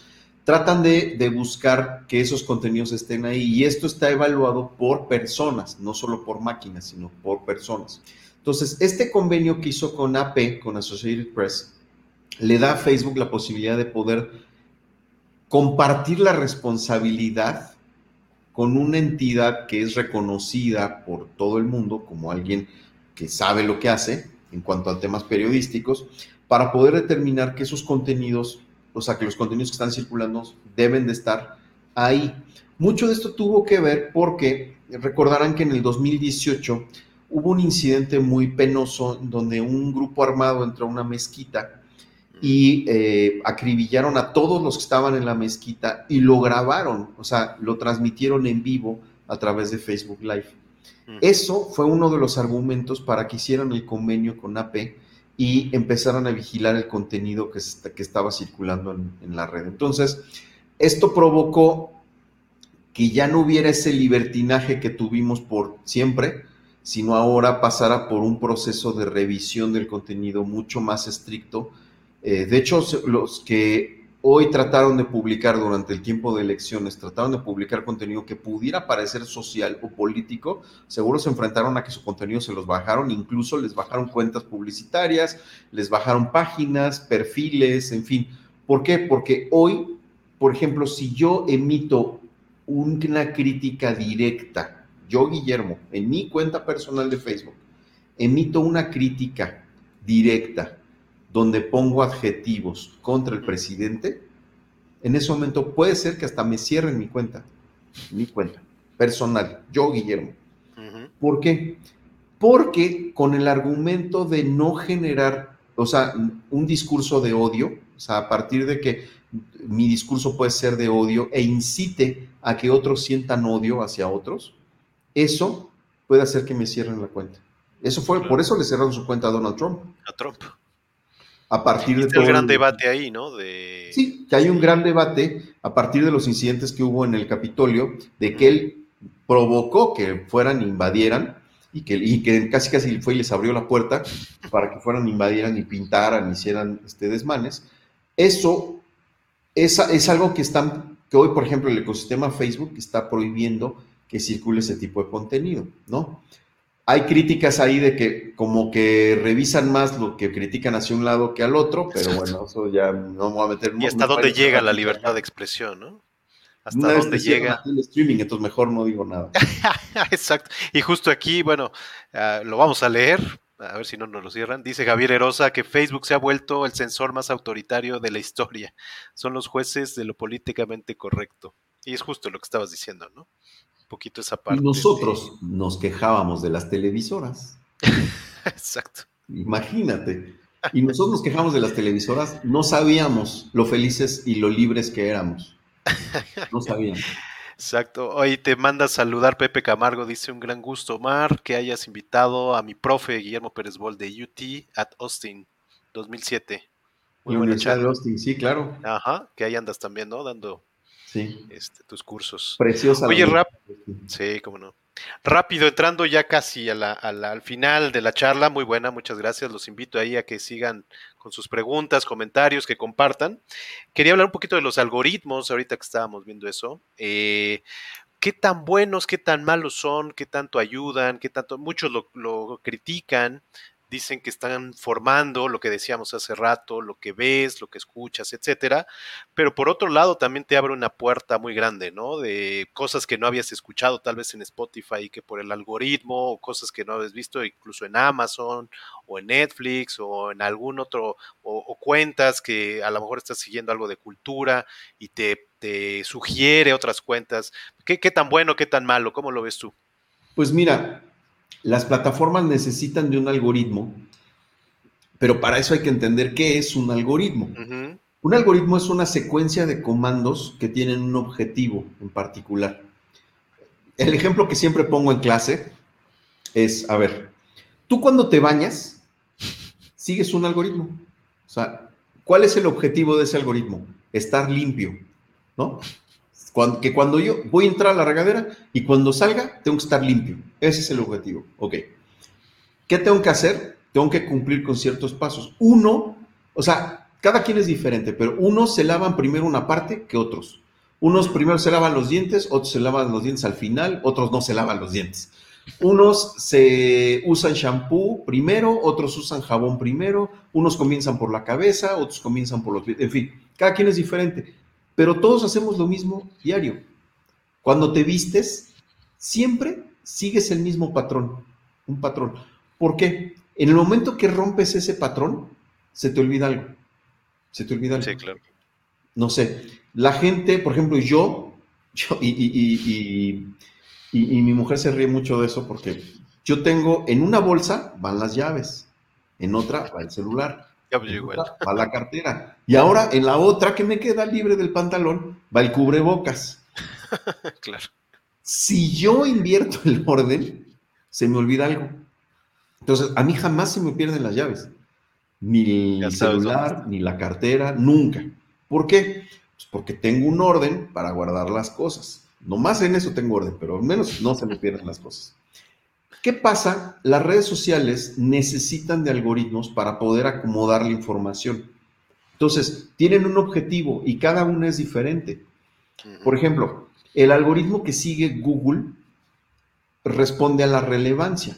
Tratan de, de, buscar que esos contenidos estén ahí y esto está evaluado por personas, no solo por máquinas, sino por personas. Entonces, este convenio que hizo con AP, con Associated Press, le da a Facebook la posibilidad de poder compartir la responsabilidad con una entidad que es reconocida por todo el mundo como alguien que sabe lo que hace en cuanto a temas periodísticos, para poder determinar que esos contenidos, o sea, que los contenidos que están circulando deben de estar ahí. Mucho de esto tuvo que ver porque recordarán que en el 2018 hubo un incidente muy penoso donde un grupo armado entró a una mezquita y eh, acribillaron a todos los que estaban en la mezquita y lo grabaron, o sea, lo transmitieron en vivo a través de Facebook Live. Eso fue uno de los argumentos para que hicieran el convenio con AP y empezaran a vigilar el contenido que, que estaba circulando en, en la red. Entonces, esto provocó que ya no hubiera ese libertinaje que tuvimos por siempre, sino ahora pasara por un proceso de revisión del contenido mucho más estricto, eh, de hecho, los que hoy trataron de publicar durante el tiempo de elecciones, trataron de publicar contenido que pudiera parecer social o político, seguro se enfrentaron a que su contenido se los bajaron, incluso les bajaron cuentas publicitarias, les bajaron páginas, perfiles, en fin. ¿Por qué? Porque hoy, por ejemplo, si yo emito una crítica directa, yo Guillermo, en mi cuenta personal de Facebook, emito una crítica directa donde pongo adjetivos contra el presidente, en ese momento puede ser que hasta me cierren mi cuenta, mi cuenta personal, yo Guillermo. ¿Por qué? Porque con el argumento de no generar, o sea, un discurso de odio, o sea, a partir de que mi discurso puede ser de odio e incite a que otros sientan odio hacia otros, eso puede hacer que me cierren la cuenta. Eso fue, por eso le cerraron su cuenta a Donald Trump. A Trump a partir de todo. el gran debate ahí, ¿no? Sí, que hay un gran debate a partir de los incidentes que hubo en el Capitolio, de que él provocó que fueran, invadieran, y que, y que casi casi fue y les abrió la puerta para que fueran, invadieran y pintaran, hicieran este, desmanes. Eso es, es algo que están, que hoy, por ejemplo, el ecosistema Facebook está prohibiendo que circule ese tipo de contenido, ¿no? Hay críticas ahí de que como que revisan más lo que critican hacia un lado que al otro, pero bueno, eso ya no me voy a meter. Y hasta dónde llega la libertad de expresión, ¿no? Hasta dónde llega. El streaming, entonces mejor no digo nada. Exacto. Y justo aquí, bueno, uh, lo vamos a leer, a ver si no nos lo cierran. Dice Javier Erosa que Facebook se ha vuelto el censor más autoritario de la historia. Son los jueces de lo políticamente correcto. Y es justo lo que estabas diciendo, ¿no? Poquito esa parte. Y nosotros nos quejábamos de las televisoras. Exacto. Imagínate. Y nosotros nos quejamos de las televisoras, no sabíamos lo felices y lo libres que éramos. No sabíamos. Exacto. Hoy te manda a saludar Pepe Camargo, dice un gran gusto, Omar, que hayas invitado a mi profe Guillermo Pérez Bol de UT at Austin 2007. Muy buena de Austin, sí, claro. Ajá, que ahí andas también, ¿no? Dando sí. este, tus cursos. Preciosa. Oye, rap sí, cómo no. Rápido, entrando ya casi a la, a la, al final de la charla, muy buena, muchas gracias. Los invito ahí a que sigan con sus preguntas, comentarios, que compartan. Quería hablar un poquito de los algoritmos, ahorita que estábamos viendo eso. Eh, ¿Qué tan buenos, qué tan malos son, qué tanto ayudan, qué tanto, muchos lo, lo critican, dicen que están formando lo que decíamos hace rato, lo que ves, lo que escuchas, etcétera, pero por otro lado también te abre una puerta muy grande, ¿no? De cosas que no habías escuchado tal vez en Spotify, que por el algoritmo, o cosas que no habías visto incluso en Amazon, o en Netflix, o en algún otro, o, o cuentas que a lo mejor estás siguiendo algo de cultura y te, te sugiere otras cuentas. ¿Qué, ¿Qué tan bueno, qué tan malo? ¿Cómo lo ves tú? Pues mira, las plataformas necesitan de un algoritmo, pero para eso hay que entender qué es un algoritmo. Uh -huh. Un algoritmo es una secuencia de comandos que tienen un objetivo en particular. El ejemplo que siempre pongo en clase es, a ver, tú cuando te bañas, sigues un algoritmo. O sea, ¿cuál es el objetivo de ese algoritmo? Estar limpio, ¿no? Que cuando yo voy a entrar a la regadera y cuando salga, tengo que estar limpio. Ese es el objetivo. Ok. ¿Qué tengo que hacer? Tengo que cumplir con ciertos pasos. Uno, o sea, cada quien es diferente, pero unos se lavan primero una parte que otros. Unos primero se lavan los dientes, otros se lavan los dientes al final, otros no se lavan los dientes. Unos se usan shampoo primero, otros usan jabón primero, unos comienzan por la cabeza, otros comienzan por los pies, en fin, cada quien es diferente pero todos hacemos lo mismo diario. Cuando te vistes, siempre sigues el mismo patrón, un patrón. ¿Por qué? En el momento que rompes ese patrón, se te olvida algo. Se te olvida algo. Sí, claro. No sé, la gente, por ejemplo, yo, yo y, y, y, y mi mujer se ríe mucho de eso porque yo tengo en una bolsa van las llaves, en otra va el celular, ya, pues, igual. Va la cartera. Y ahora en la otra que me queda libre del pantalón va el cubrebocas. claro. Si yo invierto el orden, se me olvida algo. Entonces, a mí jamás se me pierden las llaves. Ni el celular, ni la cartera, nunca. ¿Por qué? Pues porque tengo un orden para guardar las cosas. Nomás en eso tengo orden, pero al menos no se me pierden las cosas. ¿Qué pasa? Las redes sociales necesitan de algoritmos para poder acomodar la información. Entonces, tienen un objetivo y cada uno es diferente. Por ejemplo, el algoritmo que sigue Google responde a la relevancia.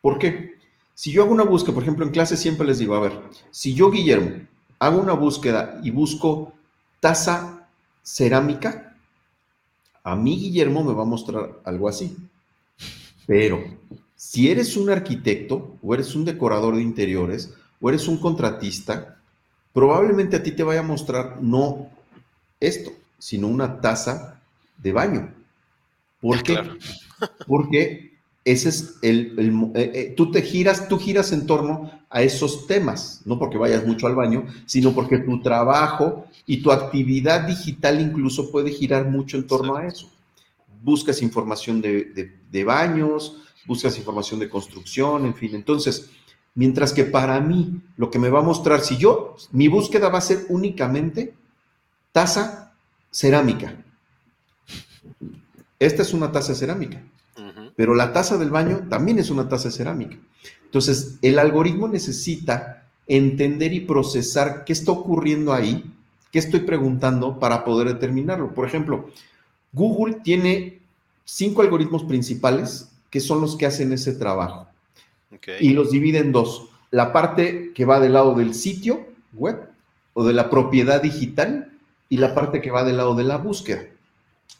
¿Por qué? Si yo hago una búsqueda, por ejemplo, en clase siempre les digo, a ver, si yo, Guillermo, hago una búsqueda y busco taza cerámica, a mí, Guillermo, me va a mostrar algo así. Pero si eres un arquitecto o eres un decorador de interiores o eres un contratista, probablemente a ti te vaya a mostrar no esto, sino una taza de baño. ¿Por qué? Claro. Porque ese es el, el eh, eh, tú te giras, tú giras en torno a esos temas, no porque vayas mucho al baño, sino porque tu trabajo y tu actividad digital incluso puede girar mucho en torno sí. a eso buscas información de, de, de, baños, buscas información de construcción, en fin. Entonces, mientras que para mí lo que me va a mostrar, si yo, mi búsqueda va a ser únicamente taza cerámica. Esta es una taza cerámica, uh -huh. pero la taza del baño también es una taza cerámica. Entonces, el algoritmo necesita entender y procesar qué está ocurriendo ahí, qué estoy preguntando para poder determinarlo. Por ejemplo, Google tiene cinco algoritmos principales que son los que hacen ese trabajo. Y los divide en dos. La parte que va del lado del sitio web o de la propiedad digital y la parte que va del lado de la búsqueda.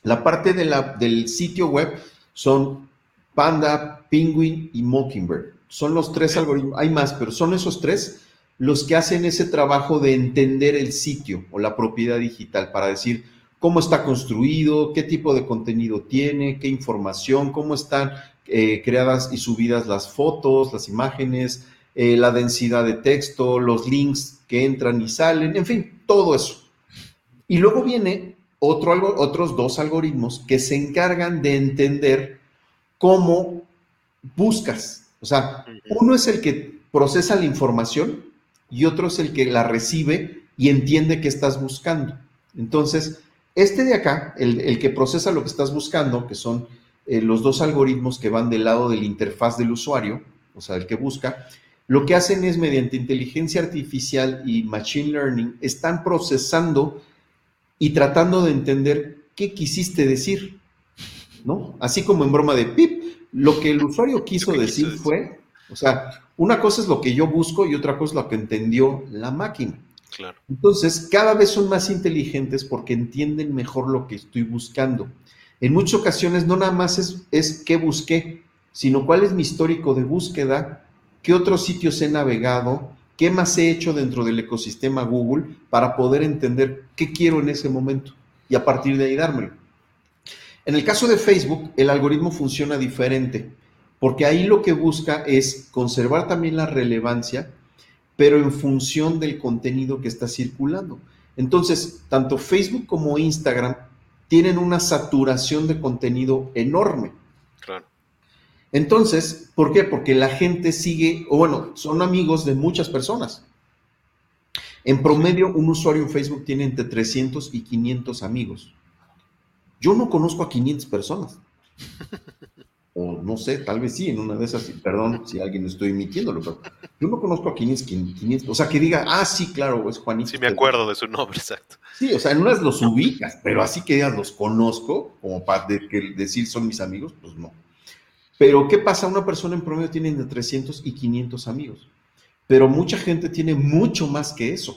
La parte de la, del sitio web son Panda, Penguin y Mockingbird. Son los tres algoritmos, hay más, pero son esos tres los que hacen ese trabajo de entender el sitio o la propiedad digital para decir cómo está construido, qué tipo de contenido tiene, qué información, cómo están eh, creadas y subidas las fotos, las imágenes, eh, la densidad de texto, los links que entran y salen, en fin, todo eso. Y luego viene otro, otros dos algoritmos que se encargan de entender cómo buscas. O sea, uno es el que procesa la información y otro es el que la recibe y entiende que estás buscando. Entonces, este de acá, el, que procesa lo que estás buscando, que son eh, los dos algoritmos que van del lado de la interfaz del usuario, o sea, el que busca, lo que hacen es mediante inteligencia artificial y machine learning, están procesando y tratando de entender qué quisiste decir, ¿no? Así como en broma de pip, lo que el usuario quiso decir fue, o sea, una cosa es lo que yo busco y otra cosa es lo que entendió la máquina. Entonces, cada vez son más inteligentes porque entienden mejor lo que estoy buscando. En muchas ocasiones no nada más es, es qué busqué, sino cuál es mi histórico de búsqueda, qué otros sitios he navegado, qué más he hecho dentro del ecosistema Google para poder entender qué quiero en ese momento y a partir de ahí dármelo. En el caso de Facebook, el algoritmo funciona diferente, porque ahí lo que busca es conservar también la relevancia, pero en función del contenido que está circulando. Entonces, tanto Facebook como Instagram tienen una saturación de contenido enorme. Claro. Entonces, ¿por qué? Porque la gente sigue, o bueno, son amigos de muchas personas. En promedio, un usuario en Facebook tiene entre 300 y 500 amigos. Yo no conozco a 500 personas. O no sé, tal vez sí, en una de esas, perdón si alguien estoy emitiéndolo, pero yo no conozco a 500, 500, o sea, que diga, ah, sí, claro, es Juanito. Sí, me acuerdo de su nombre, exacto. Sí, o sea, en unas los ubicas, pero así que digas, los conozco, como para decir son mis amigos, pues no. Pero, ¿qué pasa? Una persona en promedio tiene entre 300 y 500 amigos, pero mucha gente tiene mucho más que eso.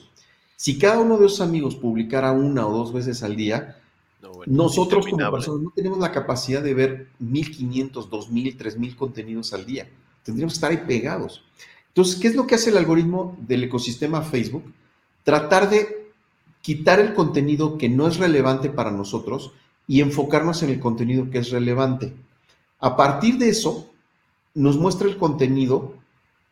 Si cada uno de esos amigos publicara una o dos veces al día, nosotros como personas no tenemos la capacidad de ver 1500, 2000, 3000 contenidos al día. Tendríamos que estar ahí pegados. Entonces, ¿qué es lo que hace el algoritmo del ecosistema Facebook? Tratar de quitar el contenido que no es relevante para nosotros y enfocarnos en el contenido que es relevante. A partir de eso, nos muestra el contenido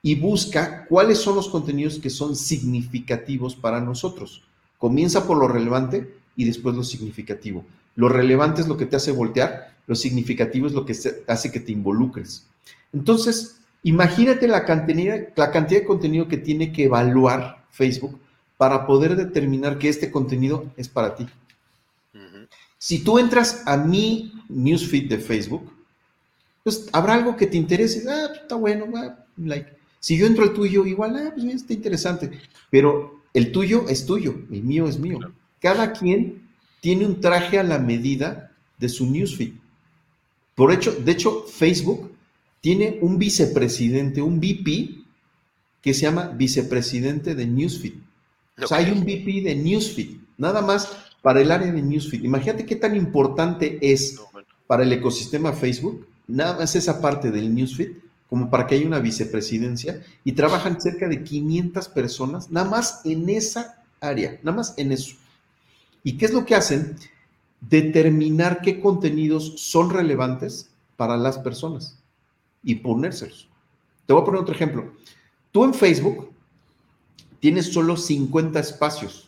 y busca cuáles son los contenidos que son significativos para nosotros. Comienza por lo relevante y después lo significativo. Lo relevante es lo que te hace voltear, lo significativo es lo que hace que te involucres. Entonces, imagínate la cantidad, la cantidad de contenido que tiene que evaluar Facebook para poder determinar que este contenido es para ti. Si tú entras a mi newsfeed de Facebook, pues habrá algo que te interese. Ah, está bueno, like. Si yo entro al tuyo, igual, ah, pues está interesante. Pero el tuyo es tuyo, el mío es mío. Cada quien tiene un traje a la medida de su newsfeed. Por hecho, de hecho, Facebook tiene un vicepresidente, un VP, que se llama vicepresidente de newsfeed. O sea, hay un VP de newsfeed, nada más para el área de newsfeed. Imagínate qué tan importante es para el ecosistema Facebook, nada más esa parte del newsfeed, como para que haya una vicepresidencia, y trabajan cerca de 500 personas, nada más en esa área, nada más en eso. ¿Y qué es lo que hacen? Determinar qué contenidos son relevantes para las personas y ponérselos. Te voy a poner otro ejemplo. Tú en Facebook tienes solo 50 espacios.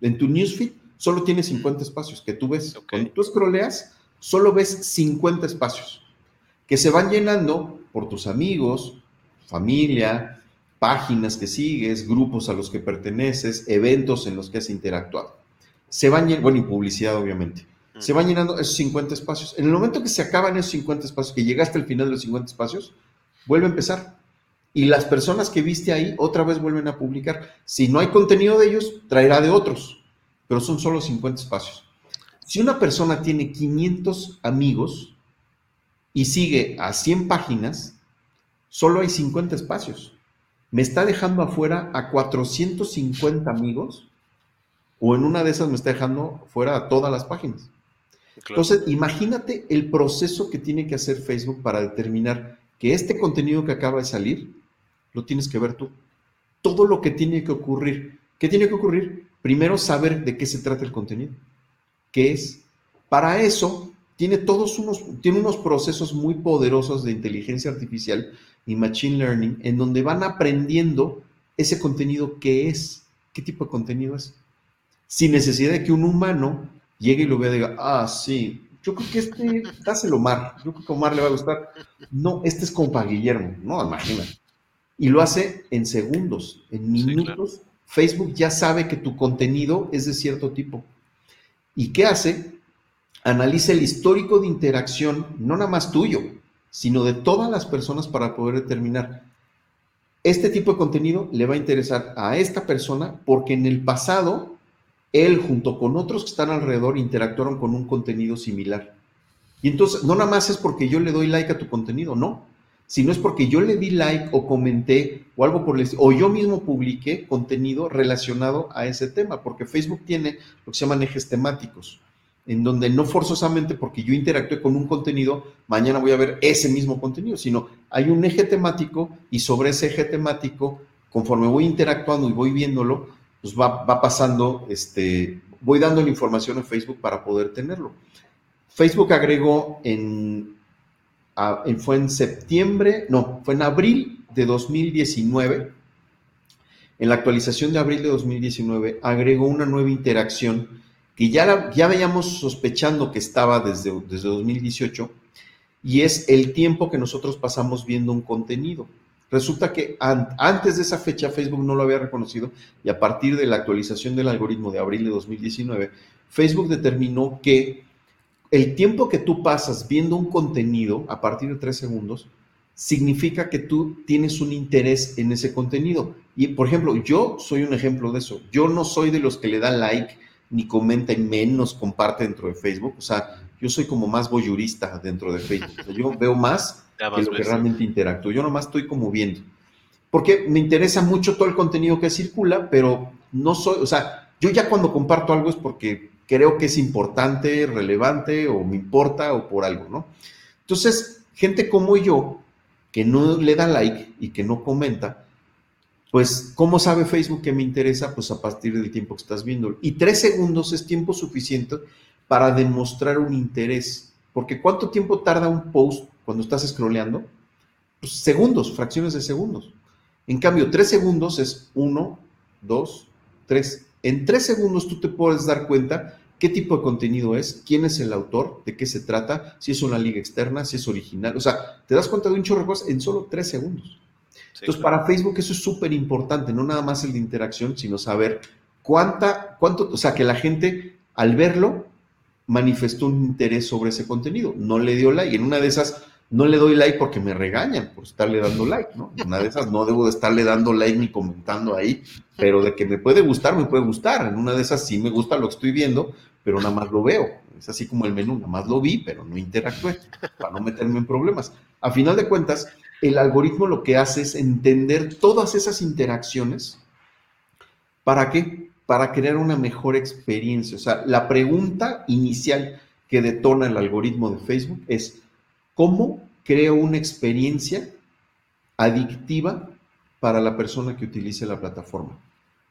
En tu newsfeed solo tienes 50 espacios que tú ves. Cuando tú scrolleas, solo ves 50 espacios que se van llenando por tus amigos, familia, páginas que sigues, grupos a los que perteneces, eventos en los que has interactuado se van llenando, bueno, y publicidad obviamente, se van llenando esos 50 espacios. En el momento que se acaban esos 50 espacios, que llegaste al final de los 50 espacios, vuelve a empezar. Y las personas que viste ahí otra vez vuelven a publicar. Si no hay contenido de ellos, traerá de otros, pero son solo 50 espacios. Si una persona tiene 500 amigos, y sigue a 100 páginas, solo hay 50 espacios. Me está dejando afuera a 450 amigos o en una de esas me está dejando fuera a todas las páginas. Entonces, imagínate el proceso que tiene que hacer Facebook para determinar que este contenido que acaba de salir, lo tienes que ver tú. Todo lo que tiene que ocurrir. ¿Qué tiene que ocurrir? Primero, saber de qué se trata el contenido. ¿Qué es? Para eso, tiene todos unos, tiene unos procesos muy poderosos de inteligencia artificial y machine learning en donde van aprendiendo ese contenido qué es, qué tipo de contenido es sin necesidad de que un humano llegue y lo vea y diga, ah, sí, yo creo que este, dáselo Omar, yo creo que a Omar le va a gustar. No, este es como para Guillermo, no, imagínate. Y lo hace en segundos, en minutos. Facebook ya sabe que tu contenido es de cierto tipo. ¿Y qué hace? Analiza el histórico de interacción, no nada más tuyo, sino de todas las personas para poder determinar. Este tipo de contenido le va a interesar a esta persona porque en el pasado él junto con otros que están alrededor interactuaron con un contenido similar. Y entonces, no nada más es porque yo le doy like a tu contenido, no, sino es porque yo le di like o comenté o algo por el o yo mismo publiqué contenido relacionado a ese tema, porque Facebook tiene lo que se llaman ejes temáticos, en donde no forzosamente porque yo interactué con un contenido, mañana voy a ver ese mismo contenido, sino hay un eje temático y sobre ese eje temático, conforme voy interactuando y voy viéndolo, pues va, pasando, este, voy dando la información a Facebook para poder tenerlo. Facebook agregó en, fue en septiembre, no, fue en abril de 2019, en la actualización de abril de 2019, agregó una nueva interacción que ya, ya veíamos sospechando que estaba desde, desde 2018, y es el tiempo que nosotros pasamos viendo un contenido. Resulta que antes de esa fecha Facebook no lo había reconocido y a partir de la actualización del algoritmo de abril de 2019, Facebook determinó que el tiempo que tú pasas viendo un contenido a partir de tres segundos significa que tú tienes un interés en ese contenido. Y por ejemplo, yo soy un ejemplo de eso. Yo no soy de los que le da like ni comenta y menos comparte dentro de Facebook. O sea, yo soy como más voyurista dentro de Facebook. yo veo más que lo que realmente interactúo. Yo nomás estoy como viendo. Porque me interesa mucho todo el contenido que circula, pero no soy, o sea, yo ya cuando comparto algo es porque creo que es importante, relevante o me importa o por algo, ¿no? Entonces, gente como yo, que no le da like y que no comenta, pues, ¿cómo sabe Facebook que me interesa? Pues a partir del tiempo que estás viendo. Y tres segundos es tiempo suficiente para demostrar un interés. Porque ¿cuánto tiempo tarda un post cuando estás scrolleando, pues segundos, fracciones de segundos. En cambio, tres segundos es uno, dos, tres. En tres segundos tú te puedes dar cuenta qué tipo de contenido es, quién es el autor, de qué se trata, si es una liga externa, si es original. O sea, te das cuenta de un chorro de cosas en solo tres segundos. Entonces, para Facebook eso es súper importante, no nada más el de interacción, sino saber cuánta, cuánto, o sea, que la gente al verlo manifestó un interés sobre ese contenido, no le dio like. En una de esas no le doy like porque me regañan por estarle dando like, ¿no? Una de esas no debo de estarle dando like ni comentando ahí, pero de que me puede gustar, me puede gustar. En una de esas sí me gusta lo que estoy viendo, pero nada más lo veo. Es así como el menú, nada más lo vi, pero no interactué, para no meterme en problemas. A final de cuentas, el algoritmo lo que hace es entender todas esas interacciones. ¿Para qué? Para crear una mejor experiencia. O sea, la pregunta inicial que detona el algoritmo de Facebook es, ¿Cómo creo una experiencia adictiva para la persona que utilice la plataforma?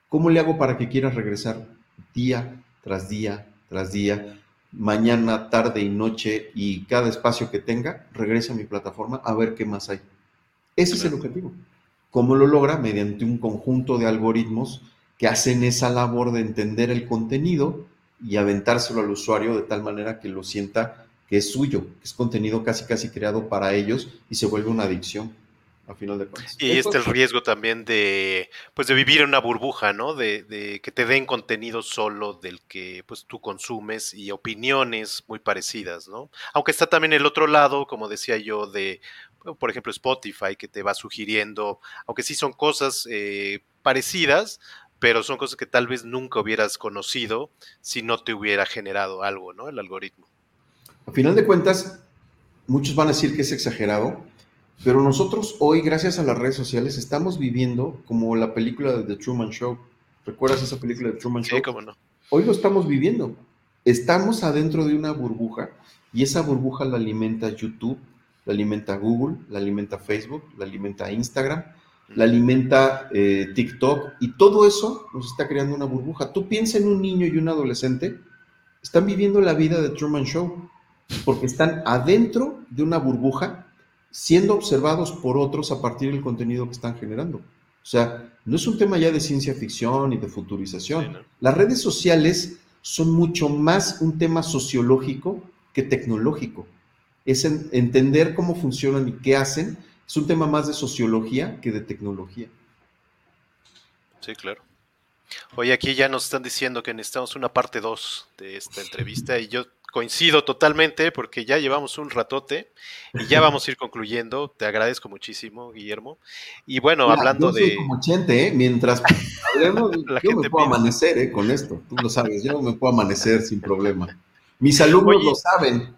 ¿Cómo le hago para que quiera regresar día tras día tras día, mañana, tarde y noche y cada espacio que tenga, regrese a mi plataforma a ver qué más hay? Ese es el objetivo. ¿Cómo lo logra? Mediante un conjunto de algoritmos que hacen esa labor de entender el contenido y aventárselo al usuario de tal manera que lo sienta que es suyo, que es contenido casi casi creado para ellos y se vuelve una adicción a final de cuentas. Y este el riesgo también de pues de vivir en una burbuja, ¿no? De, de, que te den contenido solo del que pues tú consumes y opiniones muy parecidas, ¿no? Aunque está también el otro lado, como decía yo, de por ejemplo Spotify que te va sugiriendo, aunque sí son cosas eh, parecidas, pero son cosas que tal vez nunca hubieras conocido si no te hubiera generado algo, ¿no? El algoritmo. A final de cuentas, muchos van a decir que es exagerado, pero nosotros hoy, gracias a las redes sociales, estamos viviendo como la película de The Truman Show. ¿Recuerdas esa película de Truman Show? Sí, cómo no. Hoy lo estamos viviendo. Estamos adentro de una burbuja y esa burbuja la alimenta YouTube, la alimenta Google, la alimenta Facebook, la alimenta Instagram, la alimenta eh, TikTok y todo eso nos está creando una burbuja. Tú piensa en un niño y un adolescente, están viviendo la vida de Truman Show porque están adentro de una burbuja siendo observados por otros a partir del contenido que están generando. O sea, no es un tema ya de ciencia ficción y de futurización. Las redes sociales son mucho más un tema sociológico que tecnológico. Es entender cómo funcionan y qué hacen. Es un tema más de sociología que de tecnología. Sí, claro. Hoy aquí ya nos están diciendo que necesitamos una parte 2 de esta entrevista y yo coincido totalmente porque ya llevamos un ratote y ya vamos a ir concluyendo. Te agradezco muchísimo, Guillermo. Y bueno, hablando de. Como ¿eh? mientras hablemos, yo me puedo amanecer ¿eh? con esto, tú lo sabes, yo me puedo amanecer sin problema. Mis alumnos lo saben.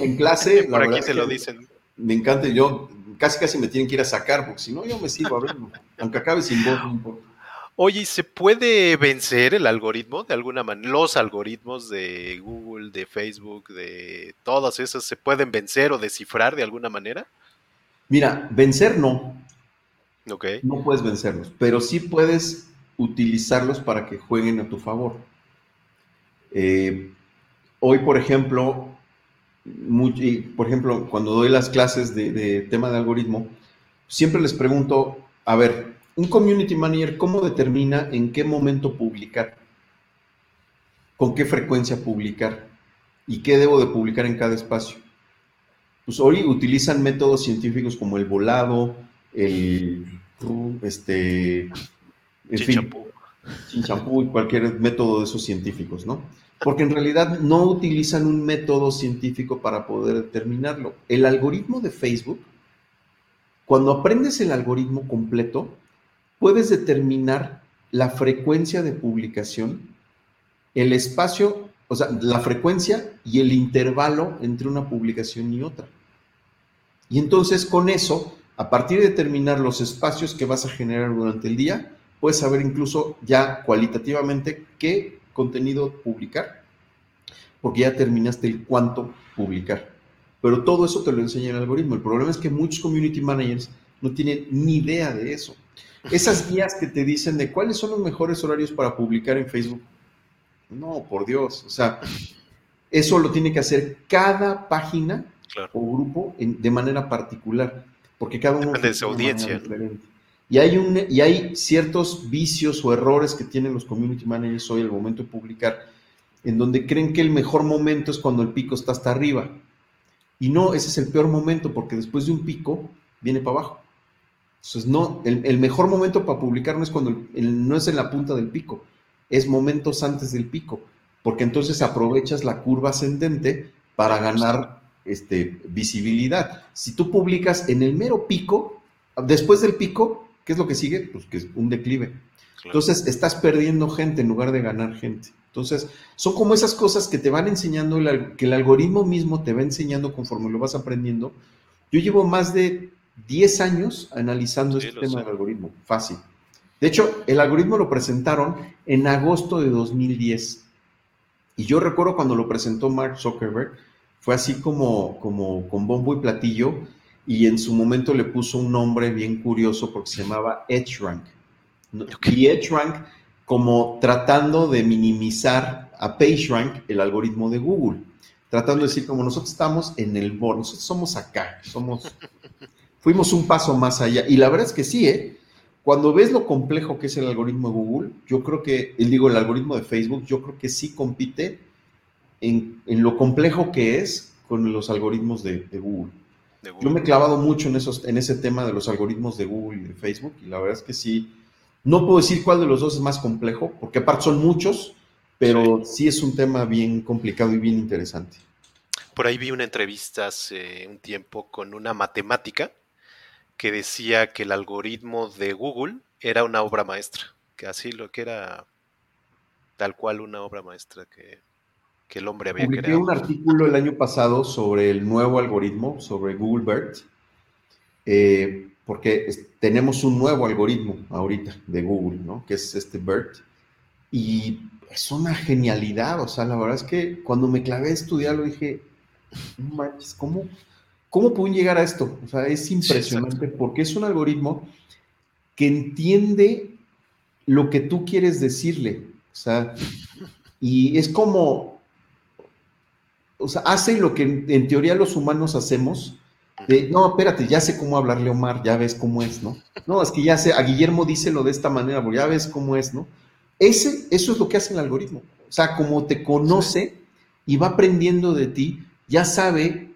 En clase, por aquí te lo dicen. Me encanta, yo casi casi me tienen que ir a sacar, porque si no, yo me sigo ver, aunque acabe sin voz, no importa. Oye, ¿se puede vencer el algoritmo de alguna manera? Los algoritmos de Google, de Facebook, de todas esas, ¿se pueden vencer o descifrar de alguna manera? Mira, vencer no. Ok. No puedes vencerlos, pero sí puedes utilizarlos para que jueguen a tu favor. Eh, hoy, por ejemplo, por ejemplo, cuando doy las clases de, de tema de algoritmo, siempre les pregunto, a ver, un community manager, ¿cómo determina en qué momento publicar? ¿Con qué frecuencia publicar? ¿Y qué debo de publicar en cada espacio? Pues hoy utilizan métodos científicos como el volado, el este, en fin, champú y cualquier método de esos científicos, ¿no? Porque en realidad no utilizan un método científico para poder determinarlo. El algoritmo de Facebook, cuando aprendes el algoritmo completo, puedes determinar la frecuencia de publicación, el espacio, o sea, la frecuencia y el intervalo entre una publicación y otra. Y entonces con eso, a partir de determinar los espacios que vas a generar durante el día, puedes saber incluso ya cualitativamente qué contenido publicar, porque ya terminaste el cuánto publicar. Pero todo eso te lo enseña el algoritmo. El problema es que muchos community managers no tienen ni idea de eso. Esas guías que te dicen de cuáles son los mejores horarios para publicar en Facebook. No, por Dios. O sea, eso lo tiene que hacer cada página o grupo de manera particular, porque cada uno Depende de su audiencia. Y hay, un, y hay ciertos vicios o errores que tienen los community managers hoy al momento de publicar, en donde creen que el mejor momento es cuando el pico está hasta arriba. Y no, ese es el peor momento, porque después de un pico viene para abajo. Entonces, no, el, mejor momento para publicar no es cuando no es en la punta del pico, es momentos antes del pico, porque entonces aprovechas la curva ascendente para ganar este, visibilidad. Si tú publicas en el mero pico, después del pico, ¿qué es lo que sigue? Pues que es un declive. Entonces estás perdiendo gente en lugar de ganar gente. Entonces, son como esas cosas que te van enseñando, que el algoritmo mismo te va enseñando conforme lo vas aprendiendo. Yo llevo más de 10 años analizando este tema del algoritmo, fácil. De hecho, el algoritmo lo presentaron en agosto de 2010. Y yo recuerdo cuando lo presentó Mark Zuckerberg, fue así como, como con bombo y platillo, y en su momento le puso un nombre bien curioso porque se llamaba EdgeRank. Y EdgeRank como tratando de minimizar a PageRank, el algoritmo de Google. Tratando de decir, como nosotros estamos en el borde, nosotros somos acá, somos fuimos un paso más allá. Y la verdad es que sí, ¿eh? Cuando ves lo complejo que es el algoritmo de Google, yo creo que, digo, el algoritmo de Facebook, yo creo que sí compite en, lo complejo que es con los algoritmos de, Google. Yo me he clavado mucho en, esos, en ese tema de los algoritmos de Google y de Facebook, y la verdad es que sí, no puedo decir cuál de los dos es más complejo, porque aparte son muchos, pero sí, sí es un tema bien complicado y bien interesante. Por ahí vi una entrevista hace un tiempo con una matemática que decía que el algoritmo de Google era una obra maestra, que así lo que era tal cual una obra maestra que que el hombre había Publiqué creado. un artículo el año pasado sobre el nuevo algoritmo, sobre Google BERT, eh, porque tenemos un nuevo algoritmo ahorita de Google, ¿no? Que es este BERT. Y es una genialidad, o sea, la verdad es que cuando me clavé a estudiarlo dije, no manches, ¿cómo, ¿cómo pueden llegar a esto? O sea, es impresionante porque es un algoritmo que entiende lo que tú quieres decirle. O sea, y es como, o sea, hace lo que en, teoría los humanos hacemos. De, no, espérate, ya sé cómo hablarle a Omar, ya ves cómo es, ¿no? No, es que ya sé, a Guillermo díselo de esta manera, porque ya ves cómo es, ¿no? Ese, eso es lo que hace el algoritmo. O sea, como te conoce y va aprendiendo de ti, ya sabe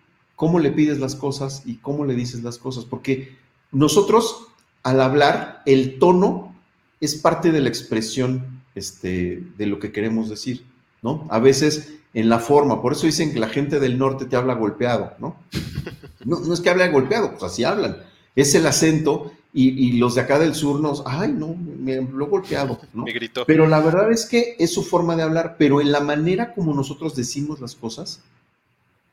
cómo le pides las cosas y cómo le dices las cosas. Porque nosotros, al hablar, el tono es parte de la expresión este, de lo que queremos decir, ¿no? A veces en la forma, por eso dicen que la gente del norte te habla golpeado, ¿no? No, no es que hable golpeado, pues así hablan. Es el acento y, los de acá del sur nos, ay, no, me, lo he golpeado, ¿no? Me gritó. Pero la verdad es que es su forma de hablar, pero en la manera como nosotros decimos las cosas,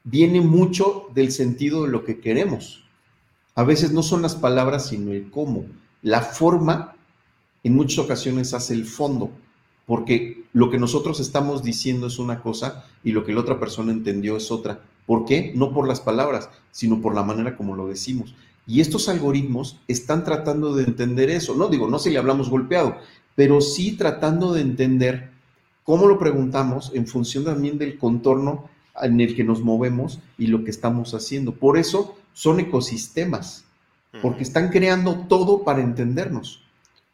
viene mucho del sentido de lo que queremos. A veces no son las palabras, sino el cómo. La forma, en muchas ocasiones, hace el fondo, porque lo que nosotros estamos diciendo es una cosa y lo que la otra persona entendió es otra. ¿Por qué? No por las palabras, sino por la manera como lo decimos. Y estos algoritmos están tratando de entender eso. No digo, no si le hablamos golpeado, pero sí tratando de entender cómo lo preguntamos en función también del contorno en el que nos movemos y lo que estamos haciendo. Por eso son ecosistemas, porque están creando todo para entendernos.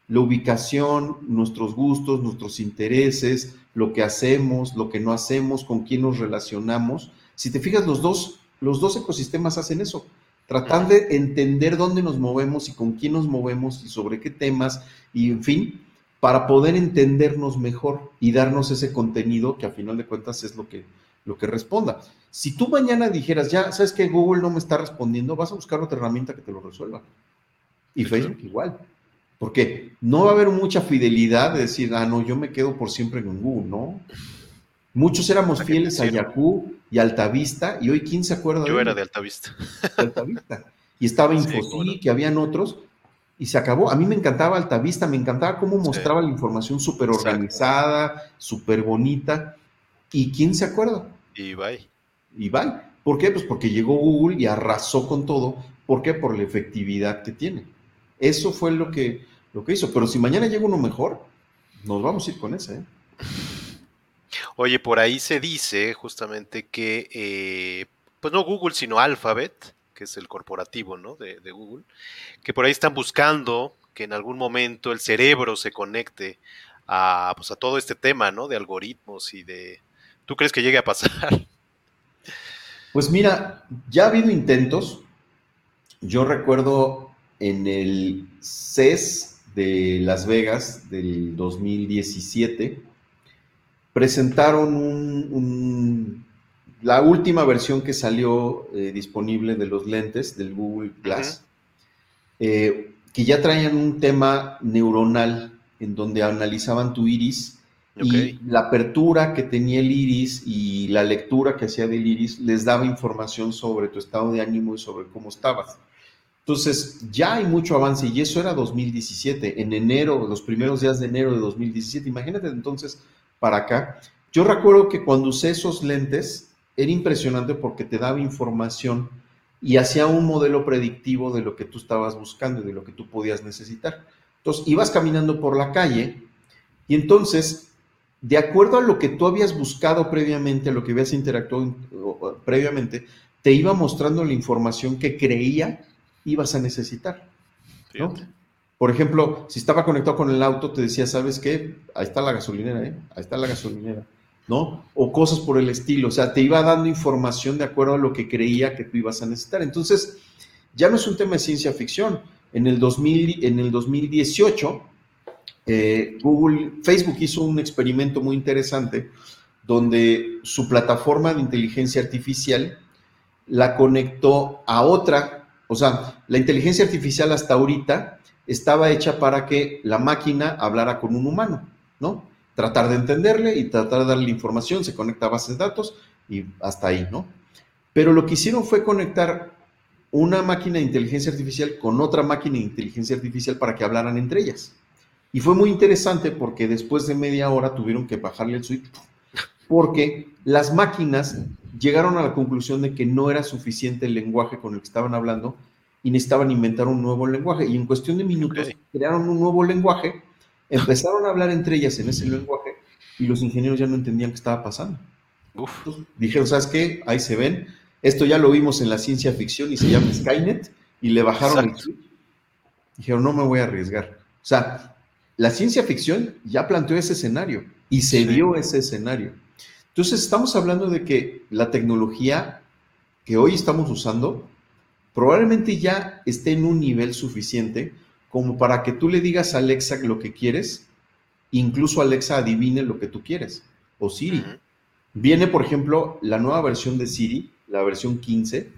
La ubicación, nuestros gustos, nuestros intereses, lo que hacemos, lo que no hacemos, con quién nos relacionamos. Si te fijas, los dos, los dos ecosistemas hacen eso tratar de entender dónde nos movemos y con quién nos movemos y sobre qué temas y en fin, para poder entendernos mejor y darnos ese contenido que a final de cuentas es lo que, lo que responda. Si tú mañana dijeras, ya, sabes que Google no me está respondiendo, vas a buscar otra herramienta que te lo resuelva. Y Facebook igual. Porque no va a haber mucha fidelidad de decir, ah, no, yo me quedo por siempre en Google, ¿no? Muchos éramos fieles a Yahoo y Altavista, y hoy quién se acuerda Yo era de Altavista. Altavista. Y estaba Infosí, que habían otros, y se acabó. A mí me encantaba Altavista, me encantaba cómo mostraba la información súper organizada, súper bonita. ¿Y quién se acuerda? Y bye. Y bye. ¿Por qué? Pues porque llegó Google y arrasó con todo. ¿Por qué? Por la efectividad que tiene. Eso fue lo que, lo que hizo. Pero si mañana llega uno mejor, nos vamos a ir con ese. ¿eh? Oye, por ahí se dice justamente que, eh, pues no Google, sino Alphabet, que es el corporativo ¿no? de, Google, que por ahí están buscando que en algún momento el cerebro se conecte a, pues a todo este tema ¿no? de algoritmos y de... ¿Tú crees que llegue a pasar? Pues mira, ya ha habido intentos. Yo recuerdo en el CES de Las Vegas del 2017, presentaron un, la última versión que salió eh, disponible de los lentes del Google Glass, eh, que ya traían un tema neuronal en donde analizaban tu iris y la apertura que tenía el iris y la lectura que hacía del iris les daba información sobre tu estado de ánimo y sobre cómo estabas. Entonces, ya hay mucho avance y eso era 2017, en enero, los primeros días de enero de 2017. Imagínate entonces para acá. Yo recuerdo que cuando usé esos lentes era impresionante porque te daba información y hacía un modelo predictivo de lo que tú estabas buscando y de lo que tú podías necesitar. Entonces, ibas caminando por la calle y entonces, de acuerdo a lo que tú habías buscado previamente, a lo que habías interactuado previamente, te iba mostrando la información que creía ibas a necesitar. ¿no? Por ejemplo, si estaba conectado con el auto, te decía, ¿sabes qué? Ahí está la gasolinera, ¿eh? Ahí está la gasolinera, ¿no? O cosas por el estilo. O sea, te iba dando información de acuerdo a lo que creía que tú ibas a necesitar. Entonces, ya no es un tema de ciencia ficción. En el, 2000, en el 2018, eh, Google, Facebook hizo un experimento muy interesante donde su plataforma de inteligencia artificial la conectó a otra. O sea, la inteligencia artificial hasta ahorita estaba hecha para que la máquina hablara con un humano, ¿no? tratar de entenderle y tratar de darle información, se conecta a bases de datos y hasta ahí, ¿no? Pero lo que hicieron fue conectar una máquina de inteligencia artificial con otra máquina de inteligencia artificial para que hablaran entre ellas. Y fue muy interesante porque después de media hora tuvieron que bajarle el switch porque las máquinas llegaron a la conclusión de que no era suficiente el lenguaje con el que estaban hablando y necesitaban inventar un nuevo lenguaje. Y en cuestión de minutos crearon un nuevo lenguaje, empezaron a hablar entre ellas en ese lenguaje y los ingenieros ya no entendían qué estaba pasando. dijeron, ¿sabes qué? Ahí se ven. Esto ya lo vimos en la ciencia ficción y se llama Skynet y le bajaron el switch. Dijeron, no me voy a arriesgar. O sea, la ciencia ficción ya planteó ese escenario y se dio ese escenario. Entonces, estamos hablando de que la tecnología que hoy estamos usando probablemente ya esté en un nivel suficiente como para que tú le digas a Alexa lo que quieres, incluso Alexa adivine lo que tú quieres, o Siri. Viene, por ejemplo, la nueva versión de Siri, la versión 15,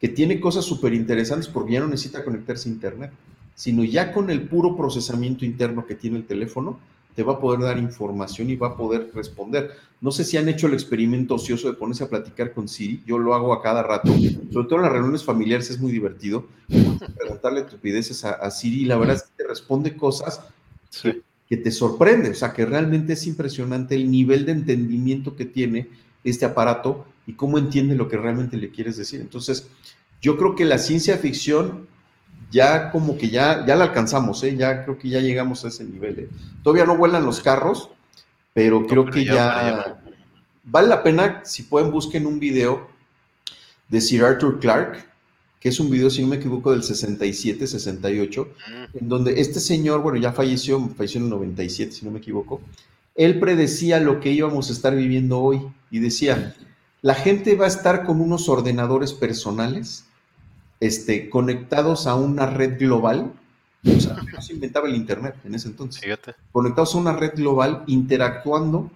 que tiene cosas súper interesantes porque ya no necesita conectarse a Internet, sino ya con el puro procesamiento interno que tiene el teléfono, te va a poder dar información y va a poder responder. No sé si han hecho el experimento ocioso de ponerse a platicar con Siri, yo lo hago a cada rato, sobre todo en las reuniones familiares es muy divertido, preguntarle estupideces a, Siri y la verdad es que te responde cosas que, que, te sorprende, o sea que realmente es impresionante el nivel de entendimiento que tiene este aparato y cómo entiende lo que realmente le quieres decir. Entonces, yo creo que la ciencia ficción ya como que ya, ya la alcanzamos, ¿eh? ya creo que ya llegamos a ese nivel. ¿eh? Todavía no vuelan los carros, pero creo que ya, vale la pena, si pueden, busquen un video de Sir Arthur Clarke, que es un video, si no me equivoco, del 67, 68, mm. en donde este señor, bueno, ya falleció, falleció en el 97, si no me equivoco, él predecía lo que íbamos a estar viviendo hoy y decía, la gente va a estar con unos ordenadores personales este, conectados a una red global. O sea, no se inventaba el Internet en ese entonces. Conectados a una red global, interactuando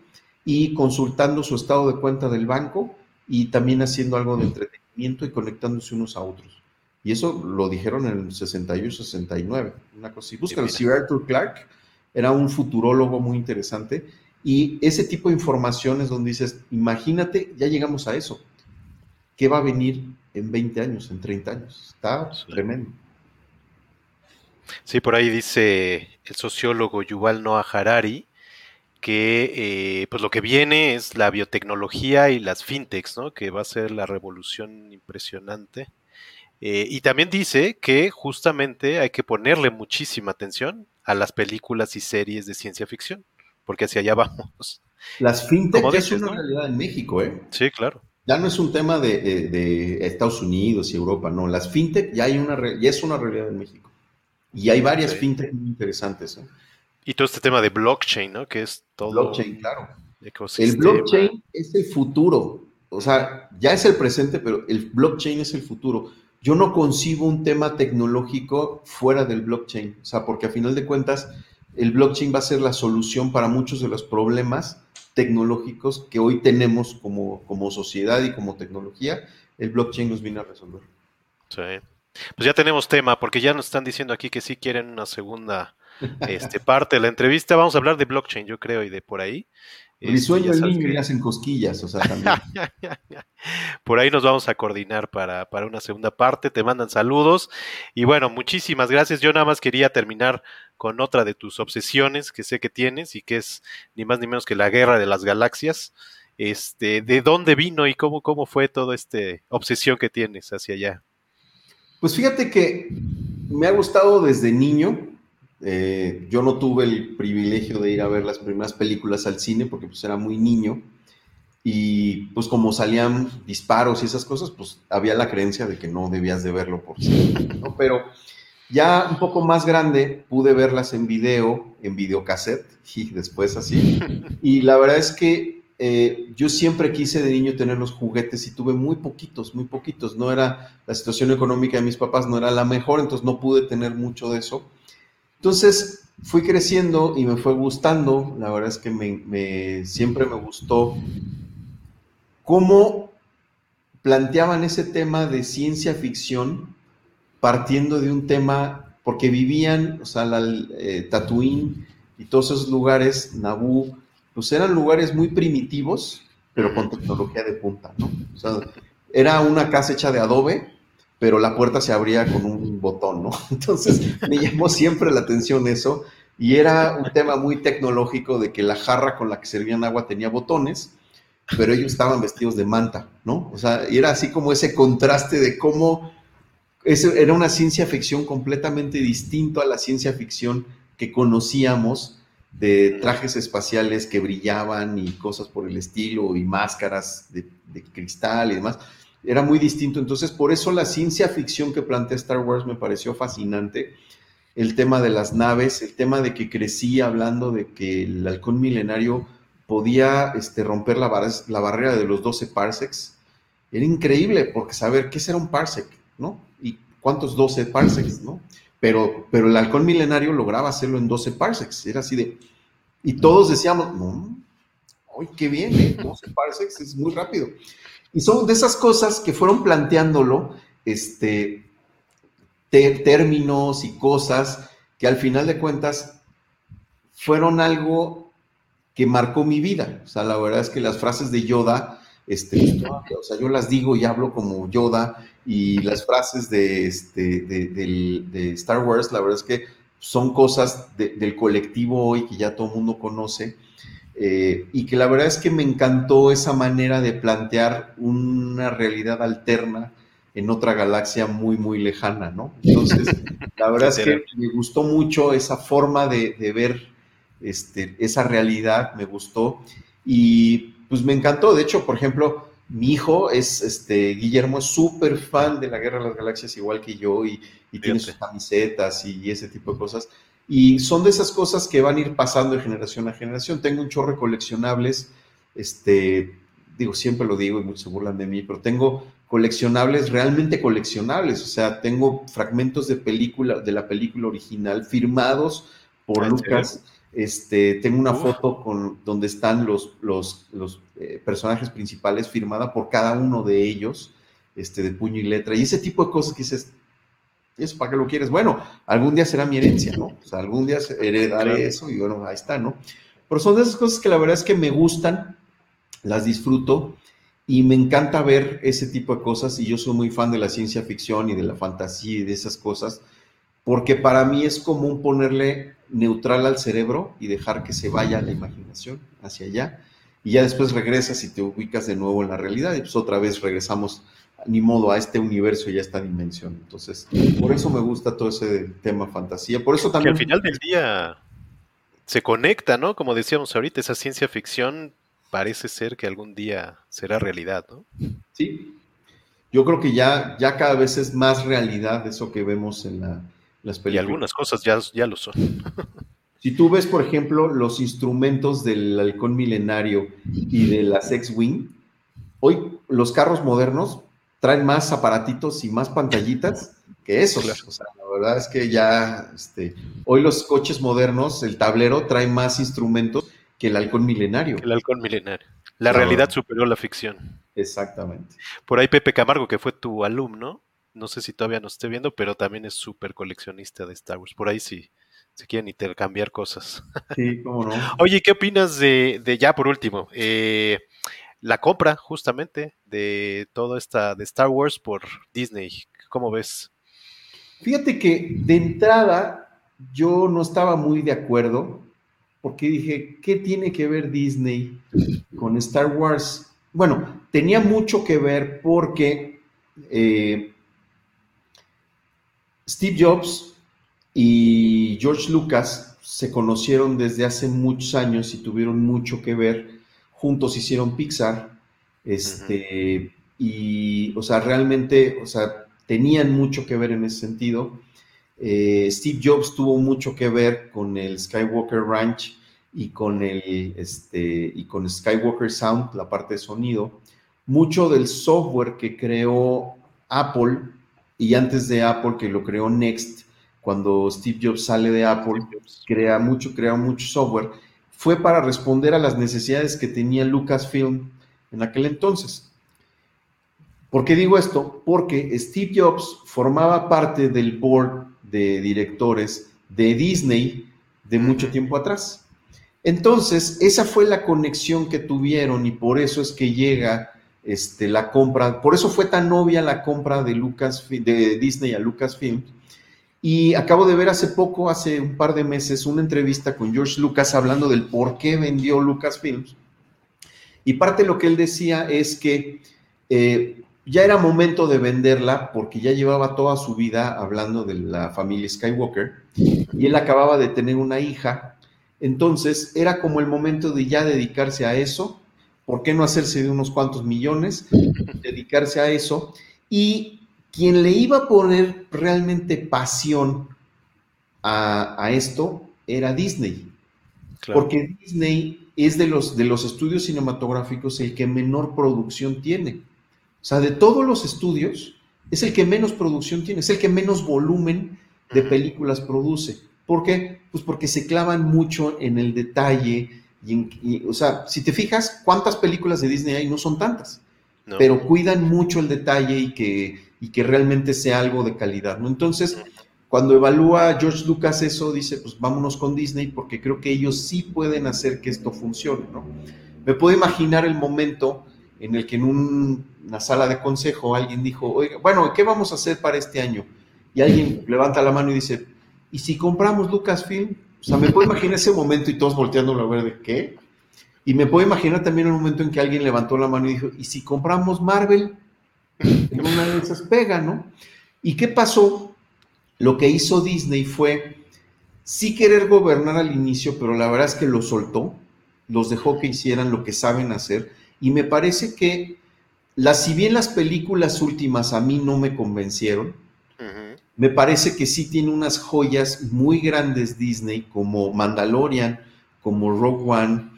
y consultando su estado de cuenta del banco y también haciendo algo de entretenimiento y conectándose unos a otros. Y eso lo dijeron en el 61, 69, una cosa así. Buscan, Sir Arthur Clarke era un futurólogo muy interesante y ese tipo de información es donde dices, imagínate, ya llegamos a eso. ¿Qué va a venir en 20 años, en 30 años. Está tremendo. Sí, por ahí dice el sociólogo Yuval Noah Harari que eh, pues lo que viene es la biotecnología y las fintechs, ¿no? Que va a ser la revolución impresionante. Eh, y también dice que justamente hay que ponerle muchísima atención a las películas y series de ciencia ficción, porque hacia allá vamos. Las fintechs es una realidad en México, ¿eh? Sí, claro ya no es un tema de, Estados Unidos y Europa, no. Las fintech ya, hay una, ya es una realidad en México. Y hay varias fintech muy interesantes. ¿eh? Y todo este tema de blockchain, ¿no? Que es todo. Blockchain, claro. El blockchain es el futuro. O sea, ya es el presente, pero el blockchain es el futuro. Yo no concibo un tema tecnológico fuera del blockchain. O sea, porque a final de cuentas, el blockchain va a ser la solución para muchos de los problemas tecnológicos que hoy tenemos como, como sociedad y como tecnología, el blockchain nos viene a resolver. Sí. Pues ya tenemos tema, porque ya nos están diciendo aquí que sí quieren una segunda este, parte de la entrevista. Vamos a hablar de blockchain, yo creo, y de por ahí. Mi este, sueño el niño y hacen cosquillas, o sea, también. Por ahí nos vamos a coordinar para, para, una segunda parte. Te mandan saludos. Y bueno, muchísimas gracias. Yo nada más quería terminar con otra de tus obsesiones que sé que tienes y que es ni más ni menos que la guerra de las galaxias. Este, ¿De dónde vino y cómo, cómo fue toda esta obsesión que tienes hacia allá? Pues fíjate que me ha gustado desde niño. Eh, yo no tuve el privilegio de ir a ver las primeras películas al cine porque pues era muy niño y pues como salían disparos y esas cosas, pues había la creencia de que no debías de verlo por sí, ¿no? Pero ya un poco más grande pude verlas en video, en videocassette, y después así. Y la verdad es que eh, yo siempre quise de niño tener los juguetes y tuve muy poquitos, muy poquitos. No era, la situación económica de mis papás no era la mejor, entonces no pude tener mucho de eso. Entonces fui creciendo y me fue gustando, la verdad es que me, siempre me gustó cómo planteaban ese tema de ciencia ficción partiendo de un tema, porque vivían, o sea, eh, Tatooine y todos esos lugares, Naboo, pues eran lugares muy primitivos, pero con tecnología de punta, ¿no? O sea, era una casa hecha de adobe, pero la puerta se abría con un botón, ¿no? Entonces me llamó siempre la atención eso y era un tema muy tecnológico de que la jarra con la que servían agua tenía botones, pero ellos estaban vestidos de manta, ¿no? O sea, era así como ese contraste de cómo era una ciencia ficción completamente distinto a la ciencia ficción que conocíamos de trajes espaciales que brillaban y cosas por el estilo y máscaras de, cristal y demás. Era muy distinto. Entonces, por eso la ciencia ficción que plantea Star Wars me pareció fascinante. El tema de las naves, el tema de que crecí hablando de que el halcón milenario podía este, romper la, la barrera de los 12 parsecs. Era increíble, porque saber qué será un parsec, ¿no? Y cuántos 12 parsecs, ¿no? Pero, pero el halcón milenario lograba hacerlo en 12 parsecs. Era así de. Y todos decíamos, no, ¡ay, qué bien! ¿eh? 12 parsecs es muy rápido. Y son de esas cosas que fueron planteándolo, este, términos y cosas que al final de cuentas fueron algo que marcó mi vida. O sea, la verdad es que las frases de Yoda, este, o sea, yo las digo y hablo como Yoda, y las frases de, este, de, Star Wars, la verdad es que son cosas del colectivo hoy que ya todo el mundo conoce. Eh, y que la verdad es que me encantó esa manera de plantear una realidad alterna en otra galaxia muy, muy lejana, ¿no? Entonces, la verdad es que me gustó mucho esa forma de, de ver este, esa realidad, me gustó. Y pues me encantó. De hecho, por ejemplo, mi hijo es, este, Guillermo es súper fan de la Guerra de las Galaxias, igual que yo, y, tiene sus camisetas y, ese tipo de cosas. Y son de esas cosas que van a ir pasando de generación a generación. Tengo un chorro de coleccionables, este, digo, siempre lo digo y muchos se burlan de mí, pero tengo coleccionables realmente coleccionables. O sea, tengo fragmentos de película, de la película original firmados por Lucas. Este, tengo una foto con, donde están los, los, los eh, personajes principales firmada por cada uno de ellos, este, de puño y letra, y ese tipo de cosas que dices, ¿eso para qué lo quieres? Bueno, algún día será mi herencia, ¿no? O sea, algún día heredaré eso y bueno, ahí está, ¿no? Pero son de esas cosas que la verdad es que me gustan, las disfruto y me encanta ver ese tipo de cosas y yo soy muy fan de la ciencia ficción y de la fantasía y de esas cosas, porque para mí es común ponerle neutral al cerebro y dejar que se vaya la imaginación hacia allá. Y ya después regresas y te ubicas de nuevo en la realidad y pues otra vez regresamos, ni modo, a este universo y a esta dimensión. Entonces, por eso me gusta todo ese tema fantasía. Por eso también... Que al final del día se conecta, ¿no? Como decíamos ahorita, esa ciencia ficción parece ser que algún día será realidad, ¿no? Sí. Yo creo que ya, ya cada vez es más realidad eso que vemos en la, y algunas cosas ya, ya lo son. Si tú ves, por ejemplo, los instrumentos del halcón milenario y de las X-Wing, hoy los carros modernos traen más aparatitos y más pantallitas que eso. O sea, la verdad es que ya, este, hoy los coches modernos, el tablero trae más instrumentos que el halcón milenario. El halcón milenario. La realidad superó la ficción. Exactamente. Por ahí Pepe Camargo, que fue tu alumno, no sé si todavía nos esté viendo, pero también es súper coleccionista de Star Wars. Por ahí sí se quieren intercambiar cosas. Sí, cómo no. Oye, ¿qué opinas de, de ya por último? Eh, la compra justamente de toda esta de Star Wars por Disney. ¿Cómo ves? Fíjate que de entrada yo no estaba muy de acuerdo porque dije, ¿qué tiene que ver Disney con Star Wars? Bueno, tenía mucho que ver porque eh, Steve Jobs y George Lucas se conocieron desde hace muchos años y tuvieron mucho que ver. Juntos hicieron Pixar. Este, Y, o sea, realmente, o sea, tenían mucho que ver en ese sentido. Eh, Steve Jobs tuvo mucho que ver con el Skywalker Ranch y con el este, y con Skywalker Sound, la parte de sonido. Mucho del software que creó Apple y antes de Apple, que lo creó Next, cuando Steve Jobs sale de Apple, crea mucho, crea mucho software, fue para responder a las necesidades que tenía Lucasfilm en aquel entonces. ¿Por qué digo esto? Porque Steve Jobs formaba parte del board de directores de Disney de mucho tiempo atrás. Entonces, esa fue la conexión que tuvieron y por eso es que llega este, la compra, por eso fue tan obvia la compra de, Lucas, de Disney a Lucasfilm. Y acabo de ver hace poco, hace un par de meses, una entrevista con George Lucas hablando del por qué vendió Lucasfilms. Y parte de lo que él decía es que eh, ya era momento de venderla porque ya llevaba toda su vida hablando de la familia Skywalker y él acababa de tener una hija. Entonces era como el momento de ya dedicarse a eso. ¿Por qué no hacerse de unos cuantos millones? Dedicarse a eso. Y quien le iba a poner realmente pasión a, esto era Disney. Porque Disney es de los, de los estudios cinematográficos el que menor producción tiene. O sea, de todos los estudios, es el que menos producción tiene, es el que menos volumen de películas produce. ¿Por qué? Pues porque se clavan mucho en el detalle. Y, o sea, si te fijas, ¿cuántas películas de Disney hay? No son tantas, pero cuidan mucho el detalle y que, y que realmente sea algo de calidad, ¿no? Entonces, cuando evalúa George Lucas eso, dice, pues vámonos con Disney porque creo que ellos sí pueden hacer que esto funcione, ¿no? Me puedo imaginar el momento en el que en una sala de consejo alguien dijo, oiga, bueno, ¿qué vamos a hacer para este año? Y alguien levanta la mano y dice, ¿y si compramos Lucasfilm? O sea, me puedo imaginar ese momento y todos volteándolo a ver de qué. Y me puedo imaginar también un momento en que alguien levantó la mano y dijo, ¿y si compramos Marvel? En una de esas pega, ¿no? ¿Y qué pasó? Lo que hizo Disney fue sí querer gobernar al inicio, pero la verdad es que lo soltó, los dejó que hicieran lo que saben hacer. Y me parece que, las, si bien las películas últimas a mí no me convencieron, me parece que sí tiene unas joyas muy grandes Disney, como Mandalorian, como Rogue One,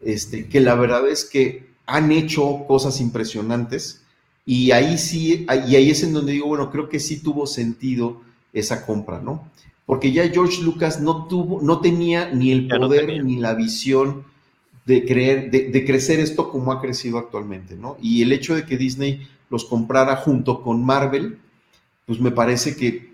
este, que la verdad es que han hecho cosas impresionantes. Y ahí sí, y ahí es en donde digo, bueno, creo que sí tuvo sentido esa compra, ¿no? Porque ya George Lucas no tuvo, no tenía ni el poder ni la visión de creer, de, crecer esto como ha crecido actualmente, ¿no? Y el hecho de que Disney los comprara junto con Marvel, pues me parece que,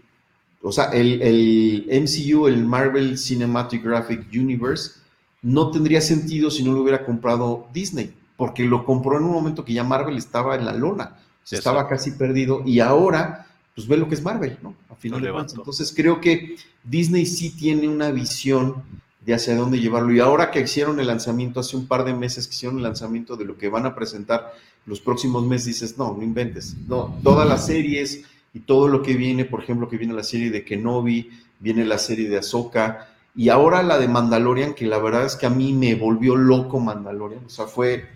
o sea, el, el MCU, el Marvel Cinematic Graphic Universe, no tendría sentido si no lo hubiera comprado Disney, porque lo compró en un momento que ya Marvel estaba en la lona, se estaba casi perdido, y ahora pues ve lo que es Marvel, ¿no? A final de cuentas. Entonces creo que Disney sí tiene una visión de hacia dónde llevarlo. Y ahora que hicieron el lanzamiento, hace un par de meses que hicieron el lanzamiento de lo que van a presentar los próximos meses, dices, no, no inventes. No, todas las series y todo lo que viene, por ejemplo, que viene la serie de Kenobi, viene la serie de Ahsoka, y ahora la de Mandalorian, que la verdad es que a mí me volvió loco Mandalorian. O sea, fue,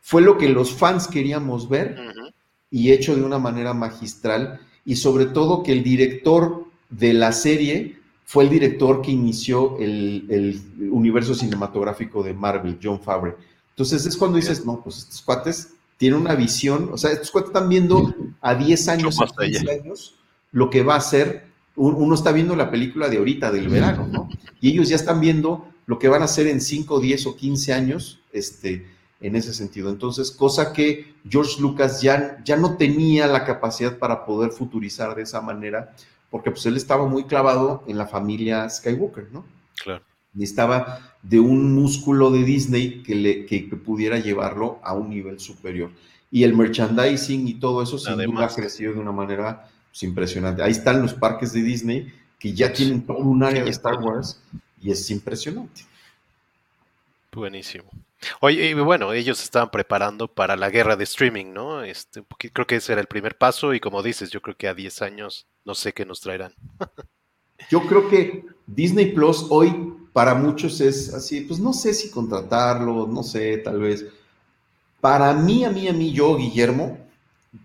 fue lo que los fans queríamos ver y hecho de una manera magistral y sobre todo que el director de la serie fue el director que inició el, universo cinematográfico de Marvel, John Favre. Entonces es cuando dices, no, pues estos cuates tienen una visión, o sea, estos cuates están viendo a 10 años, a 15 años, lo que va a ser, uno está viendo la película de ahorita, del verano, ¿no? Y ellos ya están viendo lo que van a hacer en 5, 10 o 15 años, este, en ese sentido. Entonces, cosa que George Lucas ya, ya no tenía la capacidad para poder futurizar de esa manera, porque pues él estaba muy clavado en la familia Skywalker, ¿no? Claro. Y estaba de un músculo de Disney que, le, que, pudiera llevarlo a un nivel superior. Y el merchandising y todo eso sin duda ha crecido de una manera pues, impresionante. Ahí están los parques de Disney que ya tienen todo un área de Star Wars y es impresionante. Buenísimo. Oye, y bueno, ellos estaban preparando para la guerra de streaming, ¿no? Este, creo que ese era el primer paso y como dices, yo creo que a 10 años no sé qué nos traerán. yo creo que Disney Plus hoy para muchos es así, pues no sé si contratarlo, no sé, tal vez. Para mí, a mí, a mí, yo, Guillermo,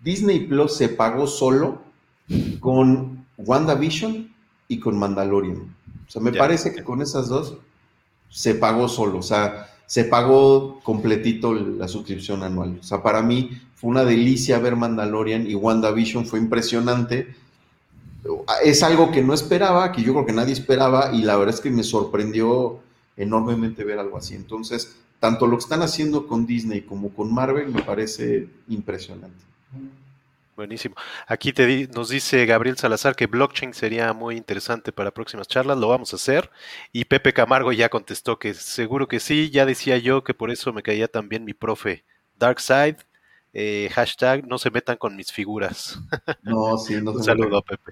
Disney Plus se pagó solo con WandaVision y con Mandalorian. O sea, me parece que con esas dos se pagó solo. O sea, se pagó completito la suscripción anual. O sea, para mí fue una delicia ver Mandalorian y WandaVision fue impresionante. Es algo que no esperaba, que yo creo que nadie esperaba y la verdad es que me sorprendió enormemente ver algo así. Entonces, tanto lo que están haciendo con Disney como con Marvel me parece impresionante. Buenísimo. Aquí te nos dice Gabriel Salazar que blockchain sería muy interesante para próximas charlas, lo vamos a hacer. Y Pepe Camargo ya contestó que seguro que sí, ya decía yo que por eso me caía también mi profe Darkside. Eh, hashtag no se metan con mis figuras. No, sí, no Un saludo, Pepe.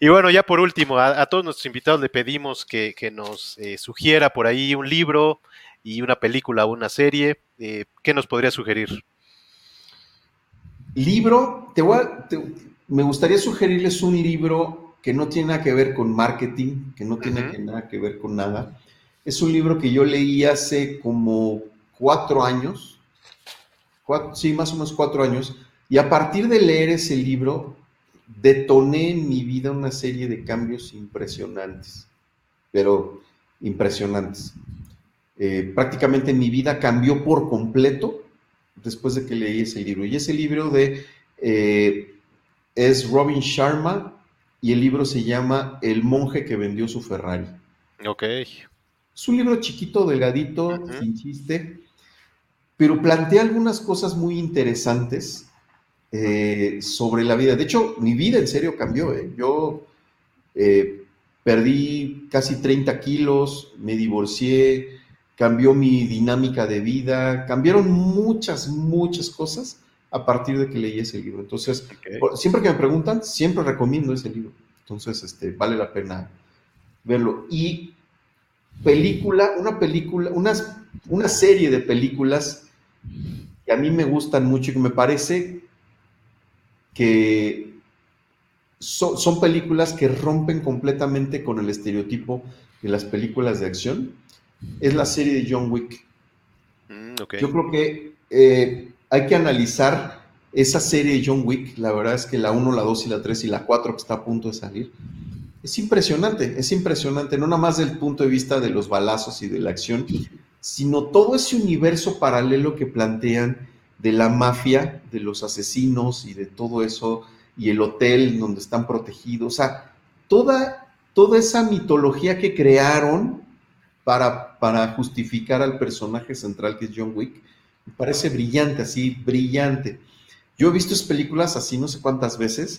Y bueno, ya por último, a, todos nuestros invitados le pedimos que, nos eh, sugiera por ahí un libro y una película o una serie. Eh, ¿Qué nos podría sugerir? Libro, te voy me gustaría sugerirles un libro que no tiene nada que ver con marketing, que no tiene nada que ver con nada. Es un libro que yo leí hace como cuatro años, sí, más o menos cuatro años, y a partir de leer ese libro, detoné en mi vida una serie de cambios impresionantes, pero impresionantes. Eh, prácticamente mi vida cambió por completo después de que leí ese libro. Y ese libro de, eh, es Robin Sharma y el libro se llama El monje que vendió su Ferrari. Ok. Es un libro chiquito, delgadito, sin chiste, pero plantea algunas cosas muy interesantes eh, sobre la vida. De hecho, mi vida en serio cambió. ¿eh? Yo perdí casi 30 kilos, me divorcié, cambió mi dinámica de vida, cambiaron muchas, muchas cosas a partir de que leí ese libro. Entonces, siempre que me preguntan, siempre recomiendo ese libro. Entonces, este, vale la pena verlo. Y película, una película, unas, una serie de películas que a mí me gustan mucho y que me parece que son películas que rompen completamente con el estereotipo de las películas de acción es la serie de John Wick. Mm, Yo creo que eh, hay que analizar esa serie de John Wick. La verdad es que la 1, la 2 y la 3 y la 4 que está a punto de salir. Es impresionante, es impresionante, no nada más del punto de vista de los balazos y de la acción, sino todo ese universo paralelo que plantean de la mafia, de los asesinos y de todo eso, y el hotel donde están protegidos. O sea, toda, toda esa mitología que crearon para, para justificar al personaje central que es John Wick. Me parece brillante, así, brillante. Yo he visto esas películas así no sé cuántas veces,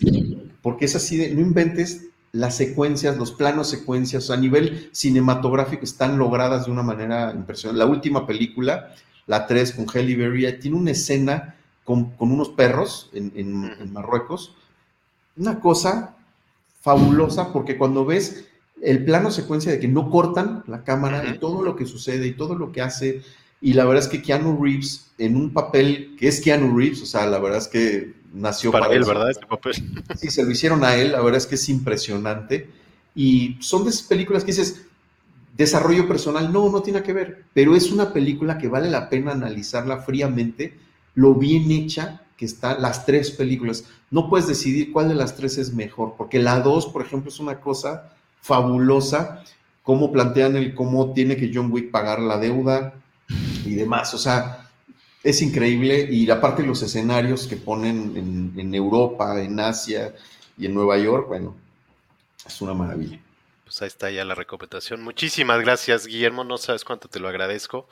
porque es así de, no inventes las secuencias, los planos secuencias, a nivel cinematográfico están logradas de una manera impresionante. La última película, la 3 con Halle Berry, tiene una escena con, unos perros en, en Marruecos, una cosa fabulosa, porque cuando ves el plano secuencia de que no cortan la cámara y todo lo que sucede y todo lo que hace. Y la verdad es que Keanu Reeves, en un papel que es Keanu Reeves, o sea, la verdad es que nació para, él, ¿verdad? Este papel. Sí, se lo hicieron a él, la verdad es que es impresionante. Y son de esas películas que dices, desarrollo personal, no, no tiene que ver, pero es una película que vale la pena analizarla fríamente, lo bien hecha que están las tres películas. No puedes decidir cuál de las tres es mejor, porque la dos, por ejemplo, es una cosa fabulosa, cómo plantean el cómo tiene que John Wick pagar la deuda y demás. O sea, es increíble. Y aparte los escenarios que ponen en, Europa, en Asia y en Nueva York, bueno, es una maravilla. Pues ahí está ya la recomendación. Muchísimas gracias, Guillermo. No sabes cuánto te lo agradezco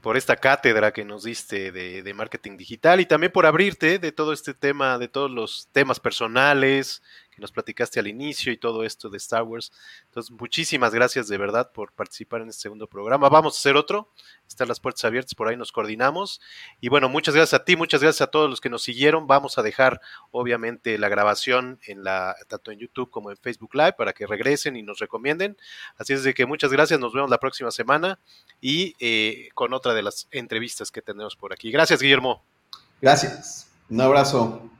por esta cátedra que nos diste de, de, marketing digital y también por abrirte de todo este tema, de todos los temas personales nos platicaste al inicio y todo esto de Star Wars. Entonces, muchísimas gracias de verdad por participar en este segundo programa. Vamos a hacer otro. Están las puertas abiertas, por ahí nos coordinamos. Y bueno, muchas gracias a ti, muchas gracias a todos los que nos siguieron. Vamos a dejar, obviamente, la grabación en la, tanto en YouTube como en Facebook Live para que regresen y nos recomienden. Así es de que muchas gracias, nos vemos la próxima semana y eh, con otra de las entrevistas que tenemos por aquí. Gracias, Guillermo. Gracias. Un abrazo.